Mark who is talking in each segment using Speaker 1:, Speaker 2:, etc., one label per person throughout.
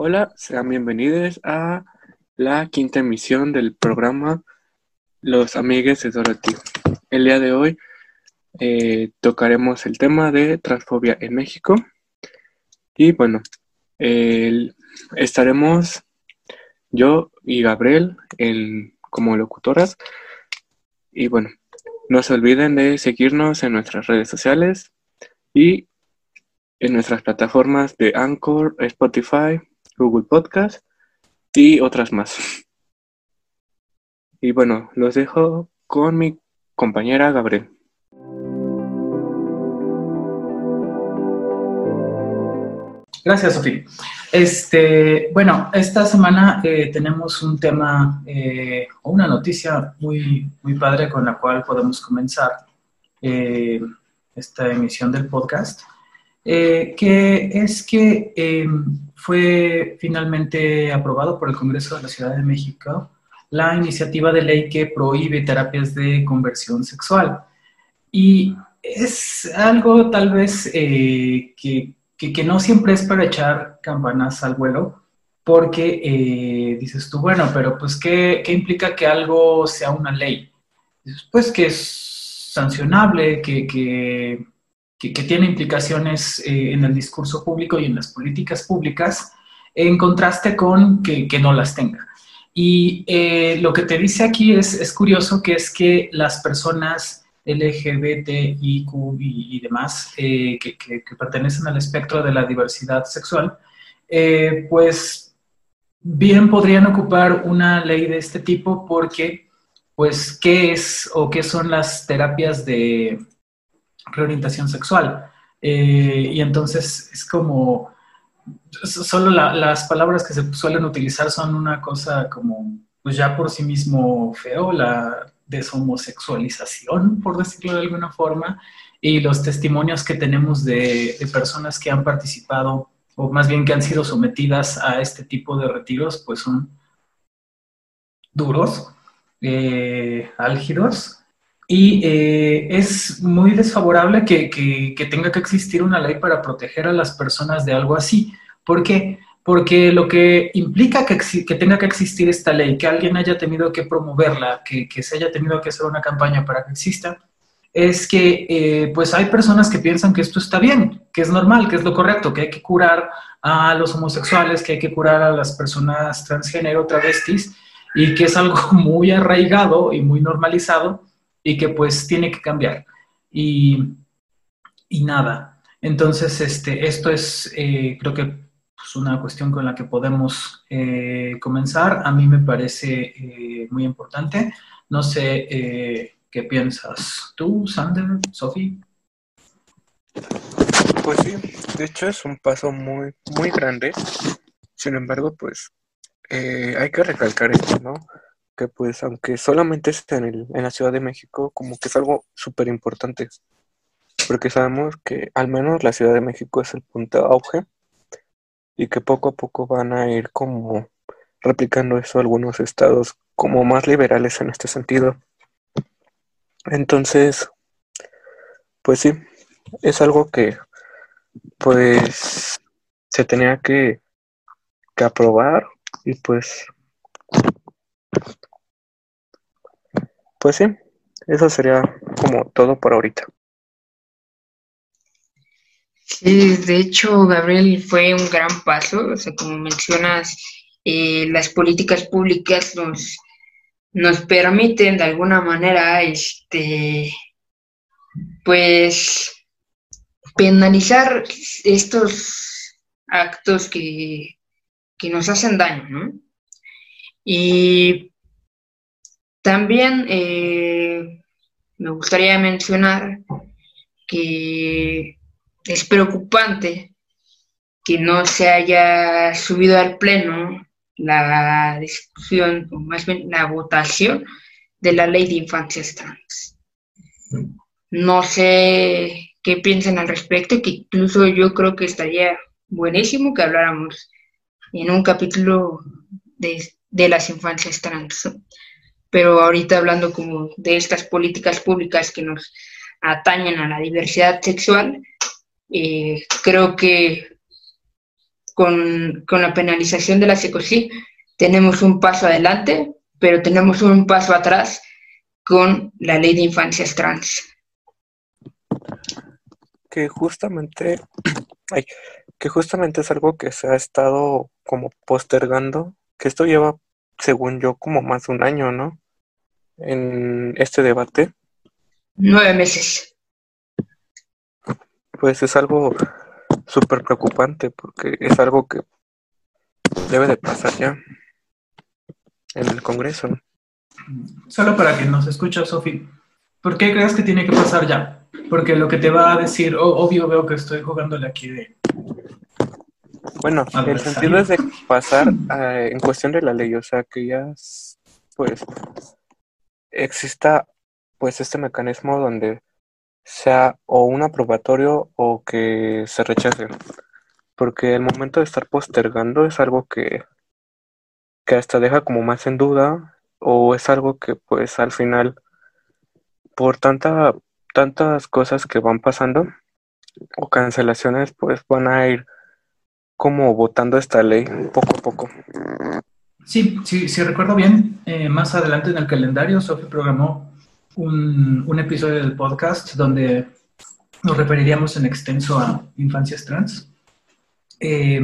Speaker 1: Hola, sean bienvenidos a la quinta emisión del programa Los Amigues de Dorothy. El día de hoy eh, tocaremos el tema de transfobia en México y bueno, estaremos yo y Gabriel como locutoras y bueno, no se olviden de seguirnos en nuestras redes sociales y en nuestras plataformas de Anchor, Spotify, Google Podcast y otras más. Y bueno, los dejo con mi compañera Gabriel.
Speaker 2: Gracias, Sofía. Este, bueno, esta semana eh, tenemos un tema eh, o una noticia muy, muy padre con la cual podemos comenzar eh, esta emisión del podcast. Eh, que es que em, fue finalmente aprobado por el Congreso de la Ciudad de México la iniciativa de ley que prohíbe terapias de conversión sexual. Y es algo tal vez eh, que, que, no siempre es para echar campanas al vuelo, porque eh, dices tú, bueno, pero pues ¿qué, ¿qué, implica que algo sea una ley? Pues que es sancionable, que, que que, tiene implicaciones eh, en el discurso público y en las políticas públicas, en contraste con que, no las tenga. Y eh, lo que te dice aquí es, es, curioso, que es que las personas LGBTIQ y, y demás eh, que, que, pertenecen al espectro de la diversidad sexual, pues bien podrían ocupar una ley de este tipo porque, pues, ¿qué es o qué son las terapias de, reorientación sexual. Eh, y entonces es como, solo las palabras que se suelen utilizar son una cosa como, pues ya por sí mismo feo, la deshomosexualización, por decirlo de alguna forma, y los testimonios que tenemos de, personas que han participado, o más bien que han sido sometidas a este tipo de retiros, pues son duros, eh, álgidos, y eh, es muy desfavorable que, que, tenga que existir una ley para proteger a las personas de algo así. ¿Por qué? Porque lo que implica que, que tenga que existir esta ley, que alguien haya tenido que promoverla, que, que se haya tenido que hacer una campaña para que exista, es que eh, pues hay personas que piensan que esto está bien, que es normal, que es lo correcto, que hay que curar a los homosexuales, que hay que curar a las personas transgénero, travestis, y que es algo muy arraigado y muy normalizado y que pues tiene que cambiar. Y, y nada, entonces este, esto es eh, creo que pues, una cuestión con la que podemos eh, comenzar. A mí me parece eh, muy importante. No sé qué piensas tú, Sander, Sophie.
Speaker 1: Pues sí, de hecho es un paso muy, muy grande. Sin embargo, pues hay que recalcar esto, ¿no? Que pues aunque solamente esté en, el, en la Ciudad de México, como que es algo súper importante, porque sabemos que al menos la Ciudad de México es el punto auge y que poco a poco van a ir como replicando eso algunos estados como más liberales en este sentido. Entonces, pues sí, es algo que pues se tenía que, que aprobar y pues pues sí, eso sería como todo por ahorita.
Speaker 3: Sí, de hecho, Gabriel, fue un gran paso. O sea, como mencionas, eh, las políticas públicas nos, nos permiten de alguna manera, este, pues, penalizar estos actos que, que nos hacen daño, ¿no? Y también eh, me gustaría mencionar que es preocupante que no se haya subido al pleno la discusión, o más bien la votación de la ley de infancias trans. No sé qué piensan al respecto, que incluso yo creo que estaría buenísimo que habláramos en un capítulo de, de las infancias trans pero ahorita hablando como de estas políticas públicas que nos atañen a la diversidad sexual, eh, creo que con, la penalización de la psicosí tenemos un paso adelante, pero tenemos un paso atrás con la ley de infancias trans.
Speaker 1: Que justamente, que justamente es algo que se ha estado como postergando, que esto lleva, según yo, como más de un año, ¿no? En este debate.
Speaker 3: Nueve meses.
Speaker 1: Pues es algo súper preocupante porque es algo que debe de pasar ya en el Congreso.
Speaker 2: Solo para que nos escuche, Sofi, ¿por qué crees que tiene que pasar ya? Porque lo que te va a decir, obvio veo que estoy jugándole aquí de...
Speaker 1: Bueno, el sentido es de pasar eh, en cuestión de la ley, o sea, que ya pues exista pues este mecanismo donde sea o un aprobatorio o que se rechace. Porque el momento de estar postergando es algo que, que hasta deja como más en duda o es algo que pues al final por tanta, tantas cosas que van pasando o cancelaciones pues van a ir como votando esta ley poco a poco.
Speaker 2: Sí, sí, si recuerdo bien, eh, más adelante en el calendario Sofi programó un, episodio del podcast donde nos referiríamos en extenso a infancias trans. Eh,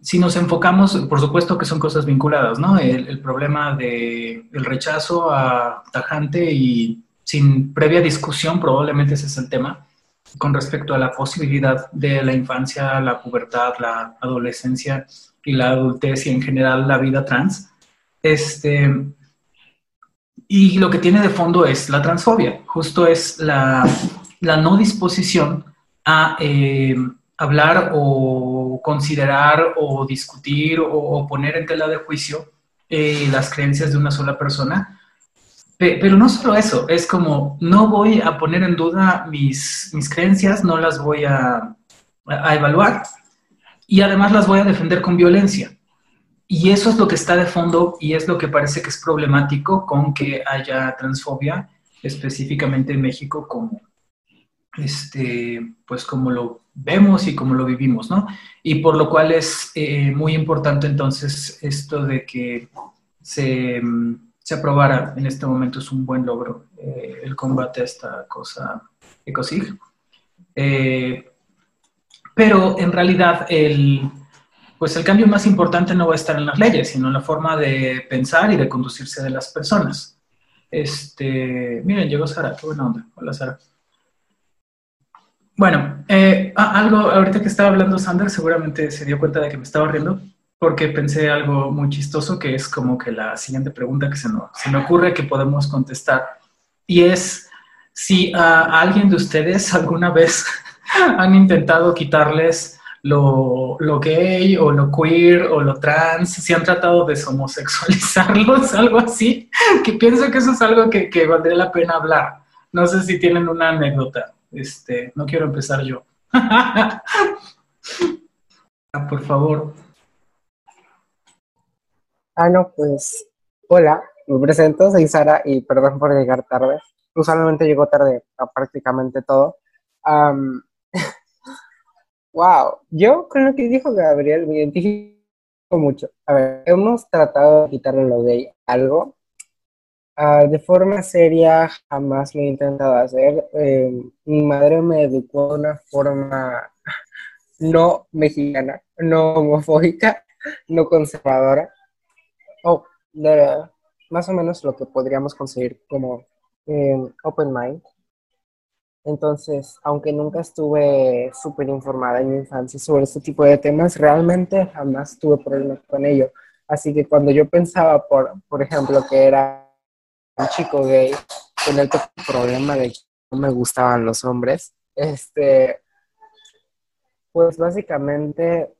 Speaker 2: si nos enfocamos, por supuesto que son cosas vinculadas, ¿no? El, problema del el rechazo a tajante y sin previa discusión, probablemente ese es el tema, con respecto a la posibilidad de la infancia, la pubertad, la adolescencia y la adultez y en general la vida trans. Este, y lo que tiene de fondo es la transfobia, justo es la, no disposición a eh, hablar o considerar o discutir o, poner en tela de juicio eh, las creencias de una sola persona. Pero no solo eso, es como no voy a poner en duda mis, mis creencias, no las voy a, a evaluar y además las voy a defender con violencia. Y eso es lo que está de fondo y es lo que parece que es problemático con que haya transfobia, específicamente en México, como, este, pues como lo vemos y como lo vivimos, ¿no? Y por lo cual es eh, muy importante entonces esto de que se, se, aprobara en este momento es un buen logro eh, el combate a esta cosa ECOSIG. Eh, pero en realidad el pues el cambio más importante no va a estar en las leyes, sino en la forma de pensar y de conducirse de las personas. Este, miren, llegó Sara, qué buena onda. Hola, Sara. Bueno, eh, ah, algo, ahorita que estaba hablando Sander, seguramente se dio cuenta de que me estaba riendo, porque pensé algo muy chistoso, que es como que la siguiente pregunta que se, se me ocurre que podemos contestar, y es si a alguien de ustedes alguna vez han intentado quitarles lo, lo, gay o lo queer o lo trans, si han tratado de homosexualizarlos, algo así, que pienso que eso es algo que, que, valdría la pena hablar. No sé si tienen una anécdota. Este, no quiero empezar yo. ah, por favor.
Speaker 4: Ah, no, pues, hola, me presento, soy Sara y perdón por llegar tarde. Usualmente llego tarde a prácticamente todo. Wow, yo con lo que dijo Gabriel me identifico mucho. A ver, hemos tratado de quitarle lo gay algo. Ah, de forma seria jamás lo he intentado hacer. Eh, mi madre me educó de una forma no mexicana, no homofóbica, no conservadora. Oh, más o menos lo que podríamos conseguir como eh, open mind. Entonces, aunque nunca estuve súper informada en mi infancia sobre este tipo de temas, realmente jamás tuve problemas con ello. Así que cuando yo pensaba, por, por ejemplo, que era un chico gay, con el problema de que no me gustaban los hombres, este, pues básicamente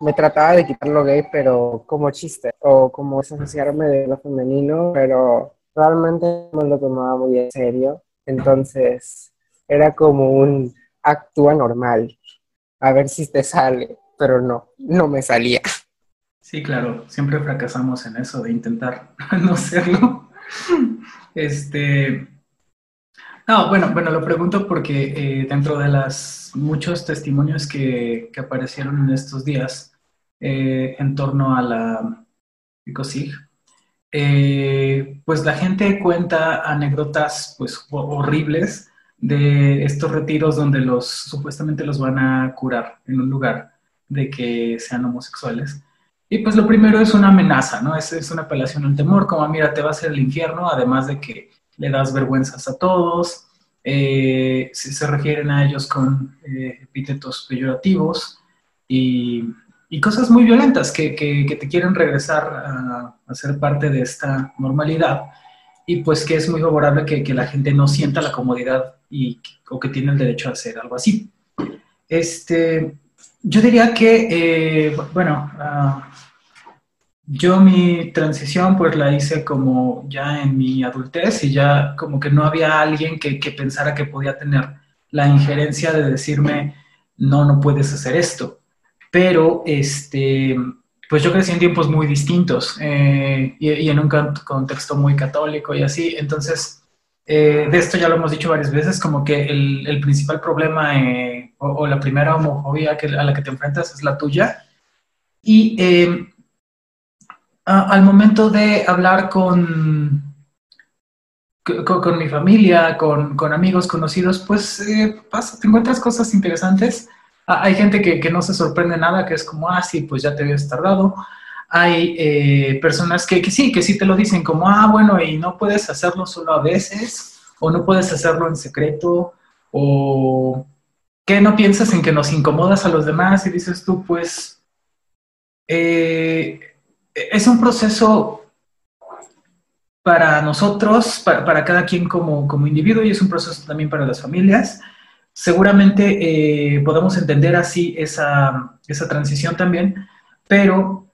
Speaker 4: me trataba de quitar lo gay, pero como chiste, o como asociarme de lo femenino, pero realmente no lo tomaba muy en serio entonces, era como un actúa normal, a ver si te sale, pero no, no me salía.
Speaker 2: Sí, claro, siempre fracasamos en eso de intentar no serlo. Este, No, bueno, bueno, lo pregunto porque eh, dentro de los muchos testimonios que, que aparecieron en estos días eh, en torno a la PICOSIG, eh, pues la gente cuenta anécdotas pues horribles de estos retiros donde los supuestamente los van a curar en un lugar de que sean homosexuales. Y pues lo primero es una amenaza, ¿no? Es, es una apelación al temor, como mira, te va a hacer el infierno, además de que le das vergüenzas a todos, eh, se, refieren a ellos con eh, epítetos peyorativos y, y, cosas muy violentas que, que, te quieren regresar a, a, ser parte de esta normalidad y pues que es muy favorable que, que la gente no sienta la comodidad y, o que tiene el derecho a hacer algo así. Este, yo diría que, eh, bueno, uh, yo mi transición pues la hice como ya en mi adultez y ya como que no había alguien que, que pensara que podía tener la injerencia de decirme, no, no puedes hacer esto. Pero, este, pues yo crecí en tiempos muy distintos eh, y, y, en un contexto muy católico y así. Entonces, eh, de esto ya lo hemos dicho varias veces, como que el, el principal problema eh, o, o, la primera homofobia que, a la que te enfrentas es la tuya. Y eh, al momento de hablar con, con, con mi familia, con, con, amigos conocidos, pues eh, pasa, te encuentras cosas interesantes. Ah, hay gente que, que, no se sorprende nada, que es como, ah, sí, pues ya te habías tardado. Hay eh, personas que, que, sí, que sí te lo dicen como, ah, bueno, y no puedes hacerlo solo a veces, o no puedes hacerlo en secreto, o que no piensas en que nos incomodas a los demás y dices tú, pues, eh, es un proceso para nosotros, para, para cada quien como, como, individuo y es un proceso también para las familias. Seguramente eh, podemos entender así esa, esa, transición también, pero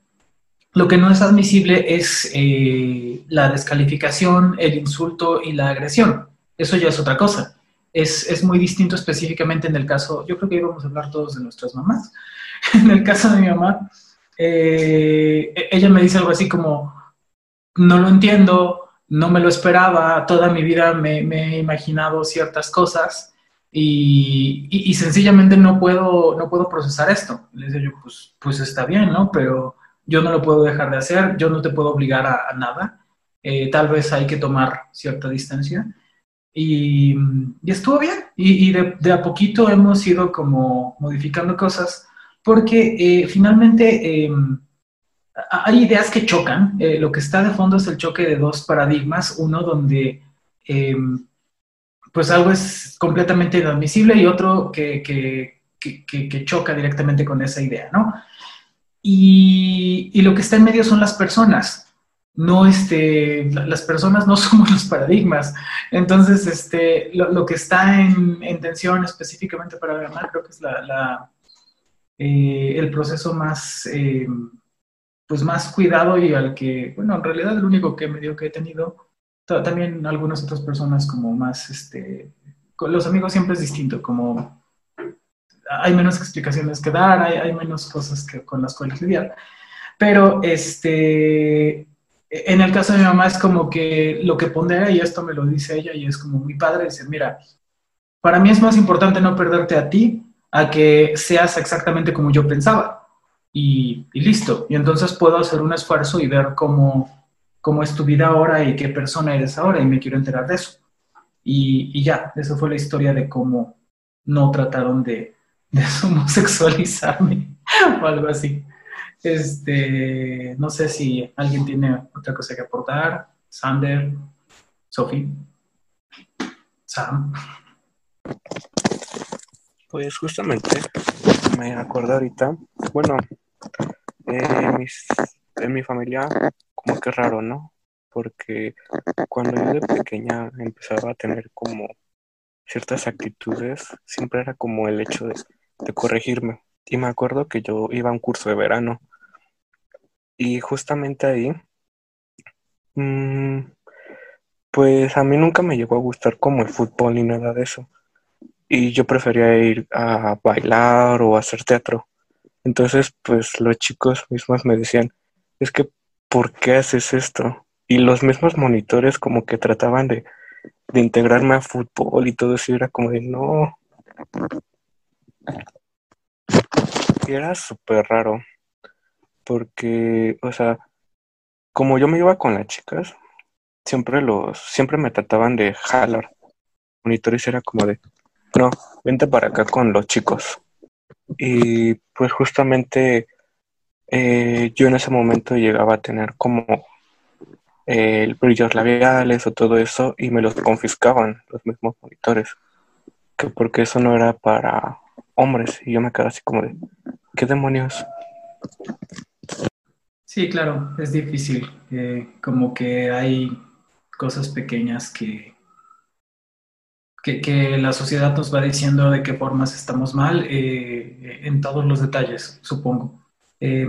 Speaker 2: lo que no es admisible es eh, la descalificación, el insulto y la agresión. Eso ya es otra cosa. Es, es, muy distinto específicamente en el caso, yo creo que íbamos a hablar todos de nuestras mamás. En el caso de mi mamá, eh, ella me dice algo así como, no lo entiendo, no me lo esperaba, toda mi vida me he imaginado ciertas cosas y, y, y, sencillamente no puedo, no puedo procesar esto. Le digo yo, pues, pues está bien, ¿no? Pero yo no lo puedo dejar de hacer, yo no te puedo obligar a, a nada, eh, tal vez hay que tomar cierta distancia. Y, y estuvo bien, y, de, de, a poquito hemos ido como modificando cosas porque eh, finalmente eh, hay ideas que chocan. Eh, lo que está de fondo es el choque de dos paradigmas, uno donde em, pues algo es completamente inadmisible y otro que, que, que, choca directamente con esa idea, ¿no? Y, y, lo que está en medio son las personas. No, este, las personas no somos los paradigmas. Entonces, este, lo, que está en, en, tensión específicamente para ganar, creo que es la eh, el proceso más, eh, pues más cuidado y al que, bueno, en realidad el único que medio que he tenido, también algunas otras personas como más, este, con los amigos siempre es distinto, como hay menos explicaciones que dar, hay, hay menos cosas que, con las cuales lidiar, pero este, en el caso de mi mamá es como que lo que pondera, y esto me lo dice ella, y es como muy padre, decir, mira, para mí es más importante no perderte a ti a que seas exactamente como yo pensaba. Y, y, listo. Y entonces puedo hacer un esfuerzo y ver cómo, cómo es tu vida ahora y qué persona eres ahora y me quiero enterar de eso. Y, ya, esa fue la historia de cómo no trataron de, de homosexualizarme o algo así. Este, no sé si alguien tiene otra cosa que aportar. Sander, Sophie, Sam.
Speaker 1: Pues justamente me acuerdo ahorita, bueno, eh, mis, en mi familia como que raro, ¿no? Porque cuando yo de pequeña empezaba a tener como ciertas actitudes, siempre era como el hecho de, corregirme. Y me acuerdo que yo iba a un curso de verano y justamente ahí, mmm, pues a mí nunca me llegó a gustar como el fútbol ni nada de eso y yo prefería ir a bailar o a hacer teatro. Entonces, pues los chicos mismos me decían, es que, ¿por qué haces esto? Y los mismos monitores como que trataban de, integrarme a fútbol y todo eso, era como de no. Y era súper raro, porque, o sea, como yo me iba con las chicas, siempre los, siempre me trataban de jalar. Monitores era como de, no, vente para acá con los chicos. Y pues justamente eh, yo en ese momento llegaba a tener como eh, brillos labiales o todo eso y me los confiscaban los mismos monitores. Que porque eso no era para hombres y yo me quedaba así como de, ¿qué demonios?
Speaker 2: Sí, claro, es difícil. Como que hay cosas pequeñas que, que, la sociedad nos va diciendo de qué formas estamos mal eh, en todos los detalles, supongo. Eh,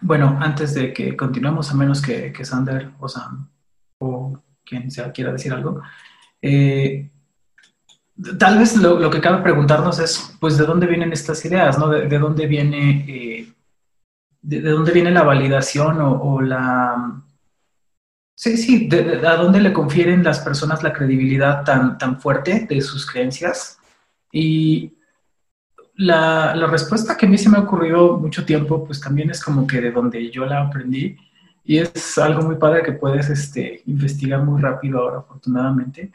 Speaker 2: bueno, antes de que continuemos, a menos que, Sander o Sam o quien sea quiera decir algo, eh, tal vez lo, que cabe preguntarnos es, pues, ¿de dónde vienen estas ideas? ¿no? ¿De, dónde viene, de, dónde viene la validación o la Sí, sí, ¿a dónde le confieren las personas la credibilidad tan, tan fuerte de sus creencias? Y la, respuesta que a mí se me ha ocurrido mucho tiempo, pues también es como que de donde yo la aprendí, y es algo muy padre que puedes este, investigar muy rápido ahora, afortunadamente,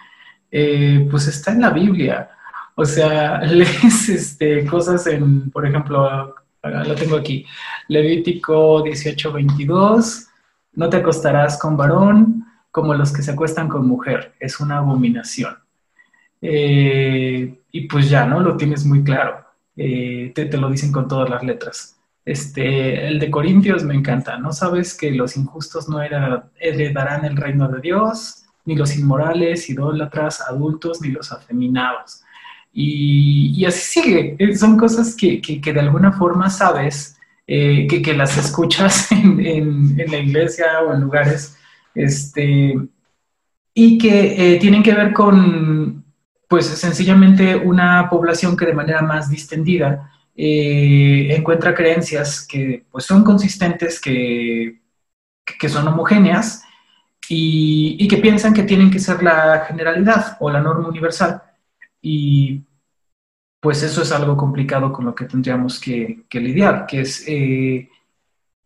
Speaker 2: eh, pues está en la Biblia. O sea, lees este, cosas en, por ejemplo, lo tengo aquí, Levítico 18, 22, no te acostarás con varón como los que se acuestan con mujer. Es una abominación. Eh, y pues ya, ¿no? Lo tienes muy claro. Eh, te, lo dicen con todas las letras. Este, el de Corintios me encanta. ¿No sabes que los injustos no heredarán el reino de Dios? Ni los inmorales, idólatras, adultos, ni los afeminados. Y, así sigue. Eh, son cosas que, que de alguna forma sabes eh, que, las escuchas en, la iglesia o en lugares, este, y que tienen que ver con, pues sencillamente una población que de manera más distendida eh, encuentra creencias que pues son consistentes, que, que son homogéneas y, y, que piensan que tienen que ser la generalidad o la norma universal. Y pues eso es algo complicado con lo que tendríamos que, lidiar, que es eh,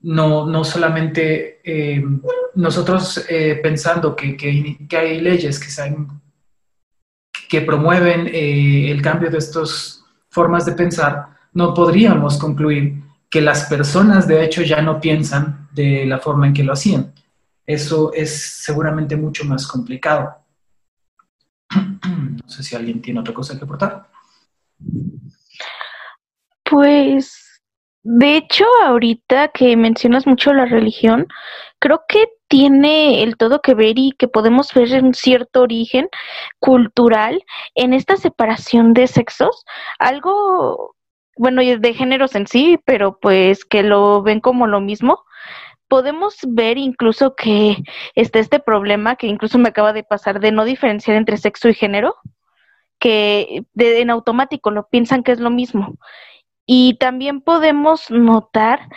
Speaker 2: no, no, solamente eh, nosotros pensando que, que, hay leyes que, que promueven el cambio de estas formas de pensar, no podríamos concluir que las personas de hecho ya no piensan de la forma en que lo hacían. Eso es seguramente mucho más complicado. No sé si alguien tiene otra cosa que aportar.
Speaker 5: Pues, de hecho, ahorita que mencionas mucho la religión, creo que tiene el todo que ver y que podemos ver un cierto origen cultural en esta separación de sexos, algo, bueno, de géneros en sí, pero pues que lo ven como lo mismo. Podemos ver incluso que está este problema que incluso me acaba de pasar de no diferenciar entre sexo y género que en automático lo piensan que es lo mismo. Y también podemos notar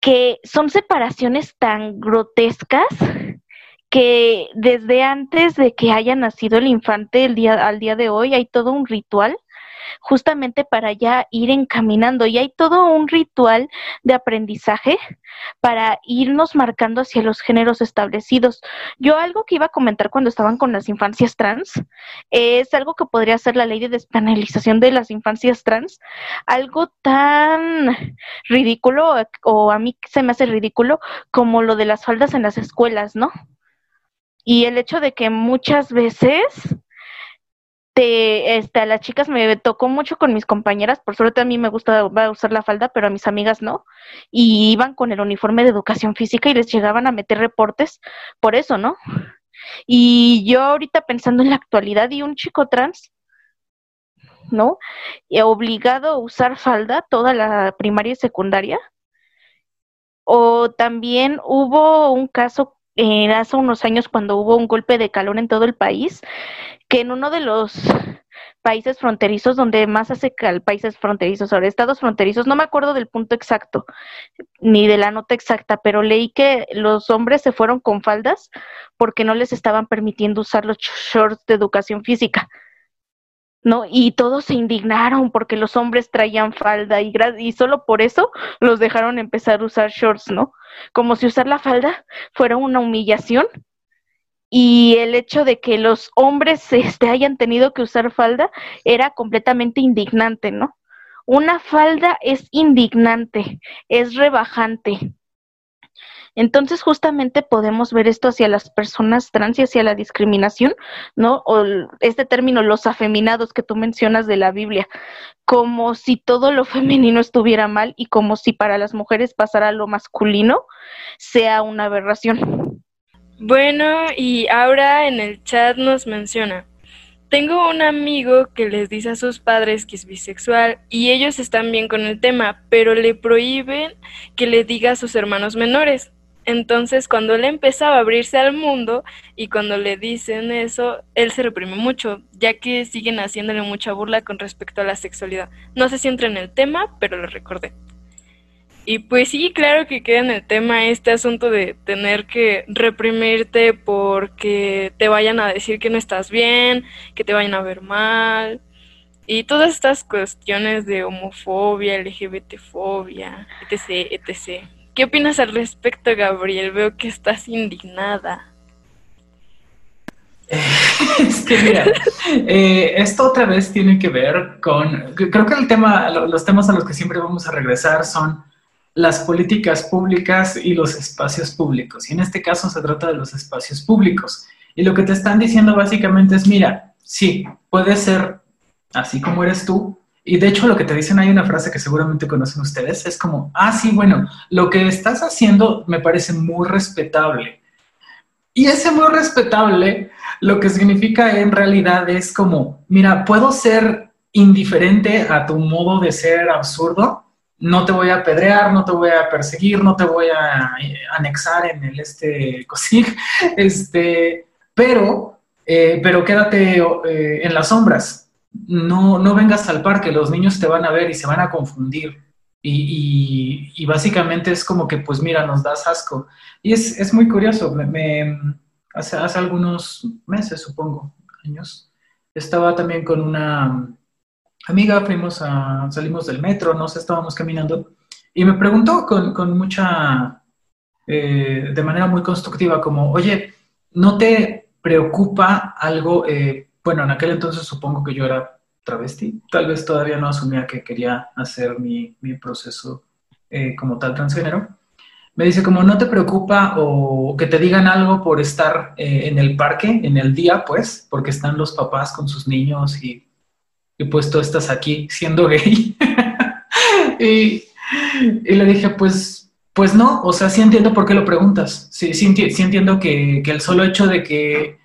Speaker 5: que son separaciones tan grotescas que desde antes de que haya nacido el infante el día, al día de hoy hay todo un ritual justamente para ya ir encaminando y hay todo un ritual de aprendizaje para irnos marcando hacia los géneros establecidos. Yo algo que iba a comentar cuando estaban con las infancias trans es algo que podría ser la ley de despenalización de las infancias trans, algo tan ridículo o a mí se me hace ridículo como lo de las faldas en las escuelas, ¿no? Y el hecho de que muchas veces este, a las chicas me tocó mucho con mis compañeras, por suerte a mí me gusta usar la falda, pero a mis amigas no, y iban con el uniforme de educación física y les llegaban a meter reportes por eso, ¿no? Y yo ahorita pensando en la actualidad y un chico trans, ¿no? Y obligado a usar falda toda la primaria y secundaria. O también hubo un caso eh, hace unos años cuando hubo un golpe de calor en todo el país, que en uno de los países fronterizos donde más hace cal, países fronterizos, ahora estados fronterizos, no me acuerdo del punto exacto, ni de la nota exacta, pero leí que los hombres se fueron con faldas porque no les estaban permitiendo usar los shorts de educación física. ¿No? Y todos se indignaron porque los hombres traían falda y, solo por eso los dejaron empezar a usar shorts, ¿no? Como si usar la falda fuera una humillación y el hecho de que los hombres este, hayan tenido que usar falda era completamente indignante, ¿no? Una falda es indignante, es rebajante. Entonces, justamente podemos ver esto hacia las personas trans y hacia la discriminación, ¿no? O este término, los afeminados que tú mencionas de la Biblia, como si todo lo femenino estuviera mal y como si para las mujeres pasara lo masculino sea una aberración.
Speaker 6: Bueno, y ahora en el chat nos menciona, tengo un amigo que les dice a sus padres que es bisexual y ellos están bien con el tema, pero le prohíben que le diga a sus hermanos menores. Entonces, cuando él empezaba a abrirse al mundo y cuando le dicen eso, él se reprime mucho, ya que siguen haciéndole mucha burla con respecto a la sexualidad. No sé si entra en el tema, pero lo recordé. Y pues sí, claro que queda en el tema este asunto de tener que reprimirte porque te vayan a decir que no estás bien, que te vayan a ver mal. Y todas estas cuestiones de homofobia, LGBTfobia, etc., etc. ¿Qué opinas al respecto, Gabriel? Veo que estás indignada.
Speaker 2: es que mira, eh, esto otra vez tiene que ver con, creo que el tema, los temas a los que siempre vamos a regresar son las políticas públicas y los espacios públicos. Y en este caso se trata de los espacios públicos. Y lo que te están diciendo básicamente es, mira, sí, puede ser así como eres tú, y de hecho lo que te dicen, hay una frase que seguramente conocen ustedes, es como, ah, sí, bueno, lo que estás haciendo me parece muy respetable. Y ese muy respetable lo que significa en realidad es como, mira, puedo ser indiferente a tu modo de ser absurdo, no te voy a apedrear, no te voy a perseguir, no te voy a eh, anexar en el este COSIG, este, pero, eh, pero quédate eh, en las sombras, no, no vengas al parque, los niños te van a ver y se van a confundir. Y, básicamente es como que, pues mira, nos das asco. Y es, muy curioso, hace, hace algunos meses, supongo, años, estaba también con una amiga, fuimos a, salimos del metro, nos estábamos caminando, y me preguntó con, mucha, eh, de manera muy constructiva, como, oye, ¿no te preocupa algo eh, bueno, en aquel entonces supongo que yo era travesti, tal vez todavía no asumía que quería hacer mi, proceso eh, como tal transgénero. Me dice como no te preocupa o que te digan algo por estar eh, en el parque, en el día, pues, porque están los papás con sus niños y, y pues tú estás aquí siendo gay. y, le dije, pues, pues no, o sea, sí entiendo por qué lo preguntas. Sí, sí, entiendo que, que el solo hecho de que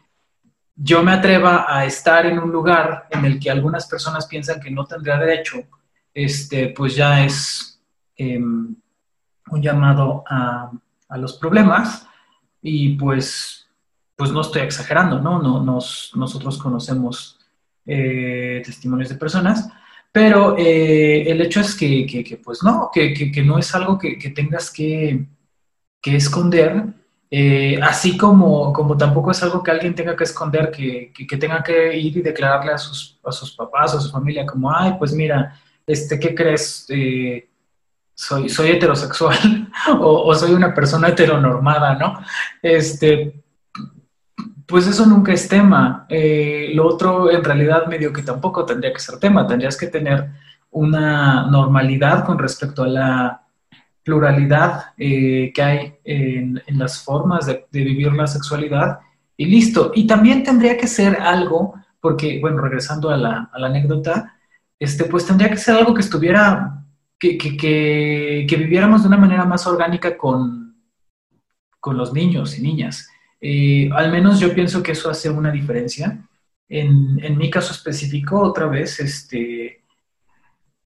Speaker 2: yo me atreva a estar en un lugar en el que algunas personas piensan que no tendría derecho, este, pues ya es em, un llamado a, los problemas y pues, pues no estoy exagerando, ¿no? no nos, nosotros conocemos eh, testimonios de personas, pero eh, el hecho es que, pues no, que, no es algo que, tengas que, que esconder eh, así como, como tampoco es algo que alguien tenga que esconder, que, que, tenga que ir y declararle a sus, a sus papás o a su familia como, ay, pues mira, este, ¿qué crees? Eh, soy, soy heterosexual o, soy una persona heteronormada, ¿no? Este, pues eso nunca es tema. Eh, lo otro, en realidad, medio que tampoco tendría que ser tema. Tendrías que tener una normalidad con respecto a la pluralidad eh, que hay en, las formas de, vivir la sexualidad y listo. Y también tendría que ser algo, porque, bueno, regresando a la, anécdota, este, pues tendría que ser algo que estuviera, que, que, viviéramos de una manera más orgánica con, con los niños y niñas. Eh, al menos yo pienso que eso hace una diferencia. En, en mi caso específico, otra vez, este,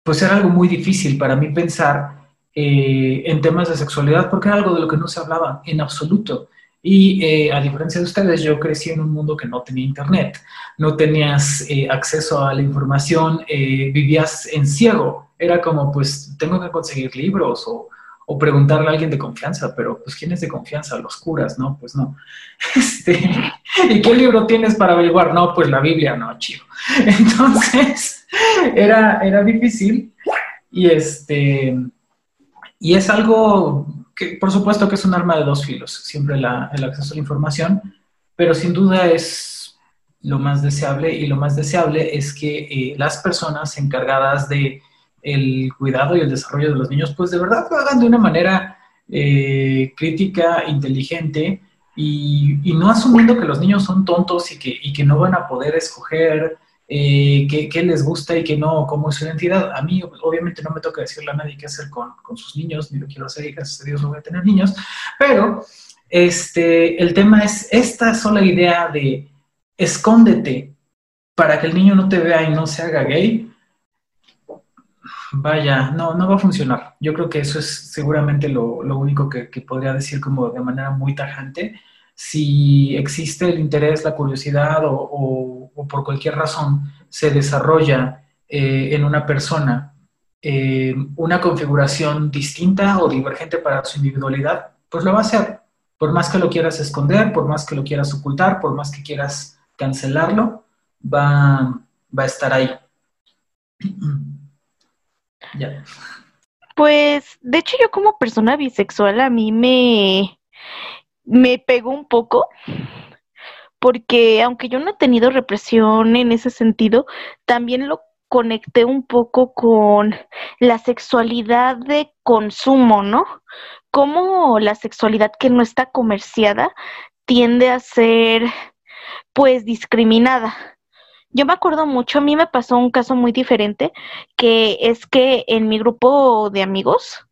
Speaker 2: pues era algo muy difícil para mí pensar eh, en temas de sexualidad, porque era algo de lo que no se hablaba en absoluto. Y eh, a diferencia de ustedes, yo crecí en un mundo que no tenía internet, no tenías eh, acceso a la información, eh, vivías en ciego. Era como, pues, tengo que conseguir libros o, o, preguntarle a alguien de confianza, pero, pues, ¿quién es de confianza? Los curas, ¿no? Pues no. Este, ¿Y qué libro tienes para averiguar? No, pues la Biblia, no, chido. Entonces, era, era difícil y este... Y es algo que por supuesto que es un arma de dos filos, siempre el acceso a la información, pero sin duda es lo más deseable y lo más deseable es que eh, las personas encargadas de el cuidado y el desarrollo de los niños, pues de verdad lo hagan de una manera eh, crítica, inteligente y, y, no asumiendo que los niños son tontos y que, y que no van a poder escoger eh, qué, les gusta y qué no, cómo es su identidad. A mí, obviamente, no me toca decirle a nadie qué hacer con, sus niños, ni lo quiero hacer y gracias a Dios no voy a tener niños, pero este, el tema es esta sola idea de escóndete para que el niño no te vea y no se haga gay. Vaya, no, no va a funcionar. Yo creo que eso es seguramente lo, único que, que podría decir como de manera muy tajante si existe el interés, la curiosidad o, por cualquier razón se desarrolla eh, en una persona eh, una configuración distinta o divergente para su individualidad, pues lo va a hacer. Por más que lo quieras esconder, por más que lo quieras ocultar, por más que quieras cancelarlo, va, va a estar ahí.
Speaker 5: ya. Pues, de hecho, yo como persona bisexual, a mí me, me pegó un poco porque aunque yo no he tenido represión en ese sentido, también lo conecté un poco con la sexualidad de consumo, ¿no? Cómo la sexualidad que no está comerciada tiende a ser, pues, discriminada. Yo me acuerdo mucho, a mí me pasó un caso muy diferente, que es que en mi grupo de amigos,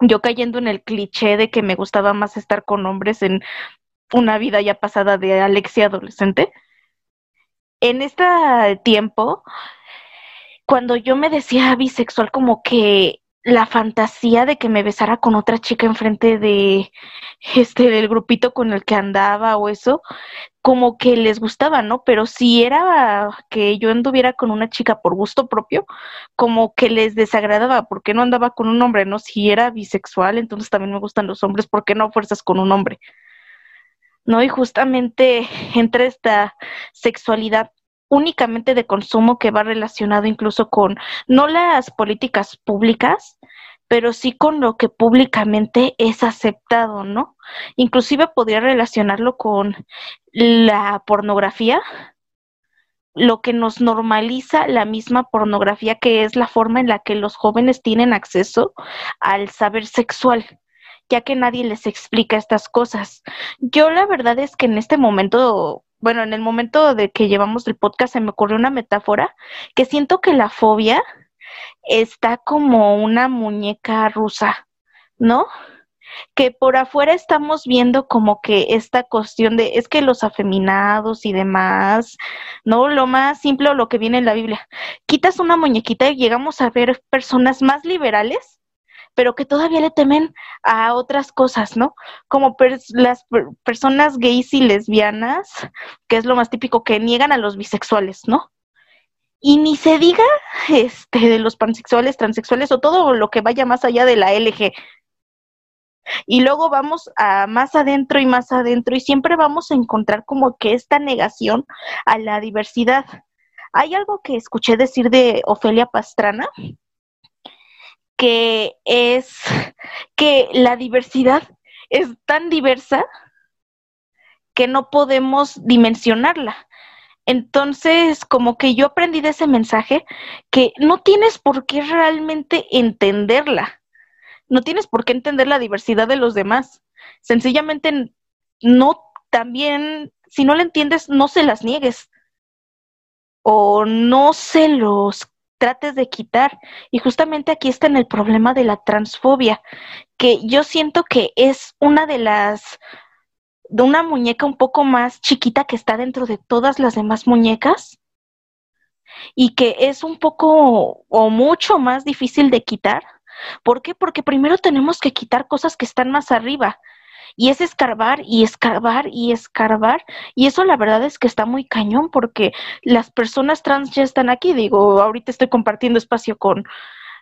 Speaker 5: yo cayendo en el cliché de que me gustaba más estar con hombres en una vida ya pasada de Alexia adolescente. En este tiempo, cuando yo me decía bisexual, como que la fantasía de que me besara con otra chica enfrente de este del grupito con el que andaba o eso, como que les gustaba, ¿no? Pero si era que yo anduviera con una chica por gusto propio, como que les desagradaba, porque no andaba con un hombre, ¿no? Si era bisexual, entonces también me gustan los hombres, ¿por qué no fuerzas con un hombre? ¿No? Y justamente entre esta sexualidad únicamente de consumo que va relacionado incluso con no las políticas públicas, pero sí con lo que públicamente es aceptado, ¿no? Inclusive podría relacionarlo con la pornografía, lo que nos normaliza la misma pornografía, que es la forma en la que los jóvenes tienen acceso al saber sexual, ya que nadie les explica estas cosas. Yo la verdad es que en este momento, bueno, en el momento de que llevamos el podcast se me ocurrió una metáfora que siento que la fobia está como una muñeca rusa, ¿no? Que por afuera estamos viendo como que esta cuestión de, es que los afeminados y demás, ¿no? Lo más simple o lo que viene en la Biblia. Quitas una muñequita y llegamos a ver personas más liberales, pero que todavía le temen a otras cosas, ¿no? Como las personas gays y lesbianas, que es lo más típico, que niegan a los bisexuales, ¿no? Y ni se diga este, de los pansexuales, transexuales o todo lo que vaya más allá de la LG. Y luego vamos a más adentro y más adentro y siempre vamos a encontrar como que esta negación a la diversidad. Hay algo que escuché decir de Ofelia Pastrana, que es que la diversidad es tan diversa que no podemos dimensionarla. Entonces, como que yo aprendí de ese mensaje que no tienes por qué realmente entenderla. No tienes por qué entender la diversidad de los demás. Sencillamente no también, si no la entiendes, no se las niegues. O no se los trates de quitar. Y justamente aquí está en el problema de la transfobia, que yo siento que es una de las de una muñeca un poco más chiquita que está dentro de todas las demás muñecas y que es un poco o mucho más difícil de quitar. ¿Por qué? Porque primero tenemos que quitar cosas que están más arriba. Y es escarbar y escarbar y escarbar. Y eso la verdad es que está muy cañón porque las personas trans ya están aquí. Digo, ahorita estoy compartiendo espacio con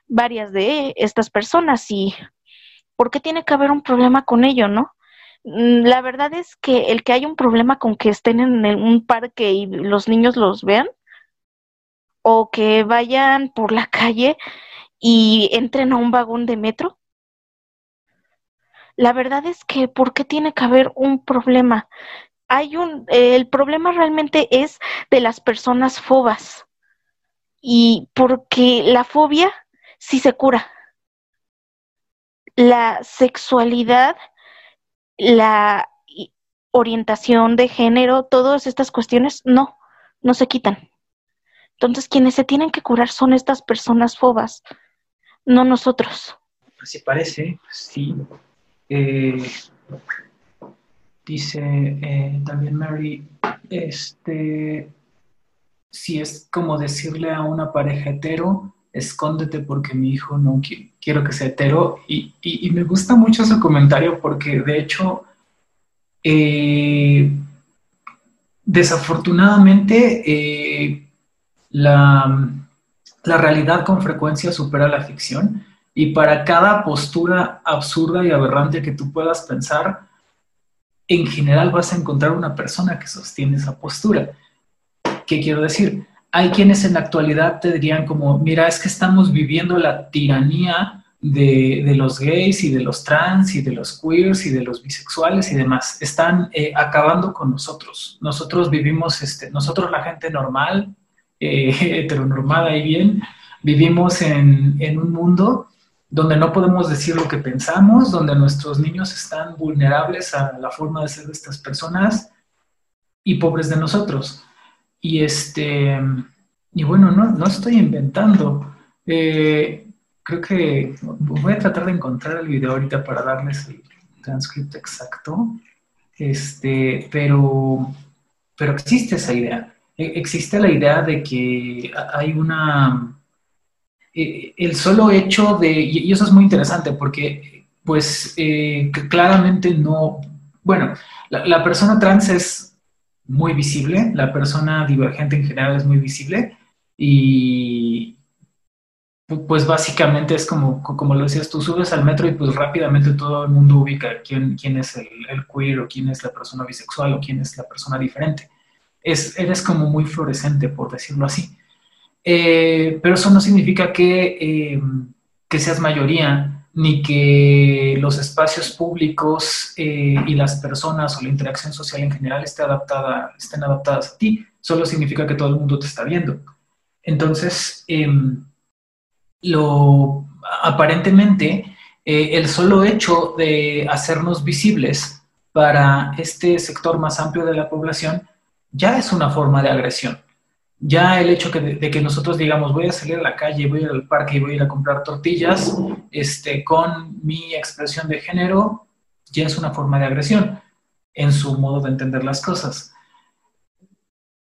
Speaker 5: varias de estas personas y ¿por qué tiene que haber un problema con ello, no? Mm, la verdad es que el que hay un problema con que estén en un parque y los niños los vean, o que vayan por la calle y entren a un vagón de metro, la verdad es que ¿por qué tiene que haber un problema? Hay un, el problema realmente es de las personas fobas. Y porque la fobia sí se cura. La sexualidad la orientación de género, todas estas cuestiones, no, no se quitan. Entonces, quienes se tienen que curar son estas personas fobas, no nosotros.
Speaker 2: Así parece, sí. Eh, dice eh, también Mary, este, si es como decirle a una pareja hetero, escóndete porque mi hijo no quiero que sea hetero. Y, me gusta mucho ese comentario porque de hecho, eh, desafortunadamente, eh, la, la realidad con frecuencia supera la ficción. Y para cada postura absurda y aberrante que tú puedas pensar, en general vas a encontrar una persona que sostiene esa postura. ¿Qué quiero decir? hay quienes en la actualidad te dirían como, mira, es que estamos viviendo la tiranía de, los gays y de los trans y de los queers y de los bisexuales y demás. Están eh, acabando con nosotros. Nosotros vivimos, este, nosotros la gente normal, eh, heteronormada y bien, vivimos en, en un mundo donde no podemos decir lo que pensamos, donde nuestros niños están vulnerables a la forma de ser de estas personas y pobres de nosotros. Y este, y bueno, no, no estoy inventando. Eh, creo que voy a tratar de encontrar el video ahorita para darles el transcripto exacto. Este, pero, pero existe esa idea. E, existe la idea de que hay una. E, el solo hecho de. Y eso es muy interesante porque, pues, eh, claramente no. Bueno, la persona trans es muy visible, la persona divergente en general es muy visible y pues básicamente es como, como lo decías, tú subes al metro y pues rápidamente todo el mundo ubica quién, quién es el, queer o quién es la persona bisexual o quién es la persona diferente. Es, eres como muy fluorescente, por decirlo así. Eh, pero eso no significa que, eh, que seas mayoría ni que los espacios públicos eh, y las personas o la interacción social en general estén adaptadas a ti, solo significa que todo el mundo te está viendo. Entonces, em, lo, aparentemente, el solo hecho de hacernos visibles para este sector más amplio de la población ya es una forma de agresión ya el hecho de, que nosotros digamos voy a salir a la calle, voy a ir al parque y voy a ir a comprar tortillas, este, con mi expresión de género, ya es una forma de agresión en su modo de entender las cosas.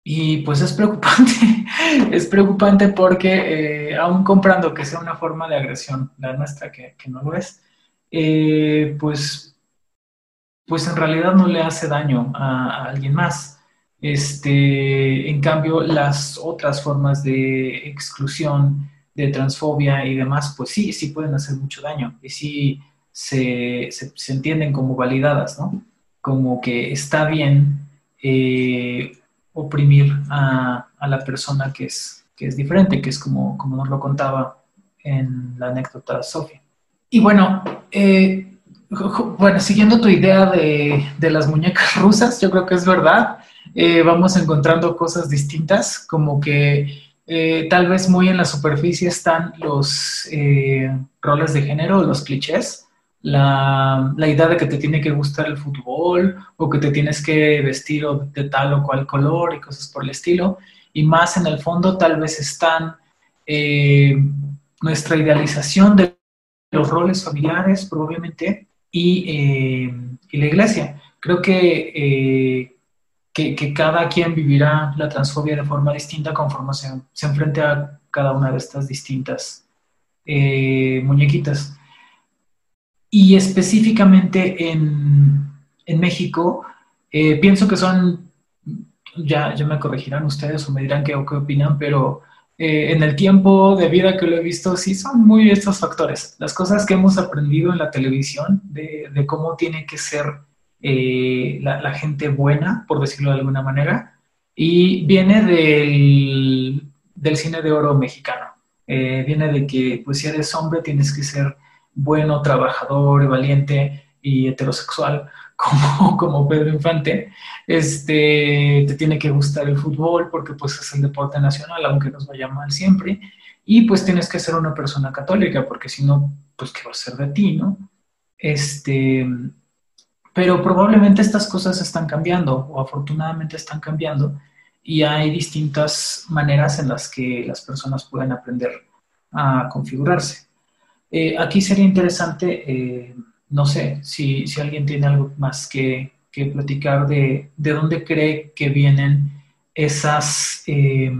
Speaker 2: Y pues es preocupante, es preocupante porque eh, aún comprando que sea una forma de agresión, la nuestra que, no lo es, eh, pues, pues en realidad no le hace daño a alguien más este, en cambio, las otras formas de exclusión, de transfobia y demás, pues sí, sí pueden hacer mucho daño y sí se, se, entienden como validadas, ¿no? Como que está bien eh, oprimir a, a, la persona que es, que es diferente, que es como, como nos lo contaba en la anécdota Sofía. Y bueno, eh, bueno, siguiendo tu idea de, de, las muñecas rusas, yo creo que es verdad. Eh, vamos encontrando cosas distintas, como que eh, tal vez muy en la superficie están los eh, roles de género, los clichés, la, idea de que te tiene que gustar el fútbol o que te tienes que vestir de tal o cual color y cosas por el estilo, y más en el fondo tal vez están nuestra idealización de los roles familiares probablemente y, y la iglesia. Creo que que, cada quien vivirá la transfobia de forma distinta conforme se, se enfrente a cada una de estas distintas eh, muñequitas. y específicamente en, en México, eh, pienso que son, ya, ya me corregirán ustedes o me dirán qué, qué opinan, pero eh, en el tiempo de vida que lo he visto, sí son muy estos factores. Las cosas que hemos aprendido en la televisión de, de cómo tiene que ser eh, la, gente buena, por decirlo de alguna manera, y viene del, del cine de oro mexicano. Eh, viene de que, pues, si eres hombre, tienes que ser bueno, trabajador, valiente y heterosexual, como, como Pedro Infante. Este, te tiene que gustar el fútbol porque, pues, es el deporte nacional, aunque nos vaya mal siempre. Y, pues, tienes que ser una persona católica, porque si no, pues, ¿qué va a ser de ti, no? Este, pero probablemente estas cosas están cambiando, o afortunadamente están cambiando, y hay distintas maneras en las que las personas pueden aprender a configurarse. Eh, aquí sería interesante, eh, no sé, si, si, alguien tiene algo más que, que platicar de, de, dónde cree que vienen esas, eh,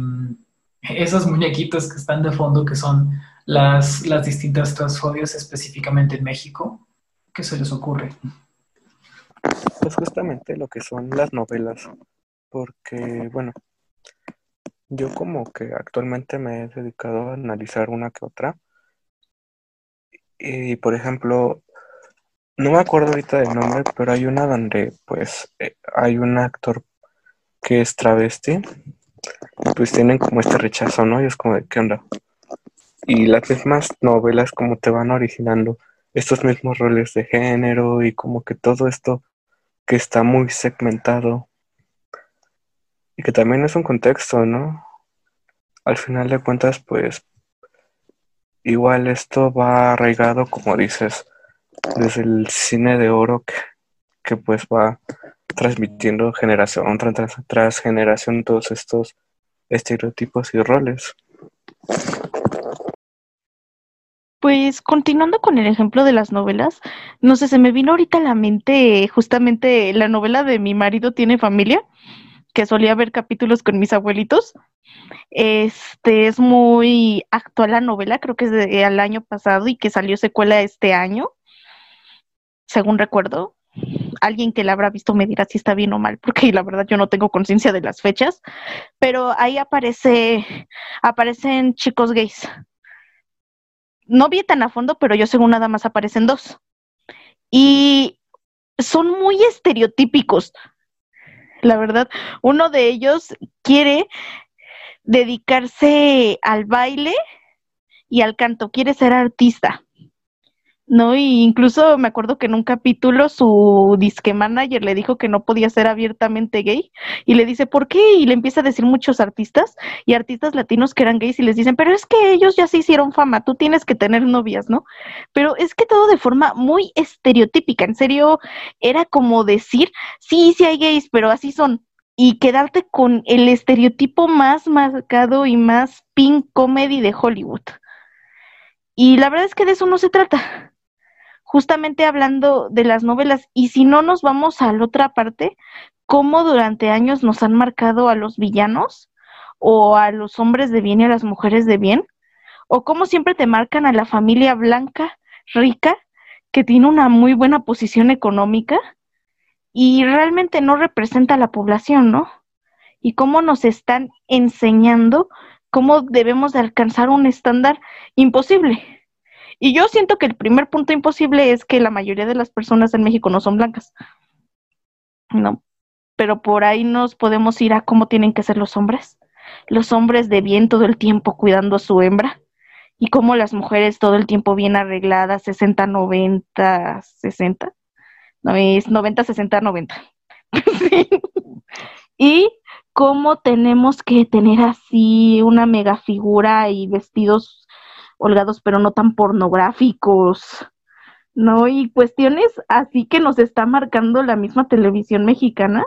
Speaker 2: esas muñequitas que están de fondo, que son las, las distintas transfobias específicamente en México. ¿Qué se les ocurre?
Speaker 1: Pues justamente lo que son las novelas, porque, bueno, yo como que actualmente me he dedicado a analizar una que otra. Y, por ejemplo, no me acuerdo ahorita del nombre, pero hay una donde, pues, eh, hay un actor que es travesti, pues tienen como este rechazo, ¿no? Y es como de, ¿qué onda? Y las mismas novelas como te van originando estos mismos roles de género y como que todo esto que está muy segmentado y que también es un contexto, ¿no? Al final de cuentas, pues igual esto va arraigado, como dices, desde el cine de oro que, que pues va transmitiendo generación tras, tras generación todos estos estereotipos y roles.
Speaker 5: Pues continuando con el ejemplo de las novelas, no sé, se me vino ahorita a la mente justamente la novela de Mi marido tiene familia, que solía ver capítulos con mis abuelitos. Este es muy actual la novela, creo que es del año pasado y que salió secuela este año, según recuerdo. Alguien que la habrá visto me dirá si está bien o mal, porque la verdad yo no tengo conciencia de las fechas, pero ahí aparece, aparecen chicos gays no vi tan a fondo, pero yo según nada más aparecen dos. Y son muy estereotípicos. La verdad, uno de ellos quiere dedicarse al baile y al canto, quiere ser artista. ¿No? Y incluso me acuerdo que en un capítulo su disque manager le dijo que no podía ser abiertamente gay y le dice, ¿por qué? Y le empieza a decir muchos artistas y artistas latinos que eran gays y les dicen, pero es que ellos ya se hicieron fama, tú tienes que tener novias, ¿no? Pero es que todo de forma muy estereotípica, en serio, era como decir, sí, sí hay gays, pero así son. Y quedarte con el estereotipo más marcado y más pink comedy de Hollywood. Y la verdad es que de eso no se trata justamente hablando de las novelas, y si no nos vamos a la otra parte, cómo durante años nos han marcado a los villanos o a los hombres de bien y a las mujeres de bien, o cómo siempre te marcan a la familia blanca, rica, que tiene una muy buena posición económica y realmente no representa a la población, ¿no? Y cómo nos están enseñando cómo debemos de alcanzar un estándar imposible y yo siento que el primer punto imposible es que la mayoría de las personas en México no son blancas. No, pero por ahí nos podemos ir a cómo tienen que ser los hombres. Los hombres de bien todo el tiempo cuidando a su hembra y cómo las mujeres todo el tiempo bien arregladas, 60, 90, 60. No, es 90, 60, 90. Y cómo tenemos que tener así una mega figura y vestidos holgados, pero no tan pornográficos, ¿no? Y cuestiones así que nos está marcando la misma televisión mexicana,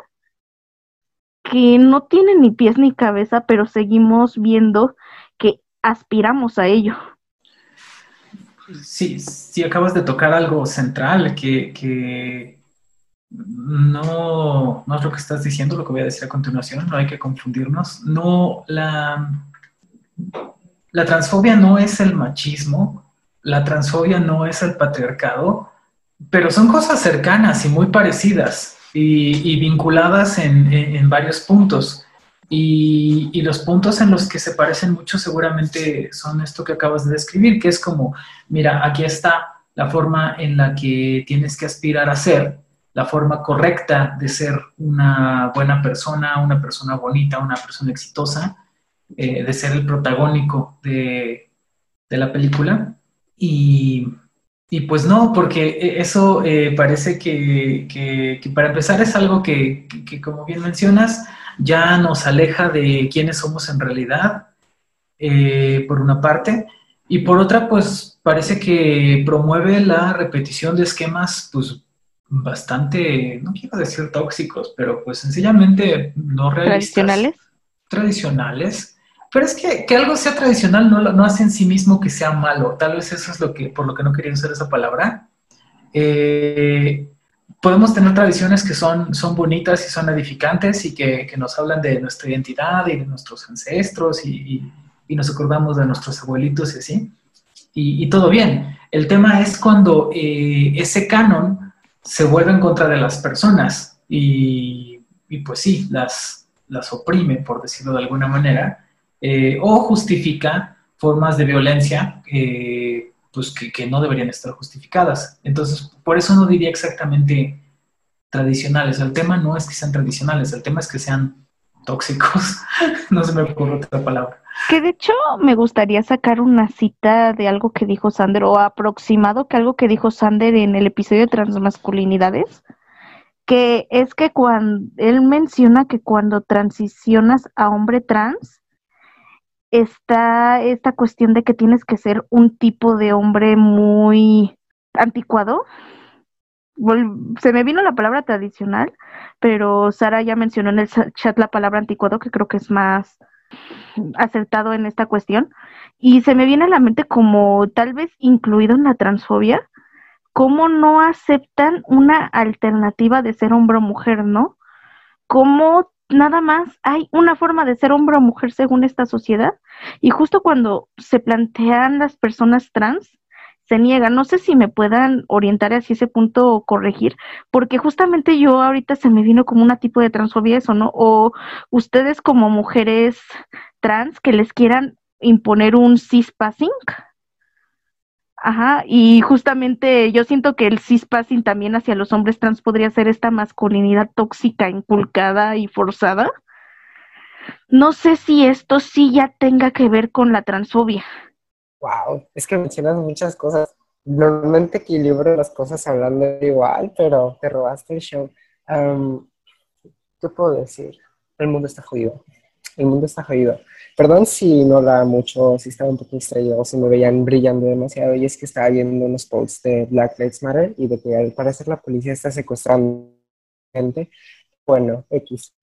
Speaker 5: que no tiene ni pies ni cabeza, pero seguimos viendo que aspiramos a ello.
Speaker 2: Sí, sí acabas de tocar algo central que, que no, no es lo que estás diciendo, lo que voy a decir a continuación, no hay que confundirnos. No, la, la transfobia no es el machismo, la transfobia no es el patriarcado, pero son cosas cercanas y muy parecidas y, vinculadas en, varios puntos. Y, los puntos en los que se parecen mucho seguramente son esto que acabas de describir, que es como, mira, aquí está la forma en la que tienes que aspirar a ser, la forma correcta de ser una buena persona, una persona bonita, una persona exitosa, eh, de ser el protagónico de, la película. Y, pues no, porque eso eh, parece que, para empezar es algo que, como bien mencionas, ya nos aleja de quiénes somos en realidad, eh, por una parte, y por otra, pues parece que promueve la repetición de esquemas, pues bastante, no quiero decir tóxicos, pero pues sencillamente no realistas.
Speaker 5: Tradicionales.
Speaker 2: Tradicionales. Pero es que, que algo sea tradicional no, no hace en sí mismo que sea malo. Tal vez eso es lo que, por lo que no quería usar esa palabra. Eh, podemos tener tradiciones que son, son bonitas y son edificantes y que, que, nos hablan de nuestra identidad y de nuestros ancestros y, y, nos acordamos de nuestros abuelitos y así. Y, y todo bien. El tema es cuando eh, ese canon se vuelve en contra de las personas y, pues sí, las, las oprime, por decirlo de alguna manera, eh, o justifica formas de violencia eh, pues que, no deberían estar justificadas. Entonces, por eso no diría exactamente tradicionales. El tema no es que sean tradicionales, el tema es que sean tóxicos. no se me ocurre otra palabra.
Speaker 5: Que de hecho me gustaría sacar una cita de algo que dijo Sander, o aproximado que algo que dijo Sander en el episodio de transmasculinidades, que es que cuando él menciona que cuando transicionas a hombre trans, está esta cuestión de que tienes que ser un tipo de hombre muy anticuado. Se me vino la palabra tradicional, pero Sara ya mencionó en el chat la palabra anticuado, que creo que es más acertado en esta cuestión. Y se me viene a la mente como tal vez incluido en la transfobia, cómo no aceptan una alternativa de ser hombre o mujer, ¿no? Cómo nada más hay una forma de ser hombre o mujer según esta sociedad. Y justo cuando se plantean las personas trans, se niega. No sé si me puedan orientar hacia ese punto o corregir, porque justamente yo ahorita se me vino como una tipo de transfobia eso, ¿no? O ustedes como mujeres trans que les quieran imponer un cispassing. Ajá, y justamente yo siento que el cispassing también hacia los hombres trans podría ser esta masculinidad tóxica, inculcada y forzada. No sé si esto sí ya tenga que ver con la transfobia.
Speaker 4: Wow, es que mencionas muchas cosas. Normalmente equilibro las cosas hablando igual, pero te robaste el show. ¿Qué puedo decir? El mundo está jodido. El mundo está jodido. Perdón si no la mucho, si estaba un poco distraído si me veían brillando demasiado. Y es que estaba viendo unos posts de Black Lives Matter y de que al parecer la policía está secuestrando gente. Bueno, X.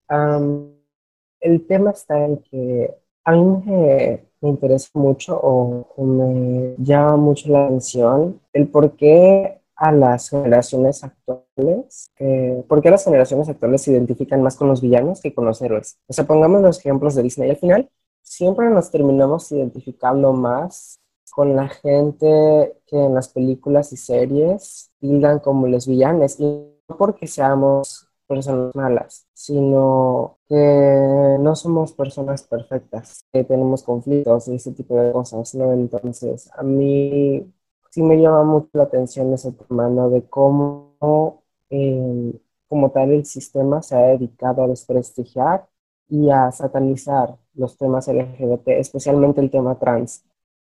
Speaker 4: el tema está en que a mí me me interesa mucho o me llama mucho la atención el por qué a las generaciones actuales, eh, por qué las generaciones actuales se identifican más con los villanos que con los héroes. O sea, pongamos los ejemplos de Disney. Al final, siempre nos terminamos identificando más con la gente que en las películas y series tildan como los villanos. Y no porque seamos personas malas, sino que no somos personas perfectas, que tenemos conflictos y ese tipo de cosas, ¿no? Entonces, a mí sí me llama mucho la atención ese tema, ¿no? De cómo, eh, como tal, el sistema se ha dedicado a desprestigiar y a satanizar los temas LGBT, especialmente el tema trans.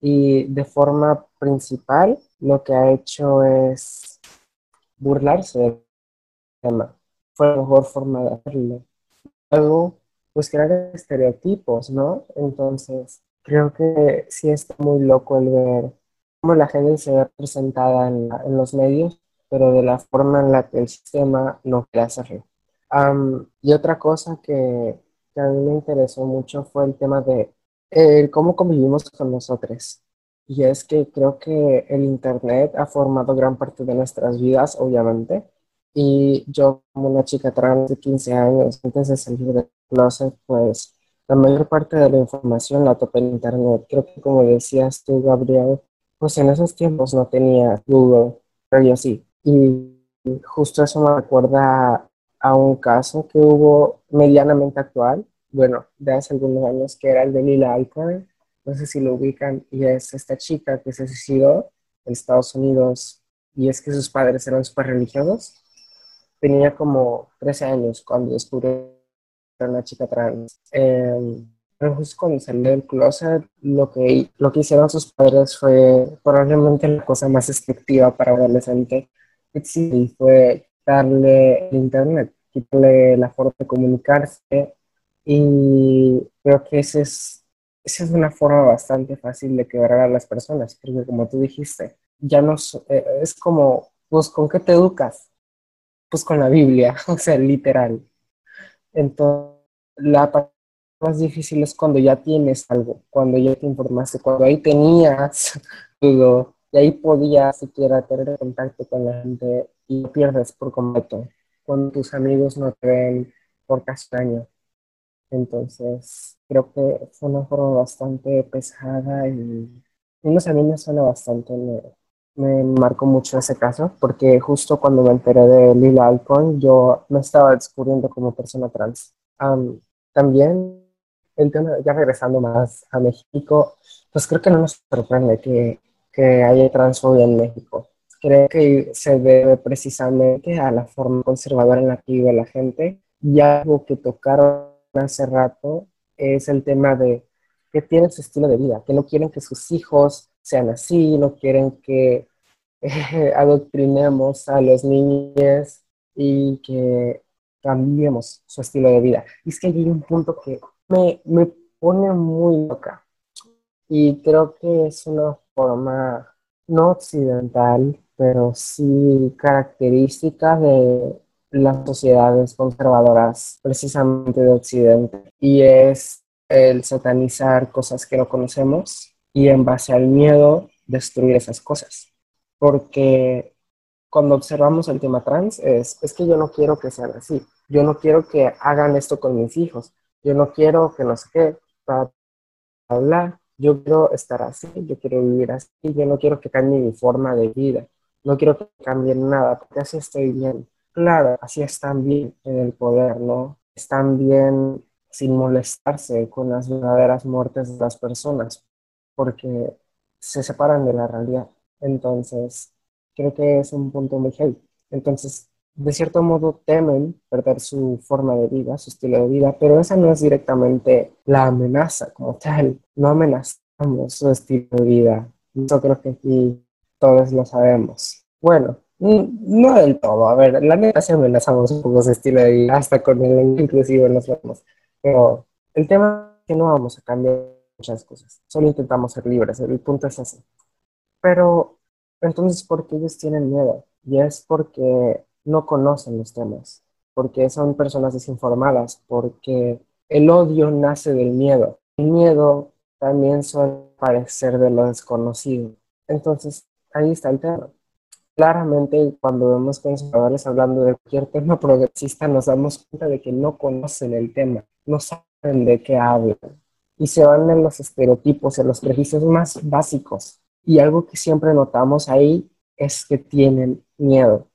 Speaker 4: Y de forma principal, lo que ha hecho es burlarse del tema fue la mejor forma de hacerlo. Luego, pues crear estereotipos, ¿no? Entonces, creo que sí está muy loco el ver cómo la gente se ve representada en, los medios, pero de la forma en la que el sistema no quiere hacerlo. y otra cosa que, que, a mí me interesó mucho fue el tema de cómo convivimos con nosotros. Y es que creo que el Internet ha formado gran parte de nuestras vidas, obviamente, y yo, como una chica trans de 15 años, antes de salir del closet, pues la mayor parte de la información la topé en internet. Creo que como decías tú, Gabriel, pues en esos tiempos no tenía Google, pero yo sí. Y justo eso me recuerda a un caso que hubo medianamente actual, bueno, de hace algunos años, que era el de Lila Alcorn. No sé si lo ubican, y es esta chica que se suicidó en Estados Unidos, y es que sus padres eran súper religiosos. Tenía como 13 años cuando descubrió una chica trans. Pero justo cuando salió del closet, lo que, lo que hicieron sus padres fue probablemente la cosa más efectiva para un adolescente. Y fue darle el internet, quitarle la forma de comunicarse. Y creo que ese es, esa es una forma bastante fácil de quebrar a las personas, porque como tú dijiste, ya no eh, es como, pues, ¿con qué te educas? Pues con la Biblia, o sea, literal. Entonces, la más difícil es cuando ya tienes algo, cuando ya te informaste, cuando ahí tenías todo, y ahí podías siquiera tener contacto con la gente y lo pierdes por completo, cuando tus amigos no te ven por casi año. Entonces, creo que fue una forma bastante pesada y, unos a mí me suena bastante, me, me marcó mucho ese caso, porque justo cuando me enteré de Lila Alcon, yo me estaba descubriendo como persona trans. también el tema, ya regresando más a México, pues creo que no nos sorprende que, que haya transfobia en México. Creo que se debe precisamente a la forma conservadora en la que vive la gente. Y algo que tocaron hace rato es el tema de que tienen su estilo de vida, que no quieren que sus hijos sean así, no quieren que eh, adoctrinemos a los niños y que cambiemos su estilo de vida. Y es que hay un punto que me, me pone muy loca. Y creo que es una forma no occidental, pero sí característica de las sociedades conservadoras, precisamente de Occidente, y es el satanizar cosas que no conocemos y en base al miedo destruir esas cosas. Porque cuando observamos el tema trans es, es que yo no quiero que sean así, yo no quiero que hagan esto con mis hijos, yo no quiero que no sé qué, para hablar, yo quiero estar así, yo quiero vivir así, yo no quiero que cambie mi forma de vida, no quiero que cambie nada, porque así estoy bien. Claro, así están bien en el poder, ¿no? Están bien sin molestarse con las verdaderas muertes de las personas, porque se separan de la realidad. Entonces, creo que es un punto muy heavy. Entonces, de cierto modo temen perder su forma de vida, su estilo de vida, pero esa no es directamente la amenaza como tal. No amenazamos su estilo de vida. Creo que aquí todos lo sabemos. Bueno, no del todo. A ver, la neta sí amenazamos un poco su estilo de vida, hasta con el inclusive nos vemos. Pero el tema es que no vamos a cambiar muchas cosas. Solo intentamos ser libres. El punto es ese. Pero entonces, ¿por qué ellos tienen miedo? Y es porque no conocen los temas, porque son personas desinformadas, porque el odio nace del miedo. El miedo también suele parecer de lo desconocido. Entonces, ahí está el tema. Claramente, cuando vemos conservadores hablando de cualquier tema progresista, nos damos cuenta de que no conocen el tema, no saben de qué hablan y se van en los estereotipos, en los prejuicios más básicos. Y algo que siempre notamos ahí es que tienen miedo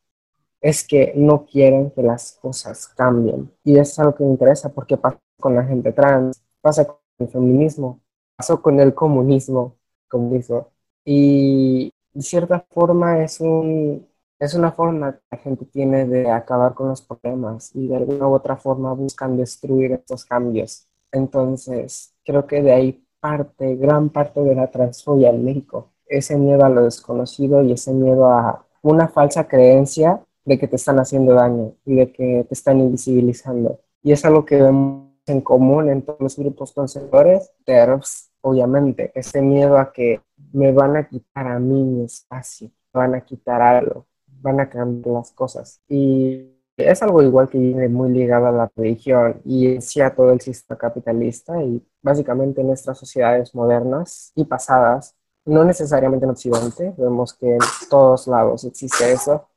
Speaker 4: es que no quieren que las cosas cambien. Y eso es algo que me interesa porque pasa con la gente trans, pasa con el feminismo, pasó con el comunismo, comunismo. Y de cierta forma es, un, es una forma que la gente tiene de acabar con los problemas y de alguna u otra forma buscan destruir estos cambios. Entonces, creo que de ahí parte, gran parte de la transfobia en México, ese miedo a lo desconocido y ese miedo a una falsa creencia de que te están haciendo daño y de que te están invisibilizando. Y es algo que vemos en común en todos los grupos conservadores, TERFs, obviamente, ese miedo a que me van a quitar a mí mi espacio, van a quitar algo, van a cambiar las cosas. Y es algo igual que viene muy ligado a la religión y a todo el sistema capitalista y básicamente en nuestras sociedades modernas y pasadas, no necesariamente en Occidente, vemos que en todos lados existe eso,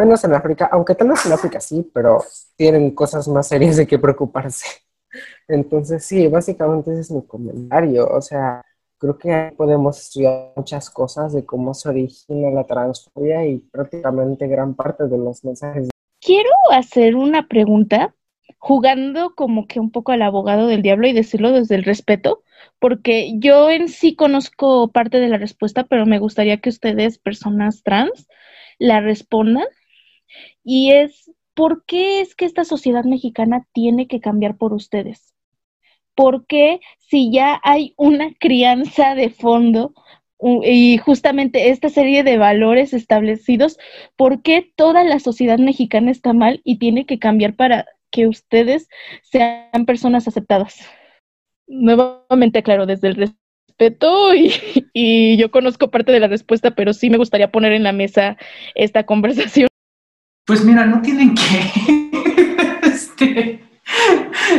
Speaker 4: Menos en África, aunque tal vez en África sí, pero tienen cosas más serias de qué preocuparse. Entonces, sí, básicamente ese es mi comentario. O sea, creo que podemos estudiar muchas cosas de cómo se origina la transfobia y prácticamente gran parte de los mensajes.
Speaker 5: Quiero hacer una pregunta jugando como que un poco al abogado del diablo y decirlo desde el respeto, porque yo en sí conozco parte de la respuesta, pero me gustaría que ustedes, personas trans, la respondan. Y es, ¿por qué es que esta sociedad mexicana tiene que cambiar por ustedes? ¿Por qué si ya hay una crianza de fondo y justamente esta serie de valores establecidos, ¿por qué toda la sociedad mexicana está mal y tiene que cambiar para que ustedes sean personas aceptadas? Nuevamente, claro, desde el respeto y, y yo conozco parte de la respuesta, pero sí me gustaría poner en la mesa esta conversación.
Speaker 2: Pues mira, no tienen que, este,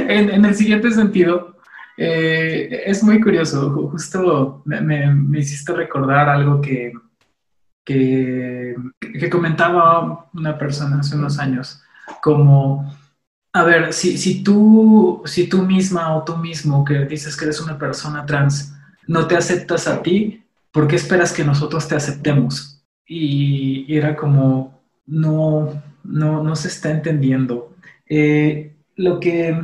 Speaker 2: en, el siguiente sentido, eh, es muy curioso, justo me, hiciste recordar algo que, que, comentaba una persona hace unos años, como, a ver, si, si, tú, si tú misma o tú mismo que dices que eres una persona trans, no te aceptas a ti, ¿por qué esperas que nosotros te aceptemos? Y, era como, no, no, no se está entendiendo. Eh, lo que,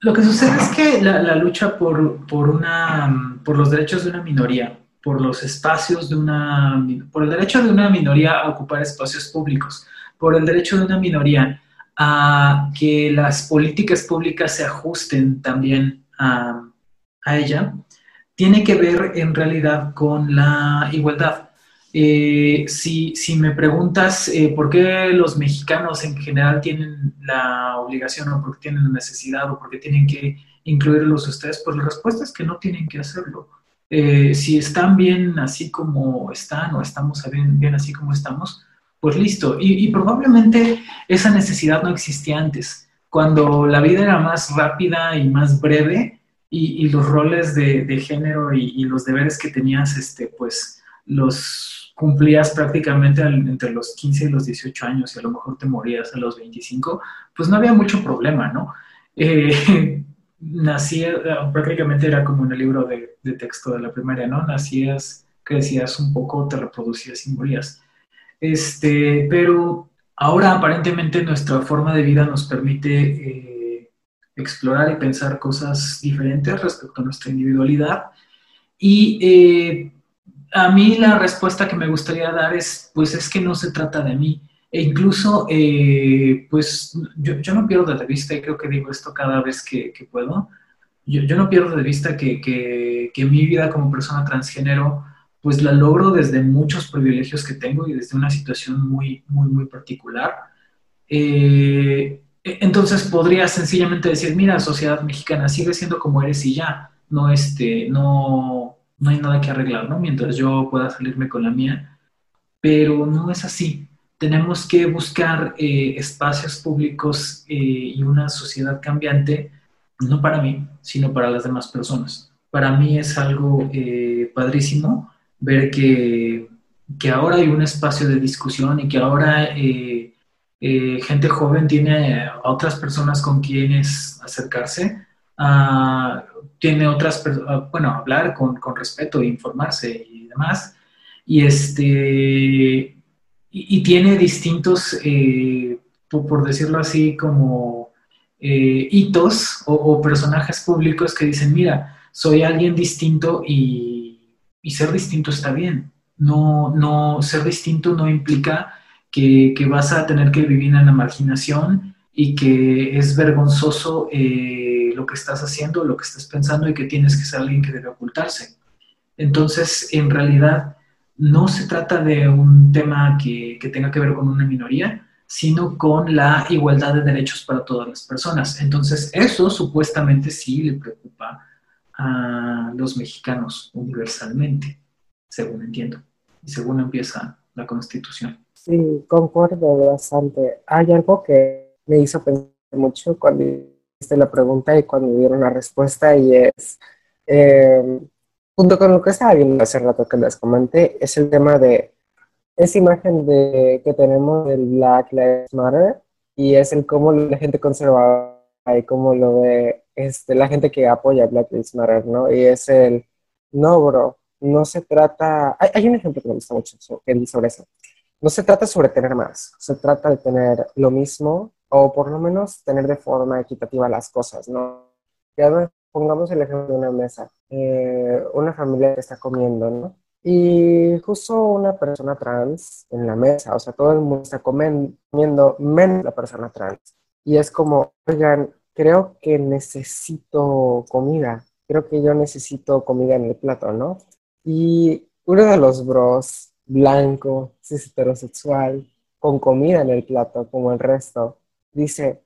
Speaker 2: lo que sucede es que la, lucha por, por, una, por los derechos de una minoría, por los espacios de una, por el derecho de una minoría a ocupar espacios públicos, por el derecho de una minoría a que las políticas públicas se ajusten también a, a ella, tiene que ver en realidad con la igualdad. Eh, si, si, me preguntas eh, por qué los mexicanos en general tienen la obligación o por qué tienen la necesidad o por qué tienen que incluirlos ustedes, pues la respuesta es que no tienen que hacerlo. Eh, si están bien así como están o estamos bien, bien así como estamos, pues listo. Y, probablemente esa necesidad no existía antes. Cuando la vida era más rápida y más breve y, los roles de, de género y, y, los deberes que tenías, este, pues los cumplías prácticamente entre los 15 y los 18 años y a lo mejor te morías a los 25, pues no había mucho problema, ¿no? Eh, nacía, prácticamente era como en el libro de, texto de la primaria, ¿no? Nacías, crecías un poco, te reproducías y morías. Este, pero ahora aparentemente nuestra forma de vida nos permite eh, explorar y pensar cosas diferentes respecto a nuestra individualidad y eh, a mí la respuesta que me gustaría dar es, pues es que no se trata de mí. E incluso, eh, pues yo, no pierdo de vista, y creo que digo esto cada vez que, puedo, yo, no pierdo de vista que, mi vida como persona transgénero, pues la logro desde muchos privilegios que tengo y desde una situación muy, muy, muy particular. Eh, entonces podría sencillamente decir, mira, sociedad mexicana, sigue siendo como eres y ya, no, este, no, no hay nada que arreglar, ¿no? Mientras yo pueda salirme con la mía, pero no es así. Tenemos que buscar eh, espacios públicos eh, y una sociedad cambiante, no para mí, sino para las demás personas. Para mí es algo eh, padrísimo ver que, que, ahora hay un espacio de discusión y que ahora gente joven tiene a otras personas con quienes acercarse tiene otras, bueno, hablar con, con, respeto, informarse y demás. Y, este, y, tiene distintos, eh, por, decirlo así, como eh, hitos o, personajes públicos que dicen, mira, soy alguien distinto y, y, ser distinto está bien. No, no, ser distinto no implica que, que vas a tener que vivir en la marginación y que es vergonzoso. Eh, lo que estás haciendo, lo que estás pensando y que tienes que ser alguien que debe ocultarse. Entonces, en realidad, no se trata de un tema que, tenga que ver con una minoría, sino con la igualdad de derechos para todas las personas. Entonces, eso supuestamente sí le preocupa a los mexicanos universalmente, según entiendo, y según empieza la Constitución.
Speaker 4: Sí, concuerdo bastante. Hay algo que me hizo pensar mucho cuando la pregunta y cuando dieron la respuesta y es, eh, junto con lo que estaba viendo hace rato que les comenté, es el tema de esa imagen de, que tenemos del Black Lives Matter y es el cómo la gente conservadora y cómo lo ve este, la gente que apoya Black Lives Matter, ¿no? Y es el no, bro, no se trata, hay, hay un ejemplo que me gusta mucho sobre eso. No se trata sobre tener más, se trata de tener lo mismo o por lo menos tener de forma equitativa las cosas, ¿no? Pongamos el ejemplo de una mesa, eh, una familia que está comiendo, ¿no? Y justo una persona trans en la mesa, o sea, todo el mundo está comiendo menos la persona trans. Y es como, oigan, creo que necesito comida, creo que yo necesito comida en el plato, ¿no? Y uno de los bros, blanco, cis heterosexual, con comida en el plato, como el resto, dice,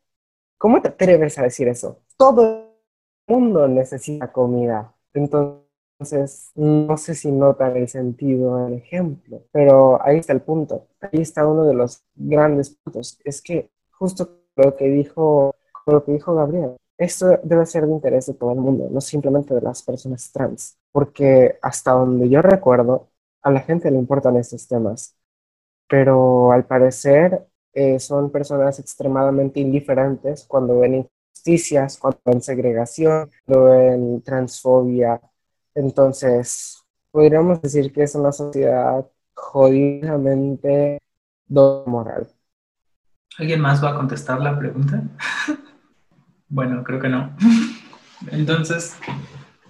Speaker 4: ¿cómo te atreves a decir eso? Todo el mundo necesita comida. Entonces, no sé si notan el sentido del ejemplo, pero ahí está el punto. Ahí está uno de los grandes puntos. Es que justo lo que dijo, lo que dijo Gabriel, esto debe ser de interés de todo el mundo, no simplemente de las personas trans, porque hasta donde yo recuerdo, a la gente le importan estos temas, pero al parecer eh, son personas extremadamente indiferentes cuando ven injusticias, cuando ven segregación, cuando ven transfobia. Entonces, podríamos decir que es una sociedad jodidamente moral.
Speaker 2: ¿Alguien más va a contestar la pregunta? bueno, creo que no. Entonces,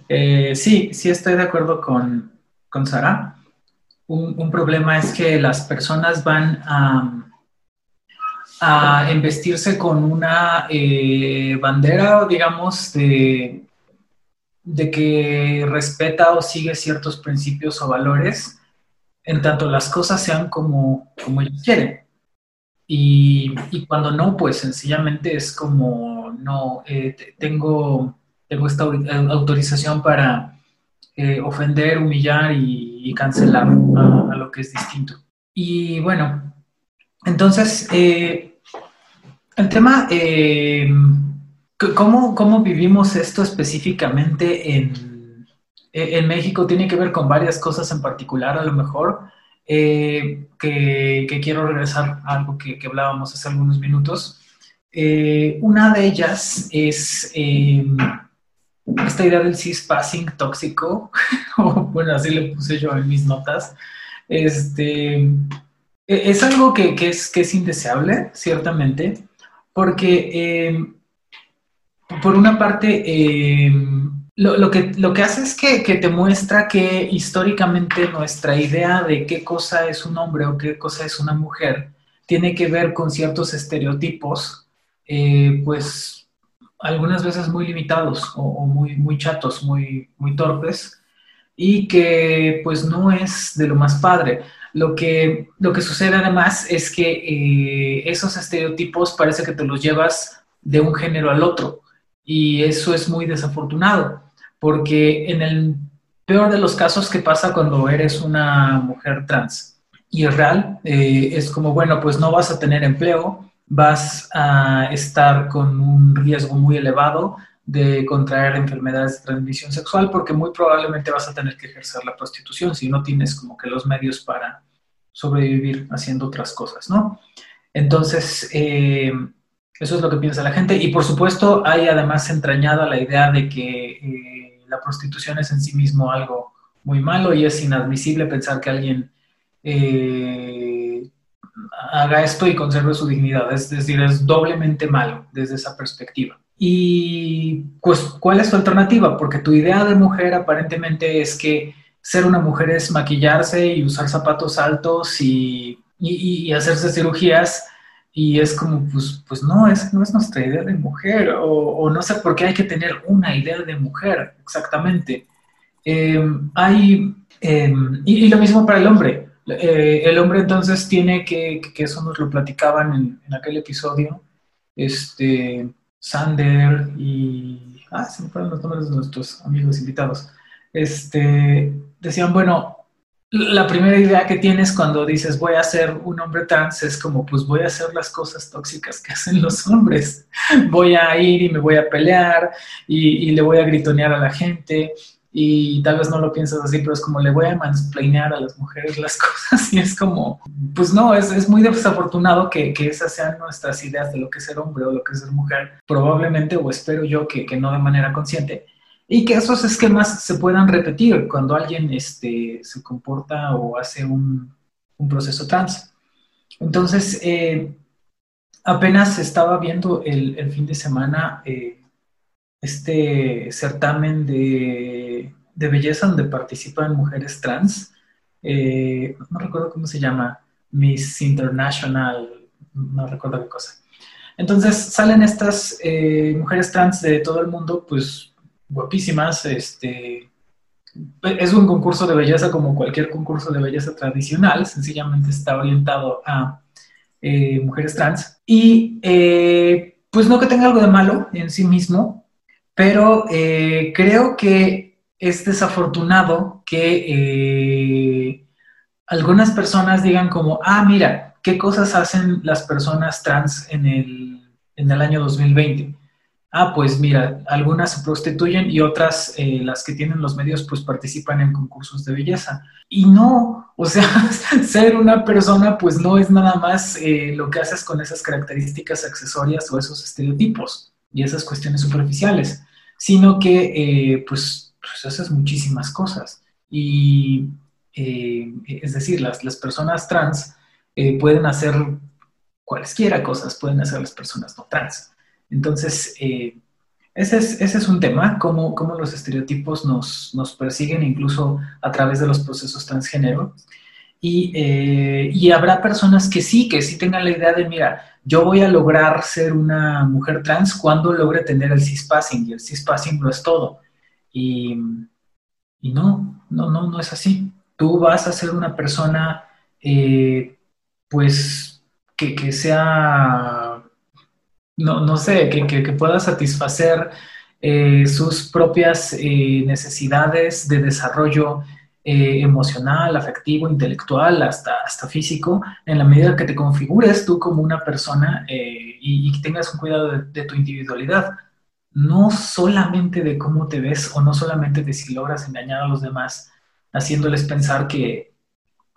Speaker 2: eh, sí, sí estoy de acuerdo con, con Sara. Un, problema es que las personas van a, a investirse con una eh, bandera, digamos, de, que respeta o sigue ciertos principios o valores, en tanto las cosas sean como, como ellos quieren. Y, cuando no, pues sencillamente es como, no, eh, tengo, tengo esta autorización para eh, ofender, humillar y, cancelar a, lo que es distinto. Y bueno, entonces, el tema, ¿cómo, ¿cómo, vivimos esto específicamente en, en México? Tiene que ver con varias cosas en particular, a lo mejor. Eh, que, quiero regresar a algo que, hablábamos hace algunos minutos. Eh, una de ellas es esta idea del cis-passing tóxico, bueno, así le puse yo en mis notas. Este, e, es algo que, es, que es indeseable, ciertamente, porque em, por una parte, em, lo, que, lo que hace es que, te muestra que históricamente nuestra idea de qué cosa es un hombre o qué cosa es una mujer tiene que ver con ciertos estereotipos, eh, pues algunas veces muy limitados o, muy, muy chatos, muy, muy torpes, y que pues no es de lo más padre. Lo que, lo que sucede además es que eh, esos estereotipos parece que te los llevas de un género al otro, y eso es muy desafortunado porque en el peor de los casos, ¿qué pasa cuando eres una mujer trans? Y es real, eh, es como, bueno, pues no vas a tener empleo, vas a estar con un riesgo muy elevado de contraer enfermedades de transmisión sexual porque muy probablemente vas a tener que ejercer la prostitución si no tienes como que los medios para sobrevivir haciendo otras cosas, ¿no? Entonces, eh, eso es lo que piensa la gente y por supuesto hay además entrañada la idea de que... Eh, la prostitución es en sí mismo algo muy malo y es inadmisible pensar que alguien eh, haga esto y conserve su dignidad. Es decir, es doblemente malo desde esa perspectiva. Y pues, ¿cuál es tu alternativa? Porque tu idea de mujer aparentemente es que ser una mujer es maquillarse y usar zapatos altos y, y hacerse cirugías y es como, pues, pues no, es, no es nuestra idea de mujer, o, no sé por qué hay que tener una idea de mujer, exactamente. Em, hay, em, y, lo mismo para el hombre. Eh, el hombre entonces tiene que, que eso nos lo platicaban en, en, aquel episodio, este, Sander y, ah, se me fueron los nombres de nuestros amigos invitados, este, decían, bueno, la primera idea que tienes cuando dices voy a ser un hombre trans es como pues voy a hacer las cosas tóxicas que hacen los hombres. Voy a ir y me voy a pelear y, le voy a gritonear a la gente y tal vez no lo piensas así, pero es como le voy a mansplainear a las mujeres las cosas y es como, pues no, es, es muy desafortunado que, que, esas sean nuestras ideas de lo que es ser hombre o lo que es ser mujer, probablemente o espero yo que, que no de manera consciente. y que esos esquemas se puedan repetir cuando alguien este, se comporta o hace un, proceso trans. Entonces, eh, apenas estaba viendo el, fin de semana eh, este certamen de, belleza donde participan mujeres trans. Eh, no recuerdo cómo se llama, Miss International, no recuerdo qué cosa. Entonces salen estas mujeres trans de todo el mundo, pues guapísimas. Este, es un concurso de belleza como cualquier concurso de belleza tradicional, sencillamente está orientado a eh, mujeres trans. Y eh, pues no que tenga algo de malo en sí mismo, pero eh, creo que es desafortunado que algunas personas digan como, ah, mira, ¿qué cosas hacen las personas trans en el, en el año 2020? ah, pues mira, algunas se prostituyen y otras, eh, las que tienen los medios, pues participan en concursos de belleza. Y no, o sea, ser una persona, pues no es nada más eh, lo que haces con esas características accesorias o esos estereotipos y esas cuestiones superficiales, sino que, eh, pues, pues, haces muchísimas cosas. Y, es decir, las, las personas trans pueden hacer cualesquiera cosas, pueden hacer las personas no trans. Entonces, eh, ese, es, un tema, cómo, cómo los estereotipos nos, persiguen incluso a través de los procesos transgénero. Eh, y, habrá personas que sí, que sí tengan la idea de, mira, yo voy a lograr ser una mujer trans cuando logre tener el cispassing, y el cispassing lo es todo. Y, no, no, no, no es así. Tú vas a ser una persona, eh, pues, que, que sea no, no sé, que, pueda satisfacer eh, sus propias eh, necesidades de desarrollo eh, emocional, afectivo, intelectual, hasta, hasta físico, en la medida que te configures tú como una persona y, que tengas un cuidado de, tu individualidad, no solamente de cómo te ves o no solamente de si logras engañar a los demás, haciéndoles pensar que,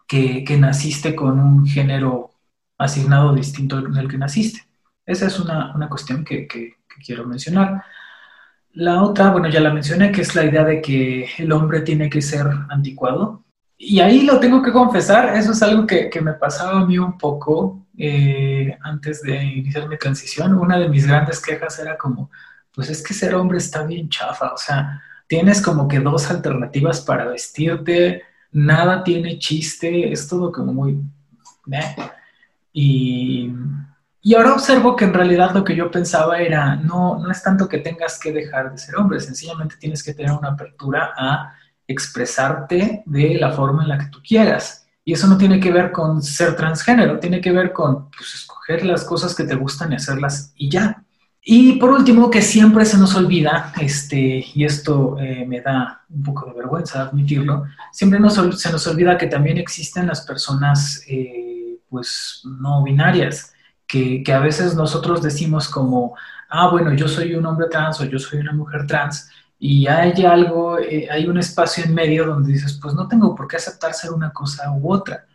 Speaker 2: que naciste con un género asignado distinto en el que naciste. Esa es una, cuestión que, quiero mencionar. La otra, bueno, ya la mencioné, que es la idea de que el hombre tiene que ser anticuado. Y ahí lo tengo que confesar, eso es algo que, me pasaba a mí un poco eh, antes de iniciar mi transición. Una de mis grandes quejas era como, pues es que ser hombre está bien chafa, o sea, tienes como que dos alternativas para vestirte, nada tiene chiste, es todo como muy... Y y ahora observo que en realidad lo que yo pensaba era, no, no es tanto que tengas que dejar de ser hombre, sencillamente tienes que tener una apertura a expresarte de la forma en la que tú quieras. Y eso no tiene que ver con ser transgénero, tiene que ver con pues, escoger las cosas que te gustan y hacerlas y ya. Y por último, que siempre se nos olvida, este, y esto eh, me da un poco de vergüenza admitirlo, siempre se nos olvida que también existen las personas eh, pues no binarias que, a veces nosotros decimos como, ah, bueno, yo soy un hombre trans o yo soy una mujer trans, y hay algo, eh, hay un espacio en medio donde dices, pues no tengo por qué aceptar ser una cosa u otra.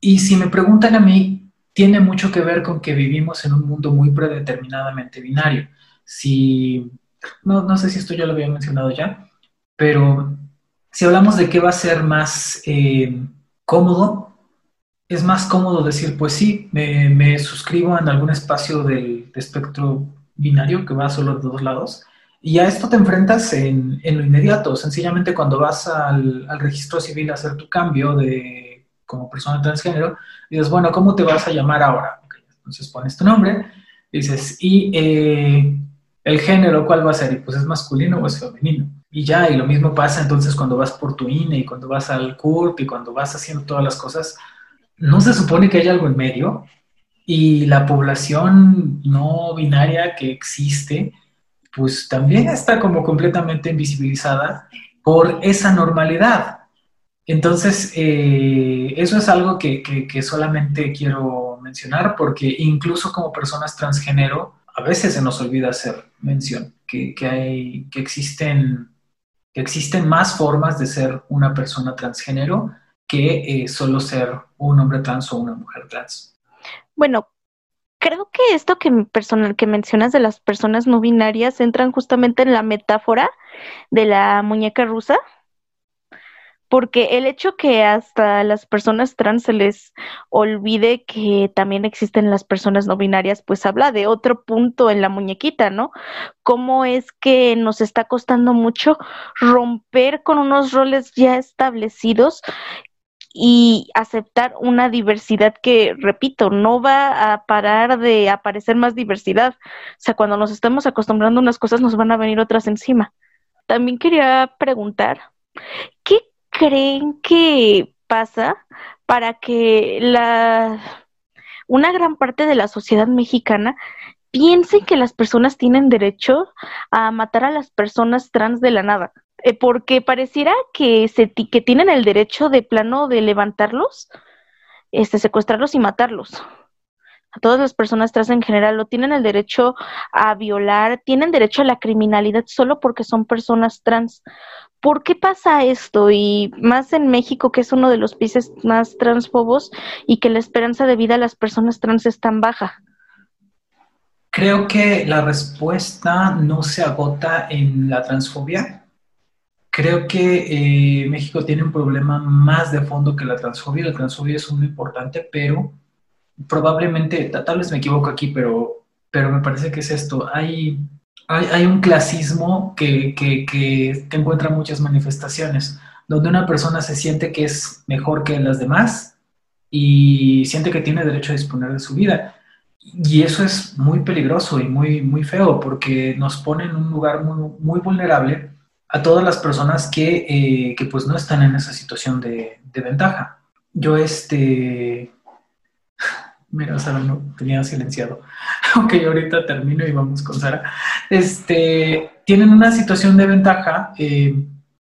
Speaker 2: Y si me preguntan a mí, tiene mucho que ver con que vivimos en un mundo muy predeterminadamente binario. Si, no, no sé si esto ya lo había mencionado ya, pero si hablamos de qué va a ser más eh, cómodo, es más cómodo decir, pues sí, me, suscribo en algún espacio del espectro binario que va solo de dos lados. Y a esto te enfrentas en, lo inmediato. Sencillamente cuando vas al, registro civil a hacer tu cambio de como persona transgénero, dices, bueno, ¿cómo te vas a llamar ahora? entonces pones tu nombre, dices, ¿y eh, el género cuál va a ser? Pues es masculino o es femenino. Y ya, y lo mismo pasa entonces cuando vas por tu INE y cuando vas al CURP y cuando vas haciendo todas las cosas, no se supone que hay algo en medio y la población no binaria que existe, pues también está como completamente invisibilizada por esa normalidad. Entonces, eh, eso es algo que, solamente quiero mencionar porque incluso como personas transgénero, a veces se nos olvida hacer mención que, hay, que, existen, que existen más formas de ser una persona transgénero que eh, solo ser un hombre trans o una mujer trans.
Speaker 5: Bueno, creo que esto que, personal, que mencionas de las personas no binarias entran justamente en la metáfora de la muñeca rusa, porque el hecho que hasta las personas trans se les olvide que también existen las personas no binarias, pues habla de otro punto en la muñequita, ¿no? Cómo es que nos está costando mucho romper con unos roles ya establecidos y aceptar una diversidad que, repito, no va a parar de aparecer más diversidad. O sea, cuando nos estamos acostumbrando a unas cosas, nos van a venir otras encima. También quería preguntar, ¿qué creen que pasa para que la una gran parte de la sociedad mexicana piense que las personas tienen derecho a matar a las personas trans de la nada? Eh, porque pareciera que, se que tienen el derecho de plano de levantarlos, este, secuestrarlos y matarlos. Todas las personas trans en general lo tienen el derecho a violar, tienen derecho a la criminalidad solo porque son personas trans. ¿Por qué pasa esto? Y más en México, que es uno de los países más transfobos y que la esperanza de vida de las personas trans es tan baja.
Speaker 2: Creo que la respuesta no se agota en la transfobia, Creo que eh, México tiene un problema más de fondo que la transfobia. La transfobia es muy importante, pero probablemente, tal vez me equivoco aquí, pero, pero me parece que es esto. Hay, hay, un clasismo que, que, que, encuentra muchas manifestaciones, donde una persona se siente que es mejor que las demás y siente que tiene derecho a disponer de su vida. Y eso es muy peligroso y muy, muy feo porque nos pone en un lugar muy, muy vulnerable a todas las personas que, eh, que, pues no están en esa situación de, de ventaja. Yo este... Mira, Sara no tenía silenciado. ok, ahorita termino y vamos con Sara. Este, tienen una situación de ventaja eh,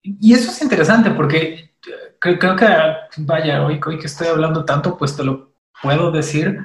Speaker 2: y eso es interesante porque creo, creo, que, vaya, hoy, que estoy hablando tanto, pues te lo puedo decir.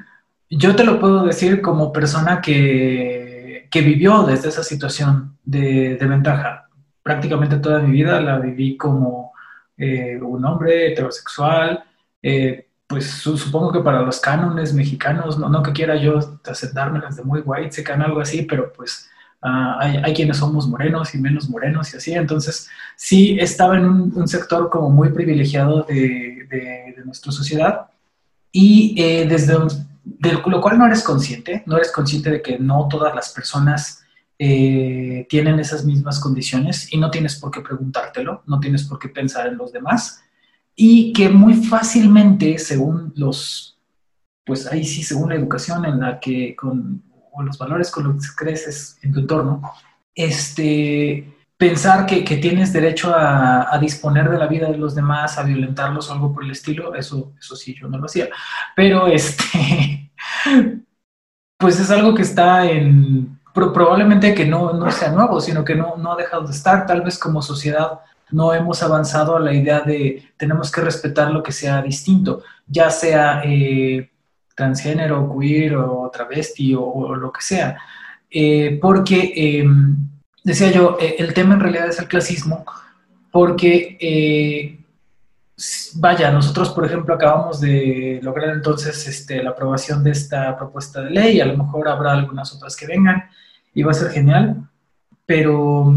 Speaker 2: Yo te lo puedo decir como persona que, que vivió desde esa situación de, de ventaja prácticamente toda mi vida la viví como eh, un hombre heterosexual, eh, pues supongo que para los cánones mexicanos, no, no que quiera yo las de muy white, se can algo así, pero pues ah, hay, quienes somos morenos y menos morenos y así, entonces sí estaba en un, sector como muy privilegiado de, de, nuestra sociedad y eh, desde de lo cual no eres consciente, no eres consciente de que no todas las personas eh, tienen esas mismas condiciones y no tienes por qué preguntártelo, no tienes por qué pensar en los demás y que muy fácilmente, según los, pues ahí sí, según la educación en la que, con, o los valores con los que creces en tu entorno, este, pensar que, que tienes derecho a, disponer de la vida de los demás, a violentarlos o algo por el estilo, eso, eso sí, yo no lo hacía. Pero este, pues es algo que está en, probablemente que no, no sea nuevo, sino que no, no ha dejado de estar. Tal vez como sociedad no hemos avanzado a la idea de tenemos que respetar lo que sea distinto, ya sea eh, transgénero, queer o travesti o, lo que sea. Eh, porque, em, decía yo, eh, el tema en realidad es el clasismo, porque vaya, nosotros, por ejemplo, acabamos de lograr entonces este, la aprobación de esta propuesta de ley, a lo mejor habrá algunas otras que vengan y va a ser genial, pero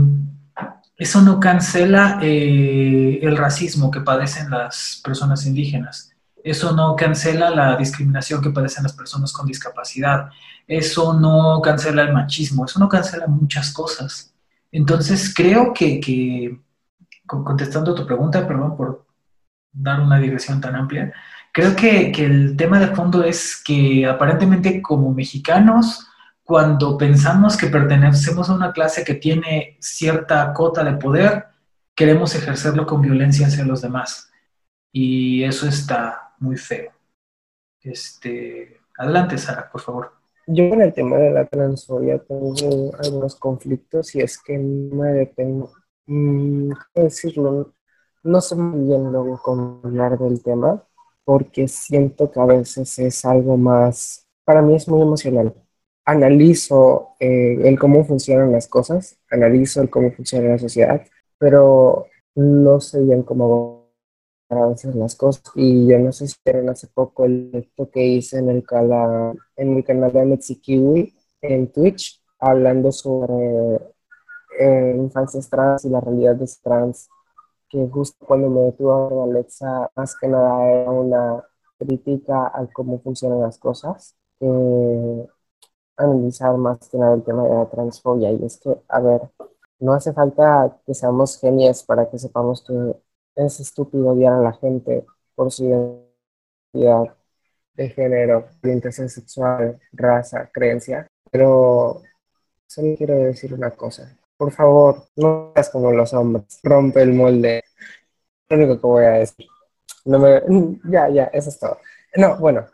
Speaker 2: eso no cancela eh, el racismo que padecen las personas indígenas. Eso no cancela la discriminación que padecen las personas con discapacidad. Eso no cancela el machismo. Eso no cancela muchas cosas. Entonces, creo que, que contestando tu pregunta, perdón por dar una dirección tan amplia, creo que, el tema de fondo es que aparentemente como mexicanos, cuando pensamos que pertenecemos a una clase que tiene cierta cota de poder, queremos ejercerlo con violencia hacia los demás. Y eso está muy feo. Este, adelante, Sara, por favor.
Speaker 4: Yo en el tema de la transfobia tengo algunos conflictos y es que me dependo, mm, ¿cómo decirlo? no sé muy bien luego cómo hablar del tema, porque siento que a veces es algo más, para mí es muy emocional. Analizo eh, el cómo funcionan las cosas, analizo el cómo funciona la sociedad, pero no sé bien cómo a veces las cosas. Y yo no sé si vieron hace poco el directo que hice en el, cala, en el canal de Mexikiwi en Twitch, hablando sobre eh, infancias trans y la realidad de trans, que justo cuando me detuvo Alexa, más que nada era una crítica a cómo funcionan las cosas, analizar más que nada el tema de la transfobia. Y es que, a ver, no hace falta que seamos genios para que sepamos que es estúpido odiar a la gente por su identidad de género, orientación sexual, raza, creencia, pero solo quiero decir una cosa. Por favor, no seas como los hombres, rompe el molde. Lo único que voy a decir. No me... Ya, ya, eso es todo. No, bueno,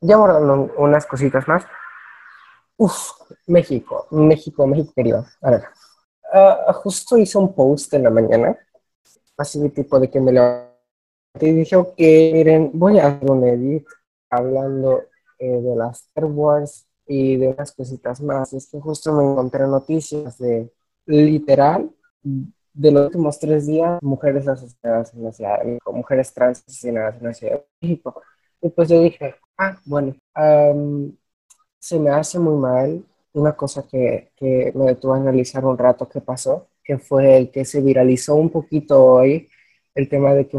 Speaker 4: ya abordando unas cositas más. Uf, México, México, México querido. A ver, uh, justo hice un post en la mañana así de tipo de que me lo... Y dije, ok, miren, voy a hacer un edit hablando eh, de las Star Wars y de unas cositas más. Es que justo me encontré noticias de literal de los últimos tres días, mujeres asesinadas en la Ciudad de México, mujeres trans asesinadas en la Ciudad de México. Y pues yo dije, ah, bueno, se me hace muy mal una cosa que, que me detuvo a analizar un rato qué pasó que fue el que se viralizó un poquito hoy, el tema de que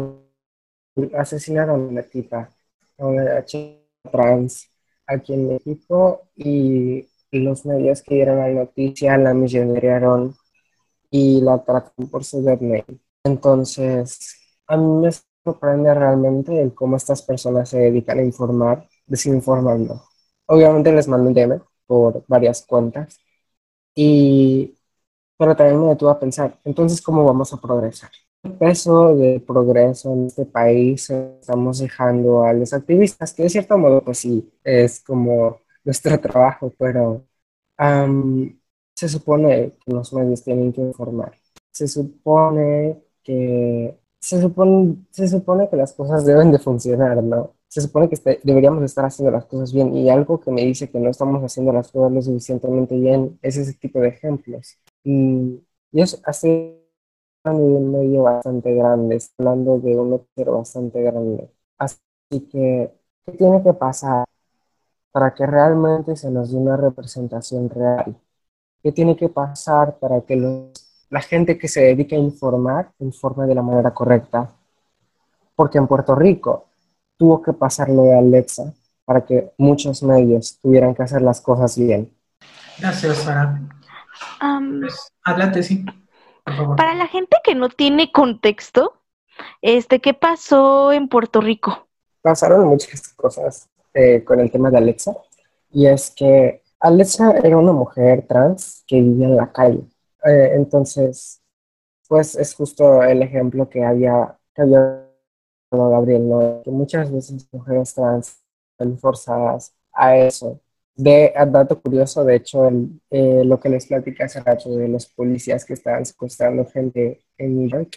Speaker 4: asesinaron a una tipa, a una chica trans aquí en México y los medios que dieron la noticia la millonariaron y la trataron por su name. Entonces, a mí me sorprende realmente el cómo estas personas se dedican a informar desinformando. Obviamente les mando un DM por varias cuentas y pero también me detuvo a pensar, entonces, ¿cómo vamos a progresar? El peso de progreso en este país estamos dejando a los activistas, que de cierto modo, pues sí, es como nuestro trabajo, pero se supone que los medios tienen que informar. Se supone que se supone, se supone que las cosas deben de funcionar, ¿no? Se supone que deberíamos estar haciendo las cosas bien y algo que me dice que no estamos haciendo las cosas lo suficientemente bien es ese tipo de ejemplos. Y, es así nivel medio bastante grande, hablando de un noticiero bastante grande. Así que, ¿qué tiene que pasar para que realmente se nos dé una representación real? ¿Qué tiene que pasar para que la gente que se dedique a informar informe de la manera correcta? Porque en Puerto Rico tuvo que pasarlo de Alexa para que muchos medios tuvieran que hacer las cosas bien.
Speaker 2: Gracias, Sara. Adelante, sí.
Speaker 5: Para la gente que no tiene contexto, este, ¿qué pasó en Puerto Rico?
Speaker 4: Pasaron muchas cosas eh, con el tema de Alexa. Y es que Alexa era una mujer trans que vivía en la calle. Eh, entonces, pues es justo el ejemplo que había, que había Gabriel, ¿no? Que muchas veces mujeres trans están forzadas a eso de dato curioso, de hecho, eh, lo que les platicé hace rato de los policías que estaban secuestrando gente en New York,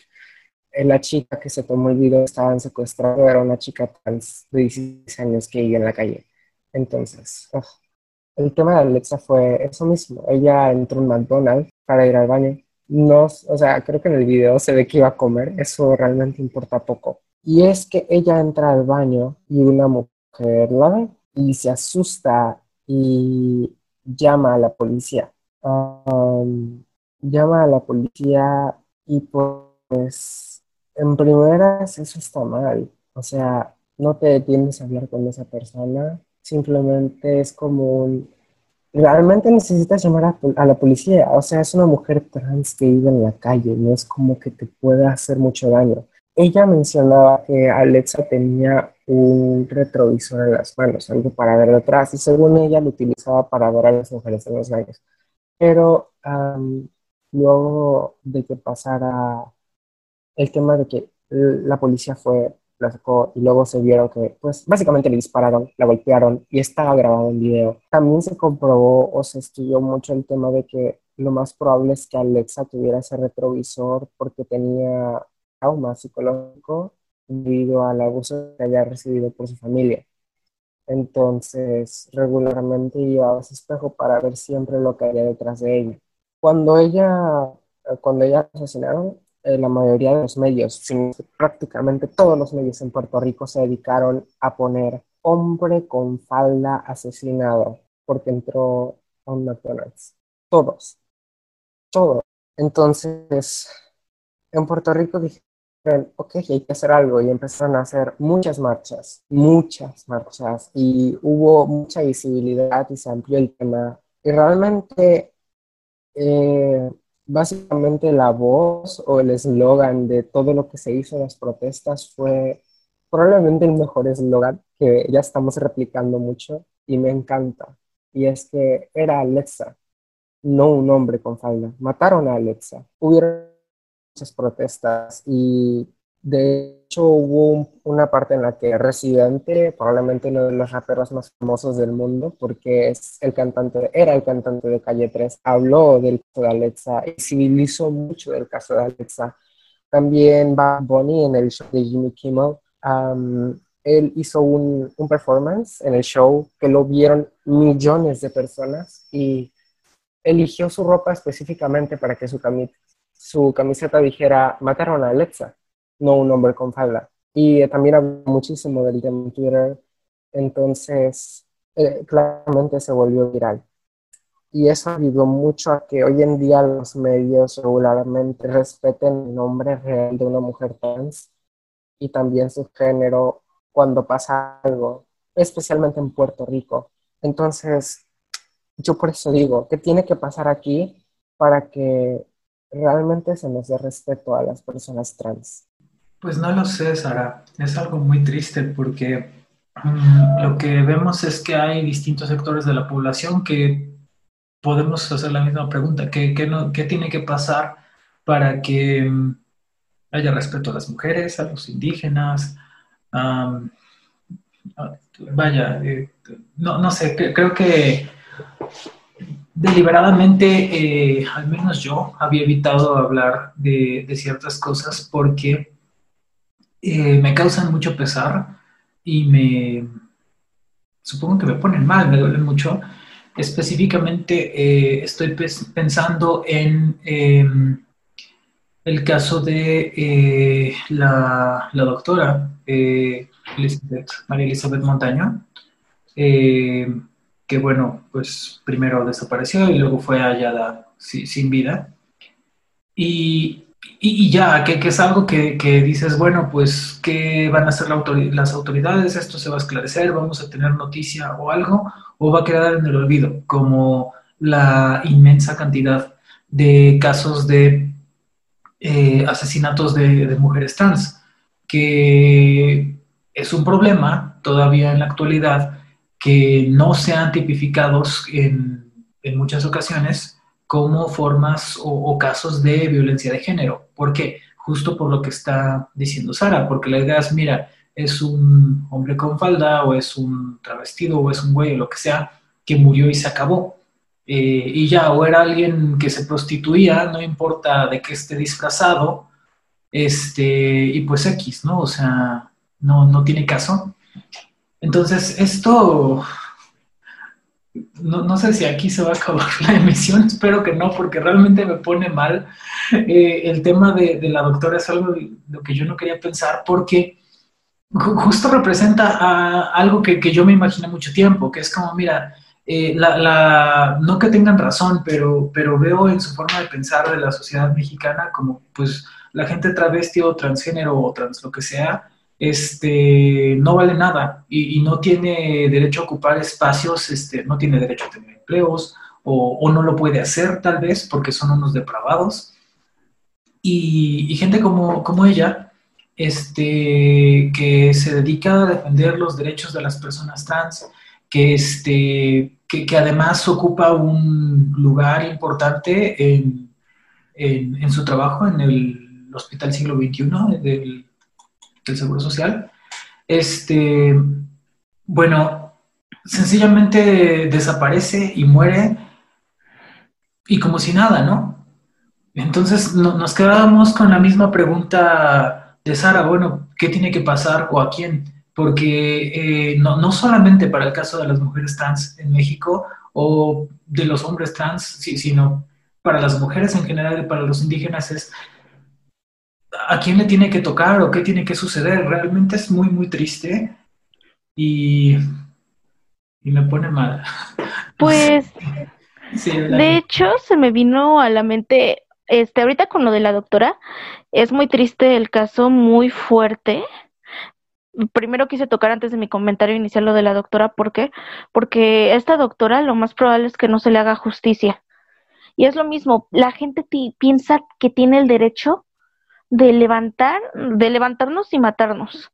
Speaker 4: eh, la chica que se tomó el video estaban secuestrando era una chica trans de 16 años que iba en la calle. Entonces, el tema de Alexa fue eso mismo. Ella entró en McDonald's para ir al baño. No, o sea, creo que en el video se ve que iba a comer. Eso realmente importa poco. Y es que ella entra al baño y una mujer la ve y se asusta y llama a la policía. llama a la policía y pues en primeras eso está mal. O sea, no te detienes a hablar con esa persona, simplemente es como. Realmente necesitas llamar a, a, la policía, o sea, es una mujer trans que vive en la calle, no es como que te pueda hacer mucho daño. Ella mencionaba que Alexa tenía un retrovisor en las manos, algo para ver detrás, y según ella lo utilizaba para ver a las mujeres en los baños. Pero luego de que pasara el tema de que la policía fue, la sacó y luego se vieron que, pues básicamente le dispararon, la golpearon y estaba grabado en video. También se comprobó o se estudió mucho el tema de que lo más probable es que Alexa tuviera ese retrovisor porque tenía trauma psicológico debido al abuso que haya recibido por su familia. Entonces, regularmente llevaba ese espejo para ver siempre lo que había detrás de ella. Cuando ella, cuando ella asesinaron, eh, la mayoría de los medios, prácticamente todos los medios en Puerto Rico se dedicaron a poner hombre con falda asesinado porque entró a un McDonald's. Todos, todos. Entonces, en Puerto Rico dijeron, ok, hay que hacer algo y empezaron a hacer muchas marchas, muchas marchas y hubo mucha visibilidad y se amplió el tema. Y realmente, eh, básicamente la voz o el eslogan de todo lo que se hizo en las protestas fue probablemente el mejor eslogan que ya estamos replicando mucho y me encanta. Y es que era Alexa, no un hombre con falda. Mataron a Alexa. Hubieron muchas protestas y de hecho hubo una parte en la que Residente, probablemente uno de los raperos más famosos del mundo, porque es el cantante, era el cantante de Calle 3, habló del caso de Alexa y civilizó mucho del caso de Alexa. También Bad Bunny en el show de Jimmy Kimmel, él hizo un, un performance en el show que lo vieron millones de personas y eligió su ropa específicamente para que su, su camiseta dijera mataron a Alexa, no un hombre con falda. Y también habló muchísimo del tema en Twitter, entonces eh, claramente se volvió viral. Y eso ayudó mucho a que hoy en día los medios regularmente respeten el nombre real de una mujer trans y también su género cuando pasa algo, especialmente en Puerto Rico. Entonces, yo por eso digo, ¿qué tiene que pasar aquí para que realmente se nos dé respeto a las personas trans?
Speaker 2: Pues no lo sé, Sara. Es algo muy triste porque mm, lo que vemos es que hay distintos sectores de la población que podemos hacer la misma pregunta. ¿Qué, qué tiene que pasar para que mm, haya respeto a las mujeres, a los indígenas? vaya, eh, no, no sé, creo que deliberadamente, eh, al menos yo, había evitado hablar de, ciertas cosas porque eh, me causan mucho pesar y me, supongo que me ponen mal, me duelen mucho. Específicamente eh, estoy pensando en em, el caso de la, la, doctora María Elizabeth Montaño que bueno, pues primero desapareció y luego fue hallada sin vida. Y, y, ya, que, es algo que, que, dices, bueno, pues, ¿qué van a hacer las autoridades? ¿Esto se va a esclarecer? ¿Vamos a tener noticia o algo? ¿O va a quedar en el olvido? Como la inmensa cantidad de casos de eh, asesinatos de mujeres trans, que es un problema todavía en la actualidad que no sean tipificados en, en muchas ocasiones como formas o, casos de violencia de género. ¿Por qué? Justo por lo que está diciendo Sara, porque la idea es, mira, es un hombre con falda o es un travestido o es un güey o lo que sea que murió y se acabó. Eh, y ya, o era alguien que se prostituía, no importa de qué esté disfrazado, este, y pues X, ¿no? O sea, no, no tiene caso. Entonces, esto, no, sé si aquí se va a acabar la emisión, espero que no, porque realmente me pone mal. Eh, el tema de, la doctora es algo de lo que yo no quería pensar, porque justo representa algo que, yo me imaginé mucho tiempo, que es como, mira, eh, la, no que tengan razón, pero, pero veo en su forma de pensar de la sociedad mexicana como, pues, la gente travesti o transgénero o trans lo que sea, este, no vale nada y, no tiene derecho a ocupar espacios, este, no tiene derecho a tener empleos o, no lo puede hacer tal vez porque son unos depravados. Y, gente como, como ella, este, que se dedica a defender los derechos de las personas trans, que, este, que, además ocupa un lugar importante en, en, su trabajo en el Hospital Siglo XXI, del del Seguro Social, este, bueno, sencillamente desaparece y muere y como si nada, ¿no? Entonces nos quedábamos con la misma pregunta de Sara, bueno, ¿qué tiene que pasar o a quién? Porque eh, no, no, solamente para el caso de las mujeres trans en México o de los hombres trans, sino para las mujeres en general y para los indígenas es a quién le tiene que tocar o qué tiene que suceder. Realmente es muy, muy triste y, y me pone mal.
Speaker 5: Pues,
Speaker 2: Sí,
Speaker 5: de hecho, se me vino a la mente, este, ahorita con lo de la doctora, es muy triste el caso, muy fuerte. Primero quise tocar antes de mi comentario inicial lo de la doctora, ¿por qué? Porque esta doctora lo más probable es que no se le haga justicia. Y es lo mismo, la gente piensa que tiene el derecho de levantar, de levantarnos y matarnos.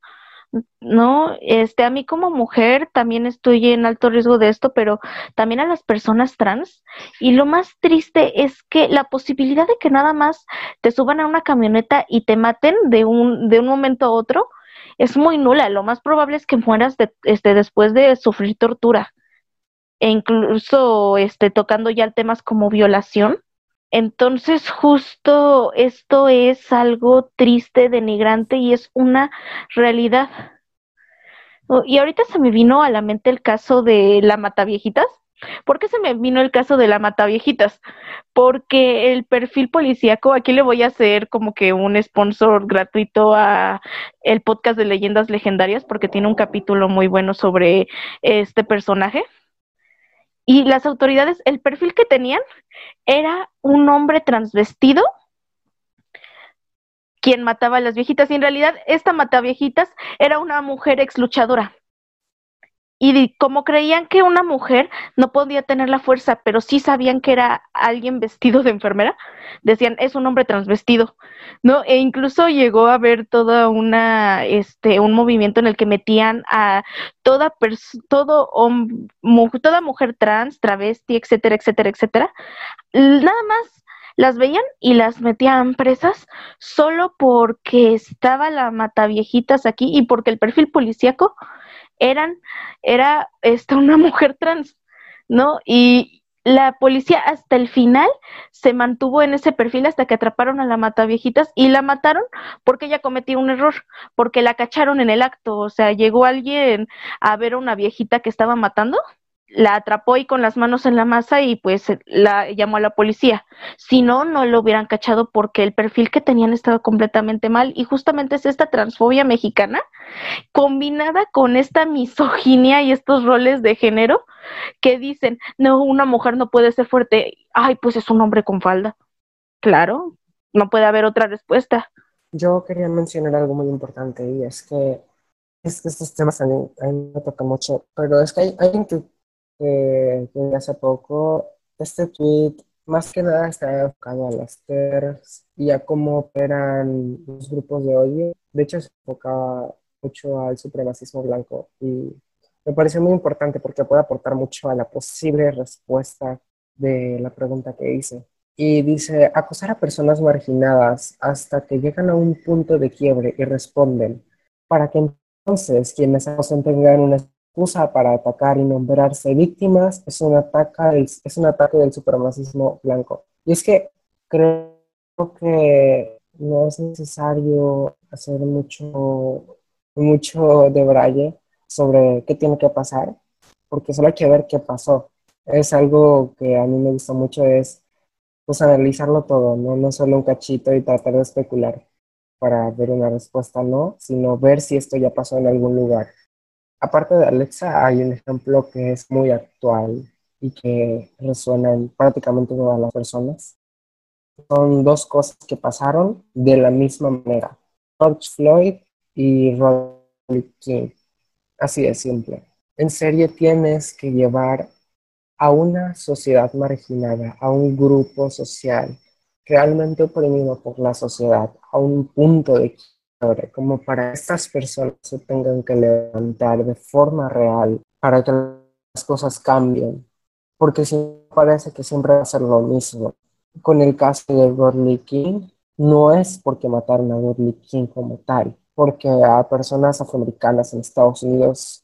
Speaker 5: No, este, a mí como mujer también estoy en alto riesgo de esto, pero también a las personas trans. Y lo más triste es que la posibilidad de que nada más te suban a una camioneta y te maten de un, de un momento a otro es muy nula. Lo más probable es que mueras de, este, después de sufrir tortura. E incluso este, tocando ya temas como violación. Entonces, justo esto es algo triste, denigrante y es una realidad. Oh, Y ahorita se me vino a la mente el caso de la Mataviejitas. ¿Por qué se me vino el caso de la Mataviejitas? Porque el perfil policíaco, aquí le voy a hacer como que un sponsor gratuito a el podcast de leyendas legendarias, porque tiene un capítulo muy bueno sobre este personaje. Y las autoridades, el perfil que tenían era un hombre transvestido quien mataba a las viejitas. Y en realidad, esta mataviejitas era una mujer ex luchadora. Y como creían que una mujer no podía tener la fuerza, pero sí sabían que era alguien vestido de enfermera, decían, es un hombre transvestido, ¿no? E incluso llegó a haber toda una, este, un movimiento en el que metían a toda, pers- todo mu- toda mujer trans, travesti, etcétera, etcétera, etcétera. Nada más las veían y las metían presas solo porque estaba la mataviejitas aquí y porque el perfil policíaco eran, era esta, una mujer trans, ¿no? Y la policía hasta el final se mantuvo en ese perfil hasta que atraparon a la mataviejitas y la mataron porque ella cometió un error, porque la cacharon en el acto, o sea, llegó alguien a ver a una viejita que estaba matando, la atrapó y con las manos en la masa y pues la llamó a la policía. Si no, no lo hubieran cachado porque el perfil que tenían estaba completamente mal y justamente es esta transfobia mexicana combinada con esta misoginia y estos roles de género que dicen, no, una mujer no puede ser fuerte, ay, pues es un hombre con falda. Claro, no puede haber otra respuesta.
Speaker 4: Yo quería mencionar algo muy importante y es que, es que estos temas a mí, a me tocan mucho, pero es que hay, hay un tweet que, hace poco, este tweet más que nada está enfocado a las TERFs y a cómo operan los grupos de odio. De hecho, se enfocaba mucho al supremacismo blanco y me pareció muy importante porque puede aportar mucho a la posible respuesta de la pregunta que hice. Y dice, acosar a personas marginadas hasta que llegan a un punto de quiebre y responden, para que entonces quienes acosen tengan una excusa para atacar y nombrarse víctimas, es un ataque del, es un ataque del supremacismo blanco. Y es que creo que no es necesario hacer mucho, mucho de braille sobre qué tiene que pasar, porque solo hay que ver qué pasó. Es algo que a mí me gusta mucho, es pues analizarlo todo, ¿no? No solo un cachito y tratar de especular para ver una respuesta, no, sino ver si esto ya pasó en algún lugar. Aparte de Alexa, hay un ejemplo que es muy actual y que resuena en prácticamente todas las personas. Son dos cosas que pasaron de la misma manera. George Floyd y Rodney King. Así de simple. En serie tienes que llevar a una sociedad marginada, a un grupo social realmente oprimido por la sociedad, a un punto de como para que estas personas se tengan que levantar de forma real para que las cosas cambien, porque si parece que siempre va a ser lo mismo. Con el caso de Rodney King, no es porque mataron a Rodney King como tal, porque a personas afroamericanas en Estados Unidos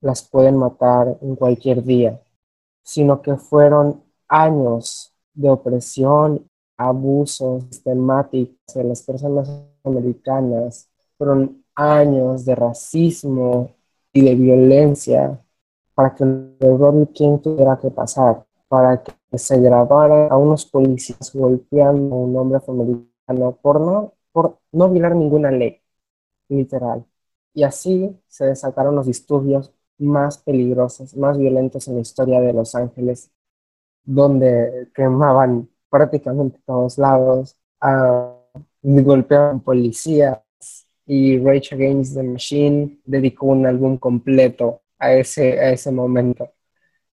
Speaker 4: las pueden matar en cualquier día, sino que fueron años de opresión, abusos sistemáticos de las personas americanas, fueron años de racismo y de violencia para que Rodney King tuviera que pasar, para que se grabara a unos policías golpeando a un hombre afroamericano por no por no violar ninguna ley, literal. Y así se desataron los disturbios más peligrosos, más violentos en la historia de Los Ángeles, donde quemaban prácticamente todos lados, uh, golpeaban policías y Rage Against the Machine dedicó un álbum completo a ese, a ese momento.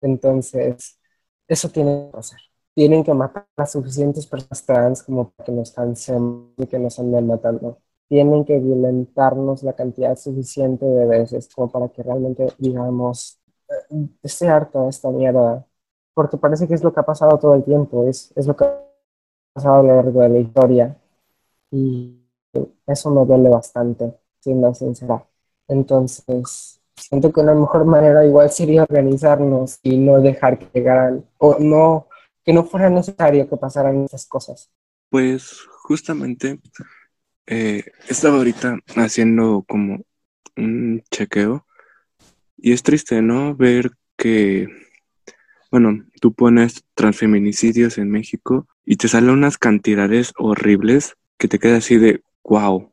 Speaker 4: Entonces, eso tiene que pasar. Tienen que matar a suficientes personas trans como para que nos cansemos y que nos anden matando. Tienen que violentarnos la cantidad suficiente de veces como para que realmente digamos, eh, estoy harto esta mierda. Porque parece que es lo que ha pasado todo el tiempo, es, es lo que ha pasado a lo largo de la historia. Y eso me duele bastante, siendo sincera. Entonces, siento que una mejor manera igual sería organizarnos y no dejar que llegaran, o no, que no fuera necesario que pasaran estas cosas.
Speaker 1: Pues justamente eh, estaba ahorita haciendo como un chequeo y es triste, ¿no? Ver que, bueno, tú pones transfeminicidios en México y te salen unas cantidades horribles que te queda así de, wow.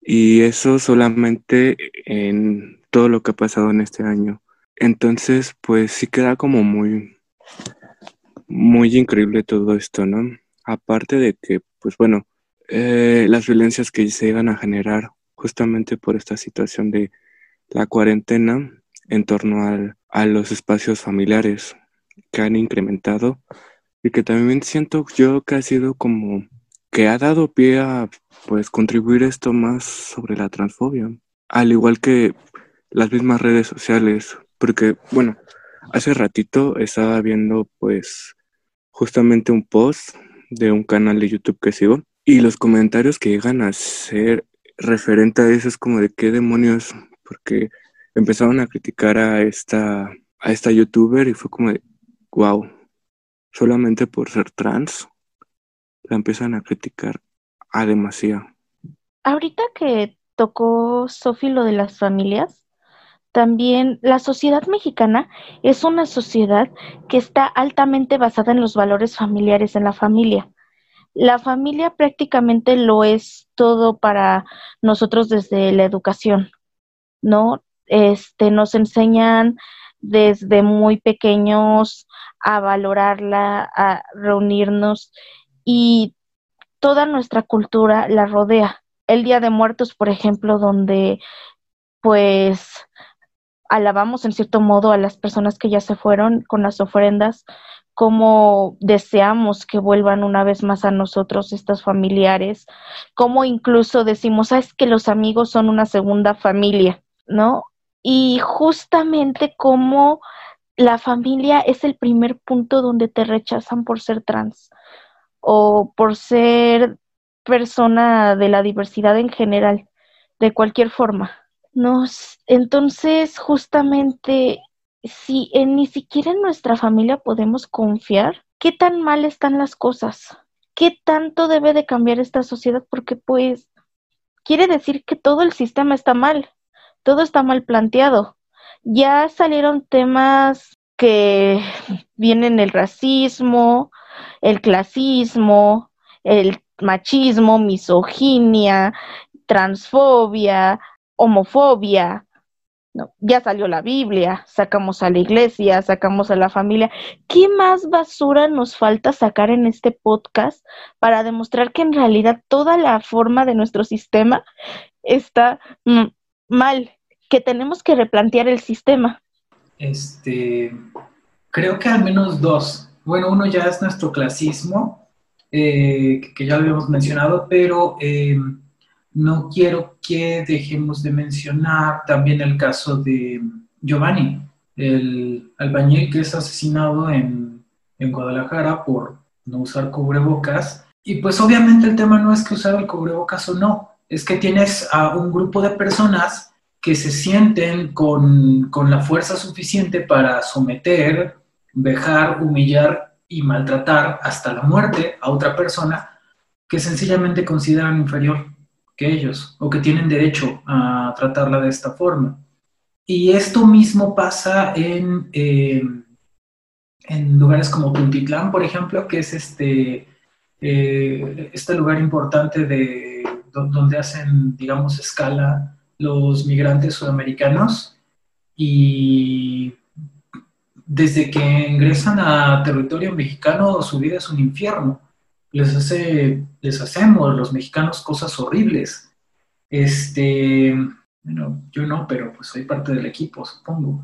Speaker 1: Y eso solamente en todo lo que ha pasado en este año. Entonces, pues sí queda como muy, muy increíble todo esto, ¿no? Aparte de que, pues bueno, eh, las violencias que se iban a generar justamente por esta situación de la cuarentena en torno a los espacios familiares que han incrementado y que también siento yo que ha sido como que ha dado pie a pues contribuir esto más sobre la transfobia, al igual que las mismas redes sociales, porque bueno, hace ratito estaba viendo pues justamente un post de un canal de YouTube que sigo y los comentarios que llegan a ser referente a eso es como de qué demonios, porque empezaron a criticar a esta a esta youtuber y fue como de wow, solamente por ser trans la empiezan a criticar a demasía.
Speaker 5: Ahorita que tocó Sofi lo de las familias, también la sociedad mexicana es una sociedad que está altamente basada en los valores familiares, en la familia. La familia prácticamente lo es todo para nosotros desde la educación, ¿no? Este, nos enseñan desde muy pequeños a valorarla, a reunirnos y toda nuestra cultura la rodea. El Día de Muertos, por ejemplo, donde pues alabamos en cierto modo a las personas que ya se fueron con las ofrendas, como deseamos que vuelvan una vez más a nosotros estas familiares, como incluso decimos, sabes que los amigos son una segunda familia, ¿no? Y justamente como la familia es el primer punto donde te rechazan por ser trans o por ser persona de la diversidad en general, de cualquier forma. Nos, entonces, justamente, si ni siquiera en nuestra familia podemos confiar, ¿qué tan mal están las cosas? ¿Qué tanto debe de cambiar esta sociedad? Porque pues quiere decir que todo el sistema está mal, todo está mal planteado. Ya salieron temas que vienen el racismo, el clasismo, el machismo, misoginia, transfobia, homofobia. No, ya salió la Biblia, sacamos a la iglesia, sacamos a la familia. ¿Qué más basura nos falta sacar en este podcast para demostrar que en realidad toda la forma de nuestro sistema está mal, que tenemos que replantear el sistema?
Speaker 2: Este, creo que al menos dos. Bueno, uno ya es nuestro clasismo, eh, que ya habíamos mencionado, pero eh, no quiero que dejemos de mencionar también el caso de Giovanni, el albañil que es asesinado en, en Guadalajara por no usar cubrebocas. Y pues obviamente el tema no es que usar el cubrebocas o no, es que tienes a un grupo de personas que se sienten con, con la fuerza suficiente para someter, dejar, humillar y maltratar hasta la muerte a otra persona que sencillamente consideran inferior que ellos o que tienen derecho a tratarla de esta forma. Y esto mismo pasa en, eh, en lugares como Puntitlán, por ejemplo, que es este, eh, este lugar importante de, donde hacen, digamos, escala los migrantes sudamericanos y desde que ingresan a territorio mexicano su vida es un infierno. Les, hace, les hacemos los mexicanos cosas horribles. Este, bueno, yo no, pero pues soy parte del equipo, supongo.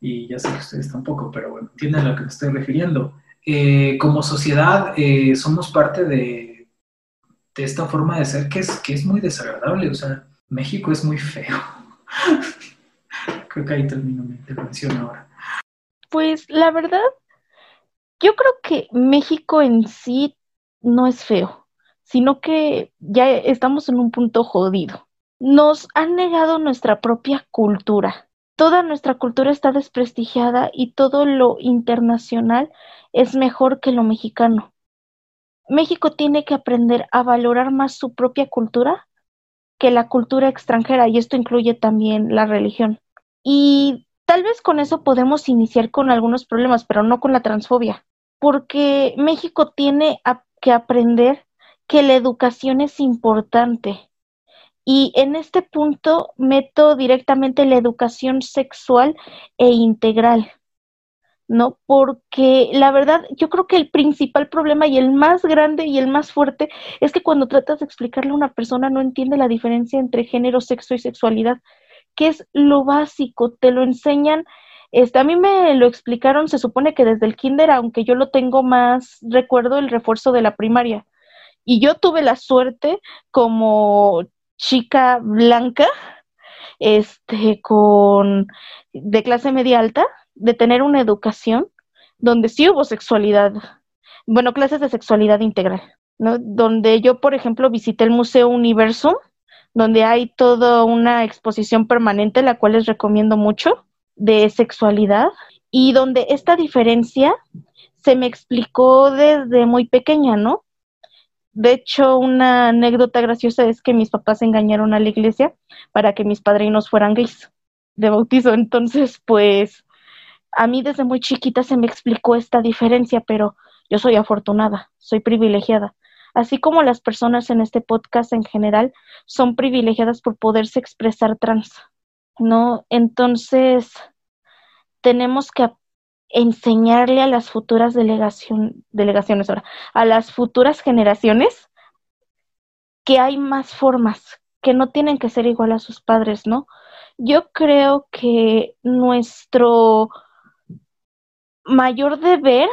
Speaker 2: Y ya sé que ustedes tampoco, pero bueno, entienden a lo que me estoy refiriendo. Eh, como sociedad eh, somos parte de, de, esta forma de ser que es, que es muy desagradable. O sea, México es muy feo. Creo que ahí termino mi intervención ahora.
Speaker 5: Pues la verdad, yo creo que México en sí no es feo, sino que ya estamos en un punto jodido. Nos han negado nuestra propia cultura. Toda nuestra cultura está desprestigiada y todo lo internacional es mejor que lo mexicano. México tiene que aprender a valorar más su propia cultura que la cultura extranjera y esto incluye también la religión. Y tal vez con eso podemos iniciar con algunos problemas, pero no con la transfobia, porque México tiene que aprender que la educación es importante. Y en este punto meto directamente la educación sexual e integral. ¿no? Porque la verdad, yo creo que el principal problema y el más grande y el más fuerte es que cuando tratas de explicarle a una persona no entiende la diferencia entre género, sexo y sexualidad, que es lo básico, te lo enseñan. Este, a mí me lo explicaron, se supone que desde el kinder, aunque yo lo tengo más, recuerdo el refuerzo de la primaria. Y yo tuve la suerte como chica blanca, este, con, de clase media alta, de tener una educación donde sí hubo sexualidad, bueno, clases de sexualidad integral, ¿no? Donde yo, por ejemplo, visité el Museo Universo, donde hay toda una exposición permanente, la cual les recomiendo mucho, de sexualidad, y donde esta diferencia se me explicó desde muy pequeña, ¿no? De hecho, una anécdota graciosa es que mis papás engañaron a la iglesia para que mis padrinos fueran gays de bautizo. Entonces, pues, a mí desde muy chiquita se me explicó esta diferencia, pero yo soy afortunada, soy privilegiada. Así como las personas en este podcast en general son privilegiadas por poderse expresar trans, ¿no? Entonces, tenemos que enseñarle a las futuras delegación, delegaciones, ahora, a las futuras generaciones que hay más formas, que no tienen que ser igual a sus padres, ¿no? Yo creo que nuestro mayor deber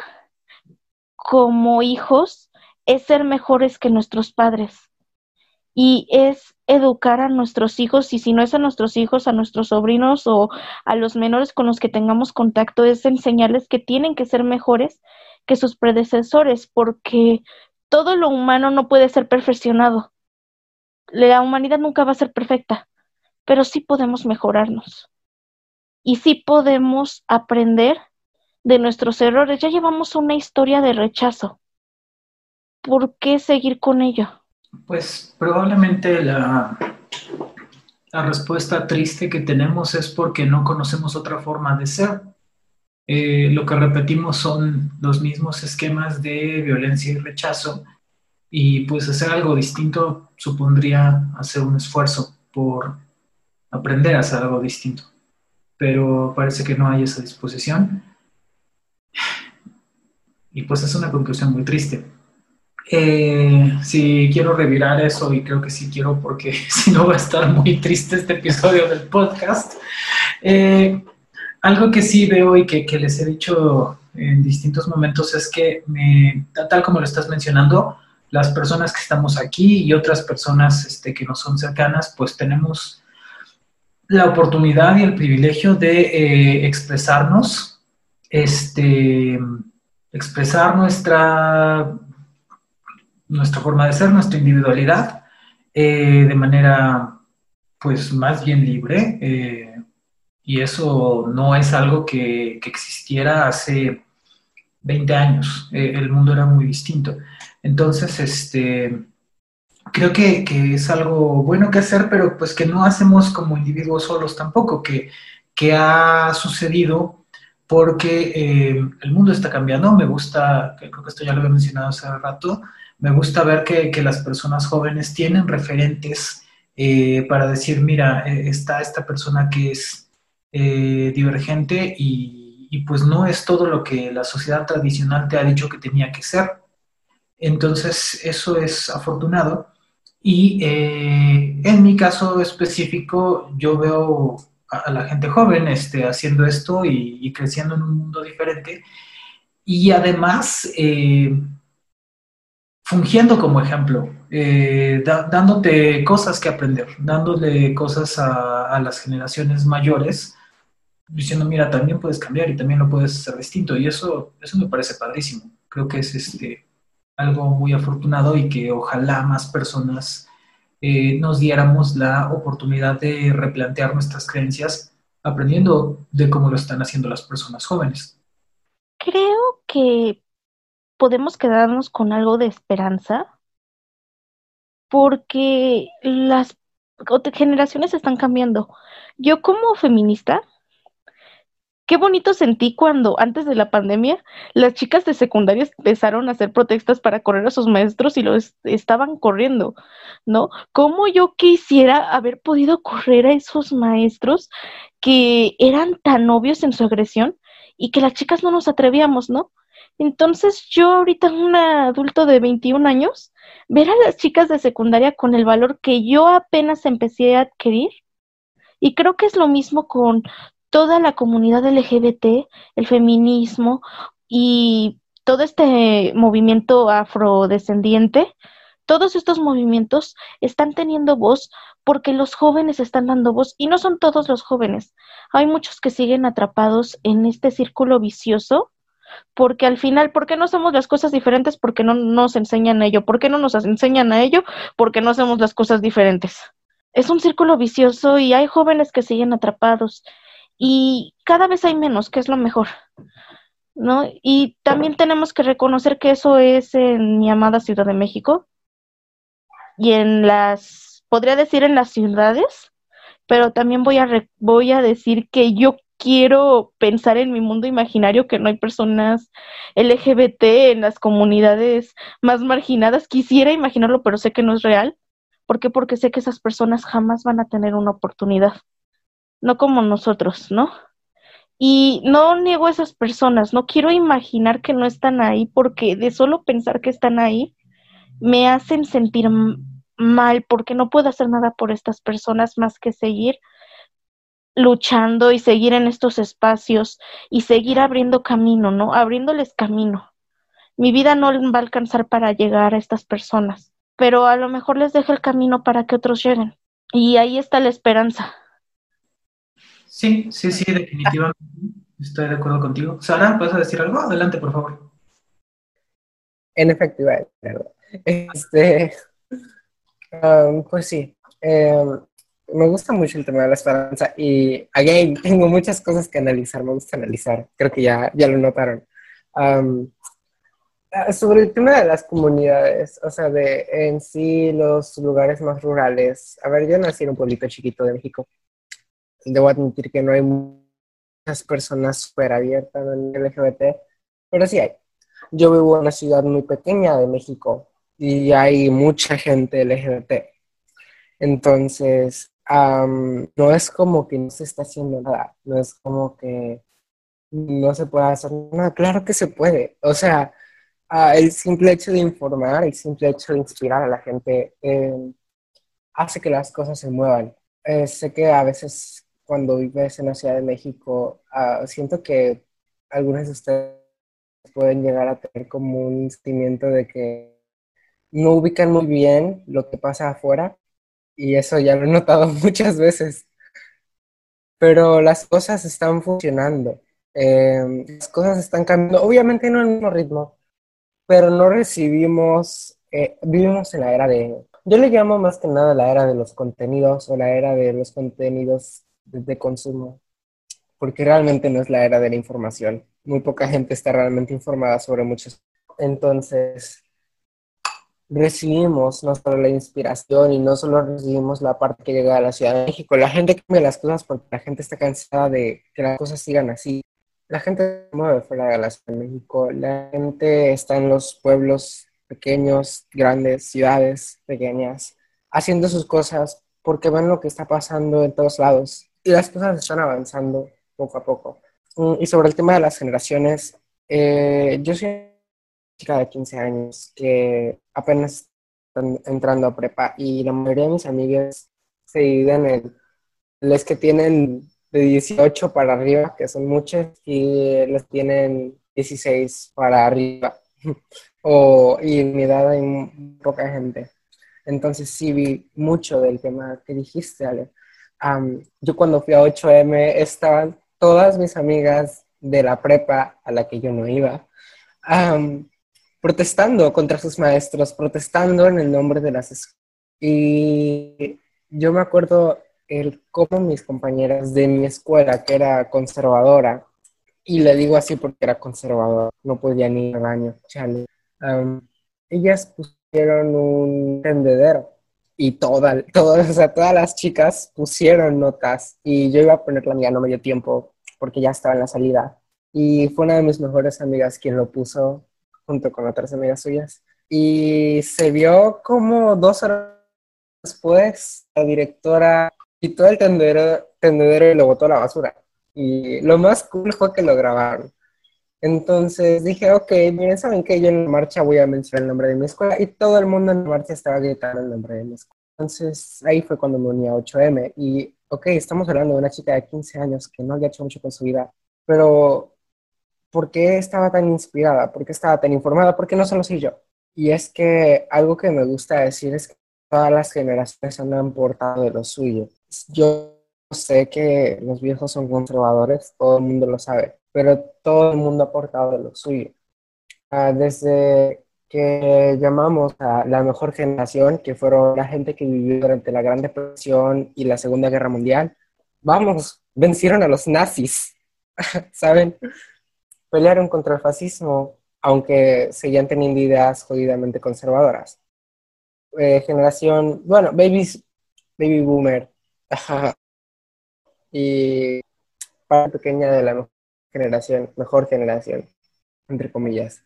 Speaker 5: como hijos es ser mejores que nuestros padres y es educar a nuestros hijos y si no es a nuestros hijos, a nuestros sobrinos o a los menores con los que tengamos contacto, es enseñarles que tienen que ser mejores que sus predecesores porque todo lo humano no puede ser perfeccionado. La humanidad nunca va a ser perfecta, pero sí podemos mejorarnos y sí podemos aprender de nuestros errores. Ya llevamos una historia de rechazo. ¿Por qué seguir con ello?
Speaker 2: Pues probablemente la, la respuesta triste que tenemos es porque no conocemos otra forma de ser. Eh, lo que repetimos son los mismos esquemas de violencia y rechazo y pues hacer algo distinto supondría hacer un esfuerzo por aprender a hacer algo distinto. Pero parece que no hay esa disposición y pues es una conclusión muy triste. Eh, si quiero revirar eso, y creo que sí quiero porque si no va a estar muy triste este episodio del podcast. Eh, algo que sí veo y que, les he dicho en distintos momentos es que, tal como lo estás mencionando, las personas que estamos aquí y otras personas este, que no son cercanas, pues tenemos la oportunidad y el privilegio de eh, expresarnos este, expresar nuestra, nuestra forma de ser, nuestra individualidad, eh, de manera pues más bien libre. Eh, y eso no es algo que, existiera hace 20 años. Eh, el mundo era muy distinto. Entonces, este, creo que, que, es algo bueno que hacer, pero pues que no hacemos como individuos solos tampoco, que, que ha sucedido porque el mundo está cambiando. Me gusta, creo que esto ya lo había mencionado hace rato, me gusta ver que, que las personas jóvenes tienen referentes eh, para decir, mira, eh, está esta persona que es divergente y, y, pues no es todo lo que la sociedad tradicional te ha dicho que tenía que ser. Entonces, eso es afortunado. Y en mi caso específico, yo veo a, la gente joven este, haciendo esto y, creciendo en un mundo diferente. Y además, eh, fungiendo como ejemplo, eh, dándote cosas que aprender, dándole cosas a, las generaciones mayores, diciendo, mira, también puedes cambiar y también lo puedes hacer distinto. Y eso, eso me parece padrísimo. Creo que es este, algo muy afortunado y que ojalá más personas eh, nos diéramos la oportunidad de replantear nuestras creencias aprendiendo de cómo lo están haciendo las personas jóvenes.
Speaker 5: Creo que podemos quedarnos con algo de esperanza porque las generaciones están cambiando. Yo como feminista Qué bonito sentí cuando, antes de la pandemia, las chicas de secundaria empezaron a hacer protestas para correr a sus maestros y los estaban corriendo, ¿no? Cómo yo quisiera haber podido correr a esos maestros que eran tan obvios en su agresión y que las chicas no nos atrevíamos, ¿no? Entonces yo ahorita, un adulto de 21 años, ver a las chicas de secundaria con el valor que yo apenas empecé a adquirir, y creo que es lo mismo con toda la comunidad LGBT, el feminismo y todo este movimiento afrodescendiente, todos estos movimientos están teniendo voz porque los jóvenes están dando voz y no son todos los jóvenes. Hay muchos que siguen atrapados en este círculo vicioso porque al final, ¿por qué no hacemos las cosas diferentes? Porque no nos enseñan a ello. ¿Por qué no nos enseñan a ello? Porque no hacemos las cosas diferentes. Es un círculo vicioso y hay jóvenes que siguen atrapados y cada vez hay menos, que es lo mejor. ¿No? Y también tenemos que reconocer que eso es en mi amada Ciudad de México y en las, podría decir en las ciudades, pero también voy a, voy a decir que yo quiero pensar en mi mundo imaginario que no hay personas LGBT en las comunidades más marginadas. Quisiera imaginarlo, pero sé que no es real. ¿Por qué? Porque sé que esas personas jamás van a tener una oportunidad no como nosotros, ¿no? Y no niego a esas personas, no quiero imaginar que no están ahí porque de solo pensar que están ahí me hacen sentir mal porque no puedo hacer nada por estas personas más que seguir luchando y seguir en estos espacios y seguir abriendo camino, ¿no? Abriéndoles camino. Mi vida no va a alcanzar para llegar a estas personas, pero a lo mejor les dejo el camino para que otros lleguen. Y ahí está la esperanza.
Speaker 2: Sí, sí, sí, definitivamente. Estoy de acuerdo contigo. Sara, ¿vas a decir algo? Adelante, por favor.
Speaker 4: En efecto, Este, um, pues sí, um, me gusta mucho el tema de la esperanza y, again, tengo muchas cosas que analizar, me gusta analizar, creo que ya, ya lo notaron. Um, sobre el tema de las comunidades, o sea, de en sí los lugares más rurales. A ver, yo nací en un pueblito chiquito de México debo admitir que no hay muchas personas súper abiertas en LGBT, pero sí hay. Yo vivo en una ciudad muy pequeña de México y hay mucha gente LGBT. Entonces, no es como que no se está haciendo nada, no es como que no se puede hacer nada. Claro que se puede. O sea, ah, el simple hecho de informar, el simple hecho de inspirar a la gente eh, hace que las cosas se muevan. Eh, sé que a veces cuando vives en la Ciudad de México, ah, siento que algunos de ustedes pueden llegar a tener como un sentimiento de que no ubican muy bien lo que pasa afuera y eso ya lo he notado muchas veces. Pero las cosas están funcionando, em, las cosas están cambiando, obviamente no el mismo ritmo, pero no recibimos, eh, vivimos en la era de, yo le llamo más que nada la era de los contenidos o la era de los contenidos de consumo, porque realmente no es la era de la información. Muy poca gente está realmente informada sobre muchos. Entonces, recibimos no solo la inspiración y no solo recibimos la parte que llega a la Ciudad de México. La gente cambia las cosas porque la gente está cansada de que las cosas sigan así. la gente se mueve fuera de la Ciudad de México, la gente está en los pueblos pequeños, grandes, ciudades pequeñas, haciendo sus cosas porque ven lo que está pasando en todos lados y las cosas están avanzando poco a poco. Mm, y sobre el tema de las generaciones, eh, yo soy chica de 15 años que apenas están entrando a prepa y la mayoría de mis amigas se dividen en les que tienen de 18 para arriba, que son muchas, y les tienen 16 para arriba. o, y en mi edad hay poca gente. Entonces sí vi mucho del tema que dijiste, Ale. yo cuando fui a 8M estaban todas mis amigas de la prepa a la que yo no iba, protestando contra sus maestros, protestando en el nombre de las escuelas. Y yo me acuerdo el cómo mis compañeras de mi escuela, que era conservadora, y le digo así porque era conservadora, no podía ni ir al baño, chale. ellas pusieron un tendedero y toda, todas, o sea, todas las chicas pusieron notas y yo iba a poner la mía, no me dio tiempo porque ya estaba en la salida. Y fue una de mis mejores amigas quien lo puso junto con otras amigas suyas. Y se vio como dos horas después la directora quitó el tendedero, tendedero y lo botó a la basura. Y lo más cool fue que lo grabaron. Entonces dije, ok, miren, ¿saben que Yo en la marcha voy a mencionar el nombre de mi escuela y todo el mundo en la marcha estaba gritando el nombre de mi escuela. Entonces ahí fue cuando me uní a 8M y, ok, estamos hablando de una chica de 15 años que no había hecho mucho con su vida, pero ¿por qué estaba tan inspirada? ¿Por qué estaba tan informada? Porque no solo soy yo. Y es que algo que me gusta decir es que todas las generaciones han portado de lo suyo. Yo sé que los viejos son conservadores, todo el mundo lo sabe, pero todo el mundo ha aportado lo suyo. Ah, desde que llamamos a la mejor generación, que fueron la gente que vivió durante la Gran Depresión y la Segunda Guerra Mundial, vamos, vencieron a los nazis, ¿saben? Pelearon contra el fascismo, aunque seguían teniendo ideas jodidamente conservadoras. Eh, generación, bueno, babies, baby boomer, y para pequeña de la generación, mejor generación, entre comillas.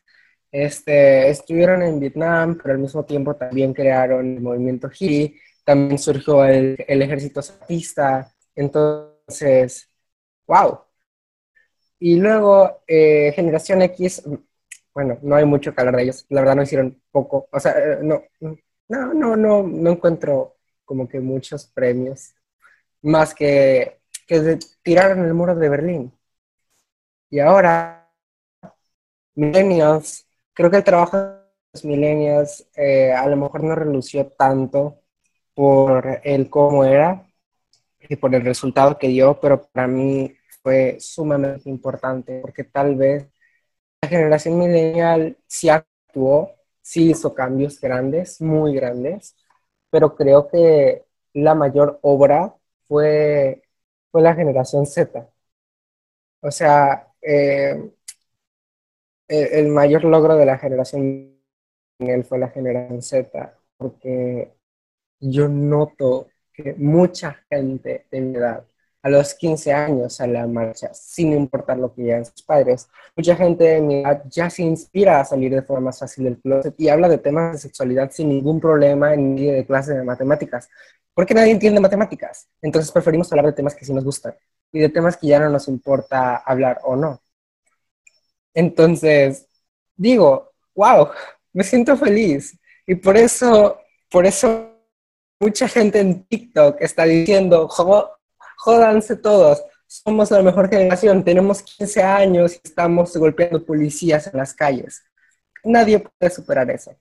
Speaker 4: Este, estuvieron en Vietnam, pero al mismo tiempo también crearon el movimiento hippie, también surgió el, el ejército zapatista, entonces, wow. Y luego, eh, Generación X, bueno, no hay mucho que hablar de ellos, la verdad no hicieron poco, o sea, eh, no, no, no, no, no encuentro como que muchos premios, más que que tiraron el muro de Berlín. Y ahora, millennials, creo que el trabajo de millennials eh, a lo mejor no relució tanto por el cómo era y por el resultado que dio, pero para mí fue sumamente importante porque tal vez la generación millennial sí actuó, sí hizo cambios grandes, muy grandes, pero creo que la mayor obra fue fue la generación Z. O sea, eh, el, mayor logro de la generación él fue la generación Z, porque yo noto que mucha gente de mi edad, a los 15 años a la marcha, sin importar lo que digan sus padres, mucha gente de mi edad ya se inspira a salir de forma más fácil del closet y habla de temas de sexualidad sin ningún problema en medio de clase de matemáticas porque nadie entiende matemáticas. Entonces preferimos hablar de temas que sí nos gustan y de temas que ya no nos importa hablar o no. Entonces, digo, wow, me siento feliz. Y por eso, por eso mucha gente en TikTok está diciendo, jodanse todos, somos la mejor generación, tenemos 15 años y estamos golpeando policías en las calles. Nadie puede superar eso.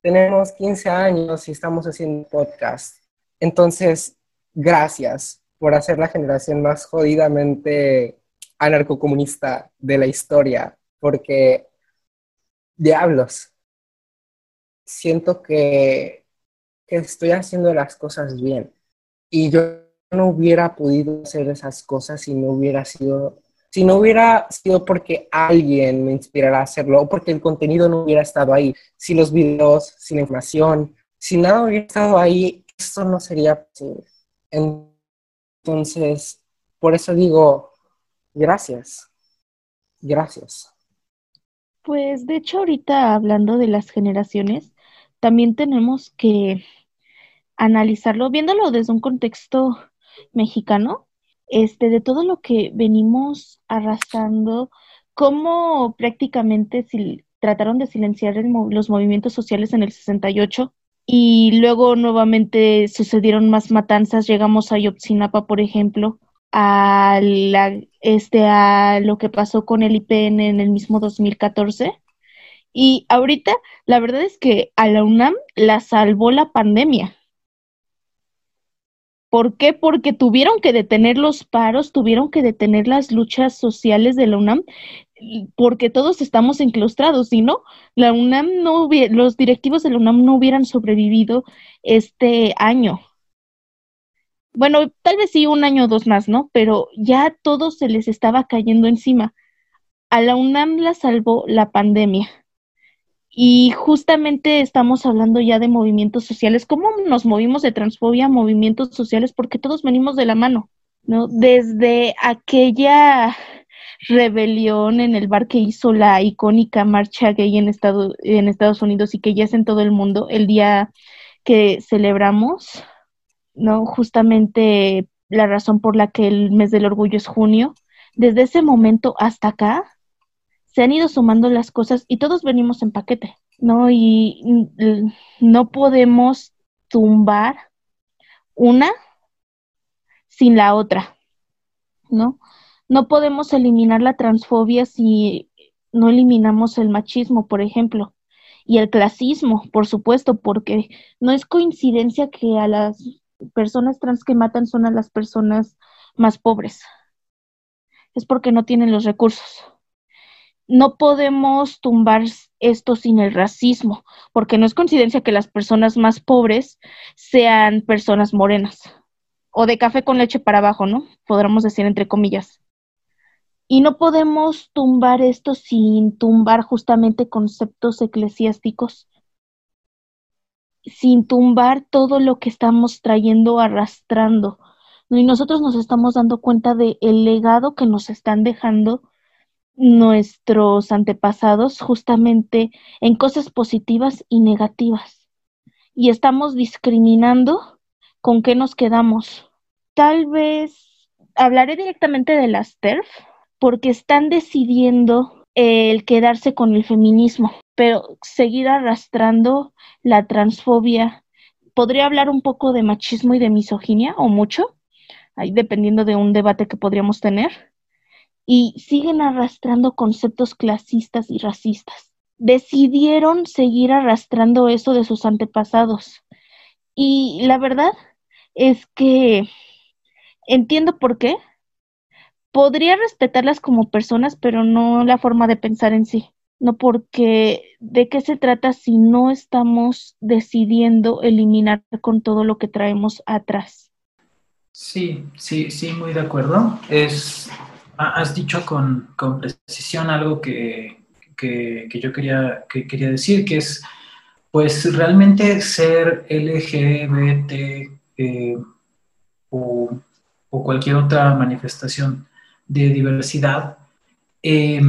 Speaker 4: Tenemos 15 años y estamos haciendo podcast entonces, gracias por hacer la generación más jodidamente anarcocomunista de la historia, porque, diablos, siento que, estoy haciendo las cosas bien. Y yo no hubiera podido hacer esas cosas si no hubiera sido, si no hubiera sido porque alguien me inspirara a hacerlo o porque el contenido no hubiera estado ahí, si los videos, si la información, si nada hubiera estado ahí, esto no sería posible. Entonces, por eso digo, gracias. Gracias.
Speaker 5: Pues de hecho ahorita hablando de las generaciones, también tenemos que analizarlo, viéndolo desde un contexto mexicano, este, de todo lo que venimos arrastrando, cómo prácticamente trataron de silenciar los movimientos sociales en el 68 y luego nuevamente sucedieron más matanzas, llegamos a Yotzinapa, por ejemplo, a, la, este, a lo que pasó con el IPN en el mismo 2014. Y ahorita, la verdad es que a la UNAM la salvó la pandemia. ¿Por qué? Porque tuvieron que detener los paros, tuvieron que detener las luchas sociales de la UNAM, porque todos estamos enclaustrados, si no, la UNAM no los directivos de la UNAM no hubieran sobrevivido este año. Bueno, tal vez sí un año o dos más, ¿no? Pero ya todo se les estaba cayendo encima. A la UNAM la salvó la pandemia. Y justamente estamos hablando ya de movimientos sociales. ¿Cómo nos movimos de transfobia a movimientos sociales? Porque todos venimos de la mano, ¿no? Desde aquella rebelión en el bar que hizo la icónica marcha gay en, en Estados Unidos y que ya es en todo el mundo, el día que celebramos, ¿no? Justamente la razón por la que el mes del orgullo es junio. Desde ese momento hasta acá, se han ido sumando las cosas y todos venimos en paquete, ¿no? Y no podemos tumbar una sin la otra, ¿no? No podemos eliminar la transfobia si no eliminamos el machismo, por ejemplo, y el clasismo, por supuesto, porque no es coincidencia que a las personas trans que matan son a las personas más pobres. Es porque no tienen los recursos no podemos tumbar esto sin el racismo, porque no es coincidencia que las personas más pobres sean personas morenas o de café con leche para abajo, ¿no? Podríamos decir entre comillas. Y no podemos tumbar esto sin tumbar justamente conceptos eclesiásticos, sin tumbar todo lo que estamos trayendo, arrastrando. Y nosotros nos estamos dando cuenta del legado que nos están dejando nuestros antepasados justamente en cosas positivas y negativas. Y estamos discriminando con qué nos quedamos. Tal vez hablaré directamente de las TERF porque están decidiendo el quedarse con el feminismo, pero seguir arrastrando la transfobia. Podría hablar un poco de machismo y de misoginia o mucho, ahí dependiendo de un debate que podríamos tener y siguen arrastrando conceptos clasistas y racistas. Decidieron seguir arrastrando eso de sus antepasados. Y la verdad es que entiendo por qué. Podría respetarlas como personas, pero no la forma de pensar en sí. No porque de qué se trata si no estamos decidiendo eliminar con todo lo que traemos atrás.
Speaker 2: Sí, sí, sí, muy de acuerdo. Es has dicho con, precisión algo que, yo quería, que quería decir, que es, pues realmente ser LGBT eh, o, cualquier otra manifestación de diversidad, eh,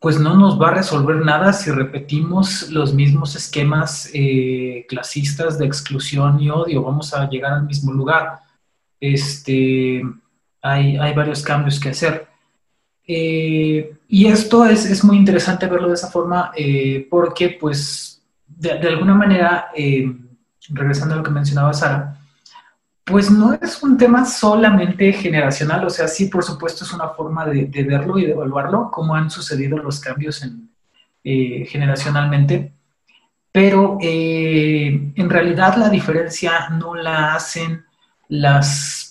Speaker 2: pues no nos va a resolver nada si repetimos los mismos esquemas eh, clasistas de exclusión y odio. Vamos a llegar al mismo lugar. Este, hay, varios cambios que hacer. Eh, y esto es, muy interesante verlo de esa forma eh, porque, pues, de, alguna manera, eh, regresando a lo que mencionaba Sara, pues no es un tema solamente generacional, o sea, sí, por supuesto, es una forma de, verlo y de evaluarlo, cómo han sucedido los cambios en, generacionalmente, pero en realidad la diferencia no la hacen las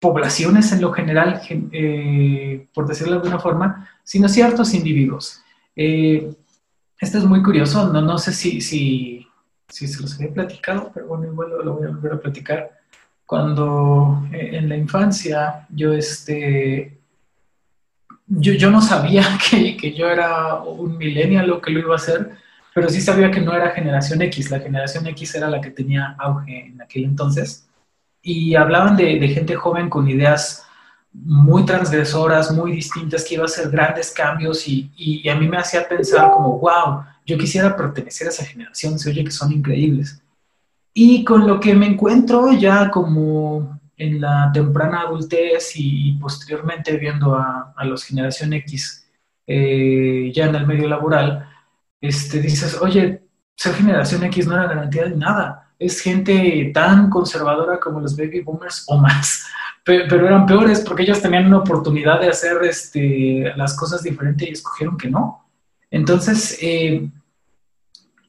Speaker 2: poblaciones en lo general, eh, por decirlo de alguna forma, sino ciertos individuos. Eh, esto es muy curioso, no, no sé si, si, si se los había platicado, pero bueno, igual lo, voy a volver a platicar. Cuando eh, en la infancia yo, este, yo, yo no sabía que, que, yo era un millennial o que lo iba a hacer, pero sí sabía que no era generación X, la generación X era la que tenía auge en aquel entonces y hablaban de, gente joven con ideas muy transgresoras, muy distintas, que iba a hacer grandes cambios y, y, a mí me hacía pensar como, wow, yo quisiera pertenecer a esa generación, se oye que son increíbles. Y con lo que me encuentro ya como en la temprana adultez y, posteriormente viendo a, los generación X eh, ya en el medio laboral, este, dices, oye, ser generación X no era garantía de nada. Es gente tan conservadora como los baby boomers o más, pero, eran peores porque ellos tenían una oportunidad de hacer este, las cosas diferentes y escogieron que no. Entonces, eh,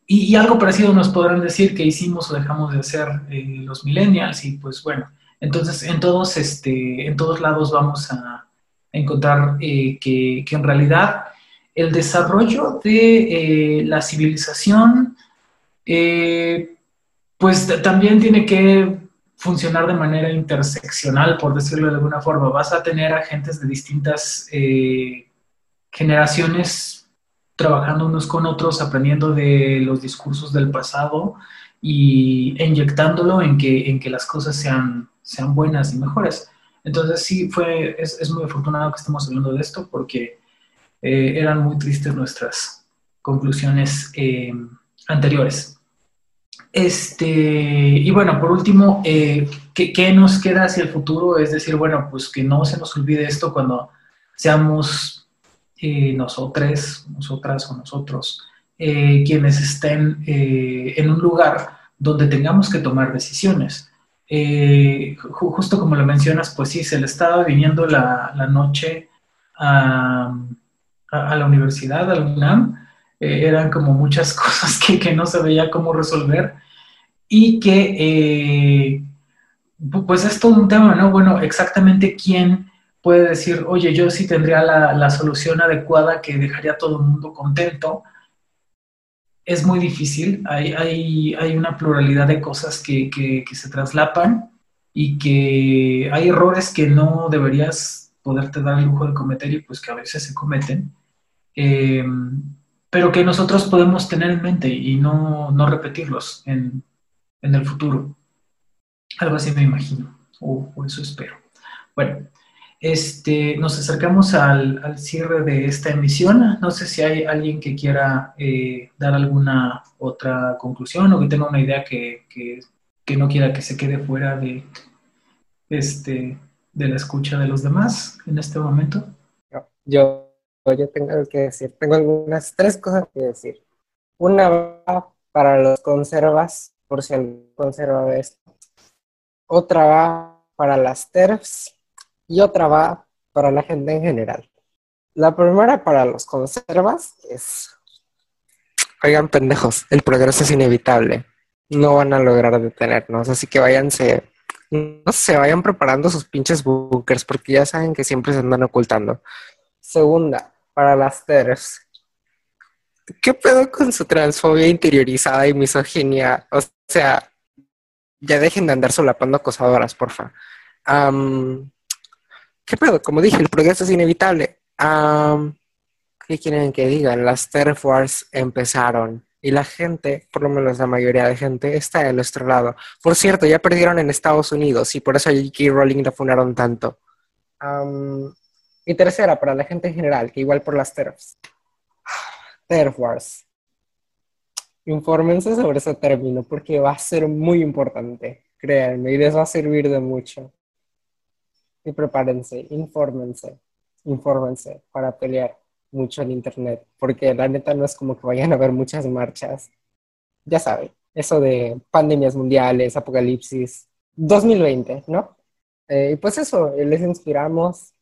Speaker 2: y, algo parecido nos podrán decir que hicimos o dejamos de hacer eh, los millennials y pues bueno, entonces en todos, este, en todos lados vamos a encontrar eh, que, que, en realidad el desarrollo de la civilización pues también tiene que funcionar de manera interseccional, por decirlo de alguna forma. Vas a tener agentes de distintas generaciones trabajando unos con otros, aprendiendo de los discursos del pasado y inyectándolo en que, en que las cosas sean, sean buenas y mejores. Entonces sí, fue, es, muy afortunado que estemos hablando de esto porque eh, eran muy tristes nuestras conclusiones eh, anteriores. Este, y bueno, por último, eh, ¿qué, ¿qué, nos queda hacia el futuro? Es decir, bueno, pues que no se nos olvide esto cuando seamos eh, nosotros, nosotras o nosotros, eh, quienes estén eh, en un lugar donde tengamos que tomar decisiones. justo como lo mencionas, pues sí, se le estaba viniendo la, la noche a, a, la universidad, al UNAM, eran como muchas cosas que, que, no se veía cómo resolver y que, pues es todo un tema, ¿no? Bueno, exactamente quién puede decir, oye, yo sí tendría la, solución adecuada que dejaría a todo el mundo contento. Es muy difícil, hay, hay, hay una pluralidad de cosas que, se traslapan y que hay errores que no deberías poderte dar el lujo de cometer y pues que a veces se cometen, eh, pero que nosotros podemos tener en mente y no, repetirlos en, el futuro. Algo así me imagino, o, o eso espero. Bueno, este, nos acercamos al, cierre de esta emisión. No sé si hay alguien que quiera eh, dar alguna otra conclusión o que tenga una idea que, no quiera que se quede fuera de, este, de la escucha de los demás en este momento.
Speaker 4: Yo, yo tengo que decir, tengo algunas tres cosas que decir. Una va para los conservas, por si alguien conserva esto. Otra va para las TERFs y otra va para la gente en general. La primera para los conservas es, oigan pendejos, el progreso es inevitable, no van a lograr detenernos, así que váyanse, no se vayan preparando sus pinches bunkers porque ya saben que siempre se andan ocultando. Segunda, para las TERFs. ¿Qué pedo con su transfobia interiorizada y misoginia? O sea, ya dejen de andar solapando acosadoras, porfa. Um, ¿Qué pedo? Como dije, el progreso es inevitable. ¿Qué quieren que digan? Las Terf Wars empezaron y la gente, por lo menos la mayoría de gente, está de nuestro lado. Por cierto, ya perdieron en Estados Unidos y por eso a J.K. Rowling la funaron tanto. Y tercera, para la gente en general, que igual por las TERFs. TERF Wars. Infórmense sobre ese término porque va a ser muy importante, créanme, y les va a servir de mucho y prepárense, infórmense, infórmense para pelear mucho en internet, porque la neta no es como que vayan a haber muchas marchas. Ya saben, eso de pandemias mundiales, apocalipsis, 2020, ¿no? Eh, y pues eso, les inspiramos.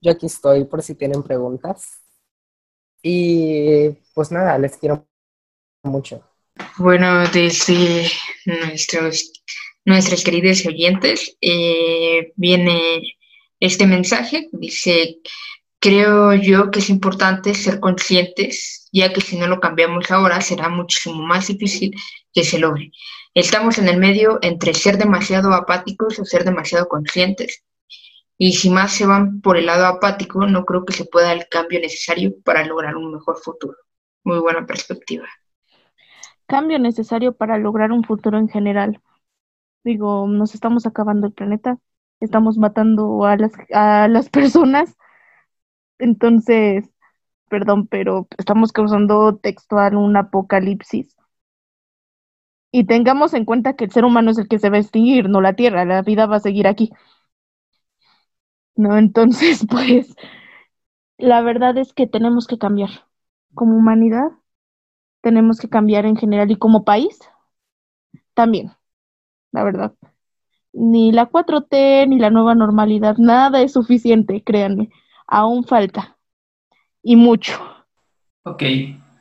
Speaker 4: Yo aquí estoy por si tienen preguntas. Y pues nada, les quiero mucho.
Speaker 3: Bueno, desde nuestros nuestros queridos oyentes, eh, viene este mensaje, dice, creo yo que es importante ser conscientes, ya que si no lo cambiamos ahora será muchísimo más difícil que se logre. Estamos en el medio entre ser demasiado apáticos o ser demasiado conscientes. Y si más se van por el lado apático, no creo que se pueda el cambio necesario para lograr un mejor futuro. Muy buena perspectiva.
Speaker 5: Cambio necesario para lograr un futuro en general. Digo, nos estamos acabando el planeta. estamos matando a las, a las personas. Entonces, perdón, pero estamos causando textual un apocalipsis. Y tengamos en cuenta que el ser humano es el que se va a extinguir, no la Tierra, la vida va a seguir aquí. ¿No? Entonces, pues, la verdad es que tenemos que cambiar. Como humanidad, tenemos que cambiar en general y como país, también, la verdad. Ni la 4T, ni la nueva normalidad, nada es suficiente, créanme. Aún falta. Y mucho.
Speaker 2: Ok,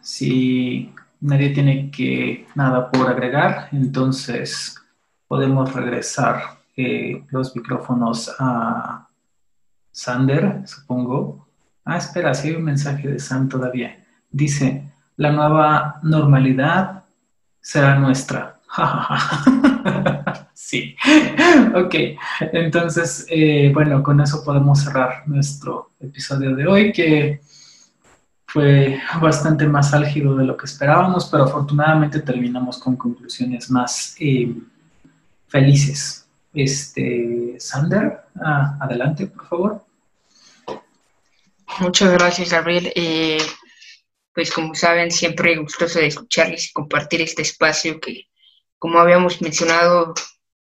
Speaker 2: si nadie tiene que nada por agregar, entonces podemos regresar eh, los micrófonos a Sander, supongo. Ah, espera, si hay un mensaje de Sam todavía. Dice, la nueva normalidad será nuestra. sí. ok, entonces, eh, bueno, con eso podemos cerrar nuestro episodio de hoy, que fue bastante más álgido de lo que esperábamos, pero afortunadamente terminamos con conclusiones más eh, felices. Este, Sander, ah, adelante, por favor.
Speaker 3: Muchas gracias, Gabriel. Eh, pues como saben, siempre gustoso de escucharles y compartir este espacio que, como habíamos mencionado,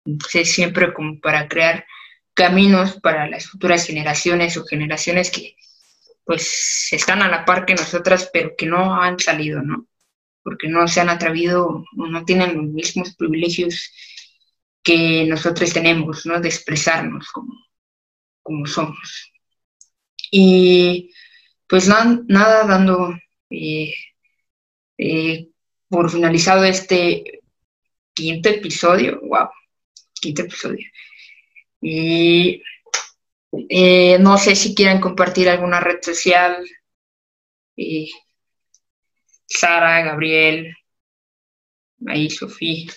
Speaker 3: pues, es siempre como para crear caminos para las futuras generaciones o generaciones que pues están a la par que nosotras, pero que no han salido, ¿no? Porque no se han atrevido no tienen los mismos privilegios que nosotros tenemos, ¿no? De expresarnos como, como somos. Y pues nada, dando eh, por finalizado este quinto episodio, wow, quinto episodio. Y eh, no sé si quieren compartir alguna red social. Sara, Gabriel, ahí Sofía.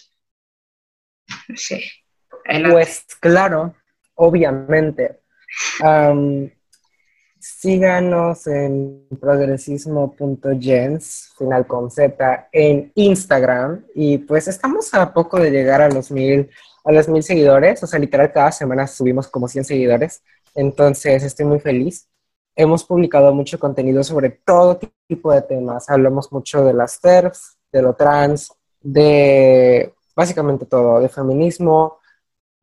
Speaker 3: No sé.
Speaker 4: Pues claro, obviamente. Síganos en progresismo.gens, final con Z, en Instagram. Y pues estamos a poco de llegar a los mil, a los mil seguidores. O sea, literal, cada semana subimos como 100 seguidores. Entonces, estoy muy feliz. Hemos publicado mucho contenido sobre todo tipo de temas. Hablamos mucho de las TERFs, de lo trans, de básicamente todo, de feminismo,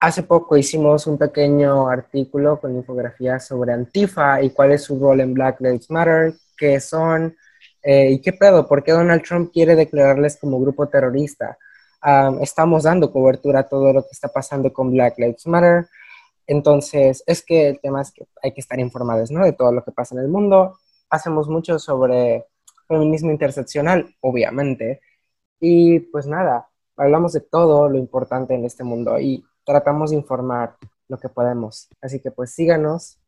Speaker 4: Hace poco hicimos un pequeño artículo con infografía sobre Antifa y cuál es su rol en Black Lives Matter, qué son eh, y qué pedo, por qué Donald Trump quiere declararles como grupo terrorista. estamos dando cobertura a todo lo que está pasando con Black Lives Matter. Entonces, es que el tema es que hay que estar informados, ¿no? De todo lo que pasa en el mundo. Hacemos mucho sobre feminismo interseccional, obviamente. Y pues nada, hablamos de todo lo importante en este mundo. Y tratamos de informar lo que podemos. Así que pues síganos,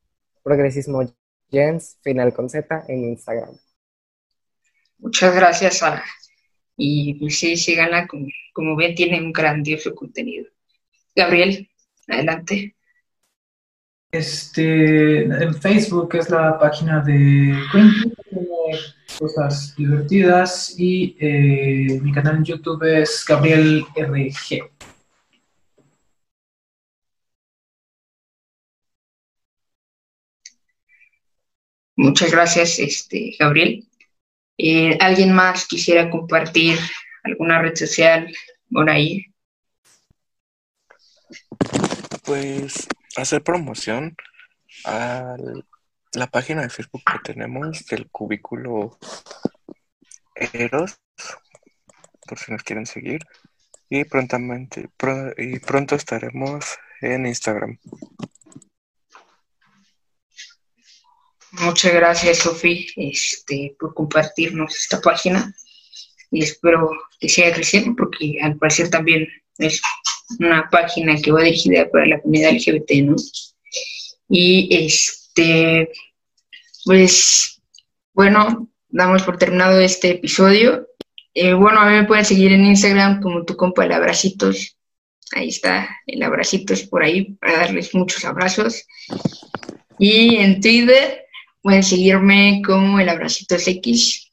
Speaker 4: Progresismo Jens, final con Z, en Instagram.
Speaker 3: Muchas gracias, Sara. Y pues, sí, síganla, como, como ven, tiene un grandioso contenido. Gabriel, adelante.
Speaker 2: Este, en Facebook es la página de tiene cosas divertidas y eh, mi canal en YouTube es Gabriel RG.
Speaker 3: Muchas gracias, este, Gabriel. Eh, ¿Alguien más quisiera compartir alguna red social por ahí?
Speaker 1: Pues hacer promoción a la página de Facebook que tenemos del cubículo Eros, por si nos quieren seguir. Y prontamente, y pronto estaremos en Instagram.
Speaker 3: Muchas gracias, Sofi, este, por compartirnos esta página y espero que siga creciendo porque al parecer también es una página que va dirigida para la comunidad LGBT, ¿no? Y este, pues, bueno, damos por terminado este episodio. Eh, bueno, a mí me pueden seguir en Instagram como tu compa el abracitos. Ahí está el abracitos por ahí para darles muchos abrazos. Y en Twitter Pueden seguirme como el abracito X,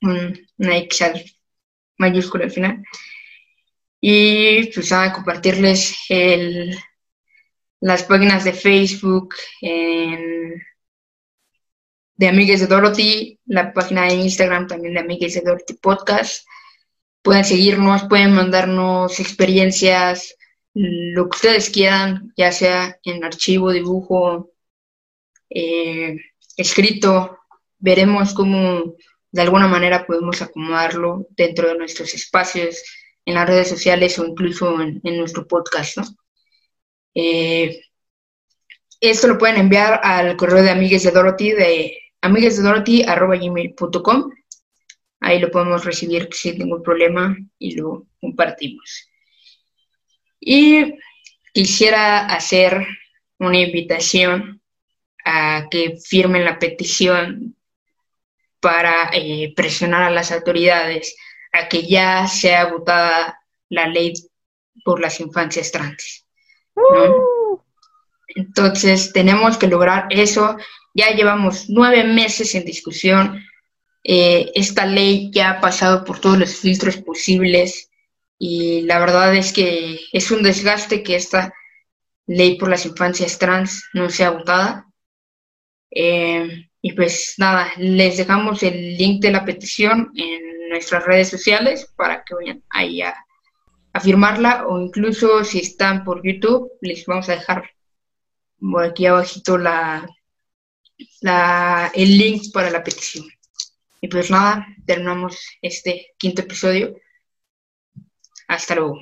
Speaker 3: una X mayúscula al final. Y pues nada, compartirles el, las páginas de Facebook de Amigues de Dorothy, la página de Instagram también de Amigues de Dorothy Podcast. Pueden seguirnos, pueden mandarnos experiencias, lo que ustedes quieran, ya sea en archivo, dibujo, eh, escrito. Veremos cómo de alguna manera podemos acomodarlo dentro de nuestros espacios, en las redes sociales o incluso en, nuestro podcast. Eh, esto lo pueden enviar al correo de Amigues de Dorothy de amiguesdedorothy.gmail.com Ahí lo podemos recibir sin ningún problema y lo compartimos. Y quisiera hacer una invitación a que firmen la petición para eh, presionar a las autoridades a que ya sea votada la ley por las infancias trans. Entonces tenemos que lograr eso. Ya llevamos nueve meses en discusión. Eh, esta ley ya ha pasado por todos los filtros posibles y la verdad es que es un desgaste que esta ley por las infancias trans no sea votada. Eh, y pues nada, les dejamos el link de la petición en nuestras redes sociales para que vayan ahí a, firmarla o incluso si están por YouTube, les vamos a dejar aquí abajito la, el link para la petición. Y pues nada, terminamos este quinto episodio. Hasta luego.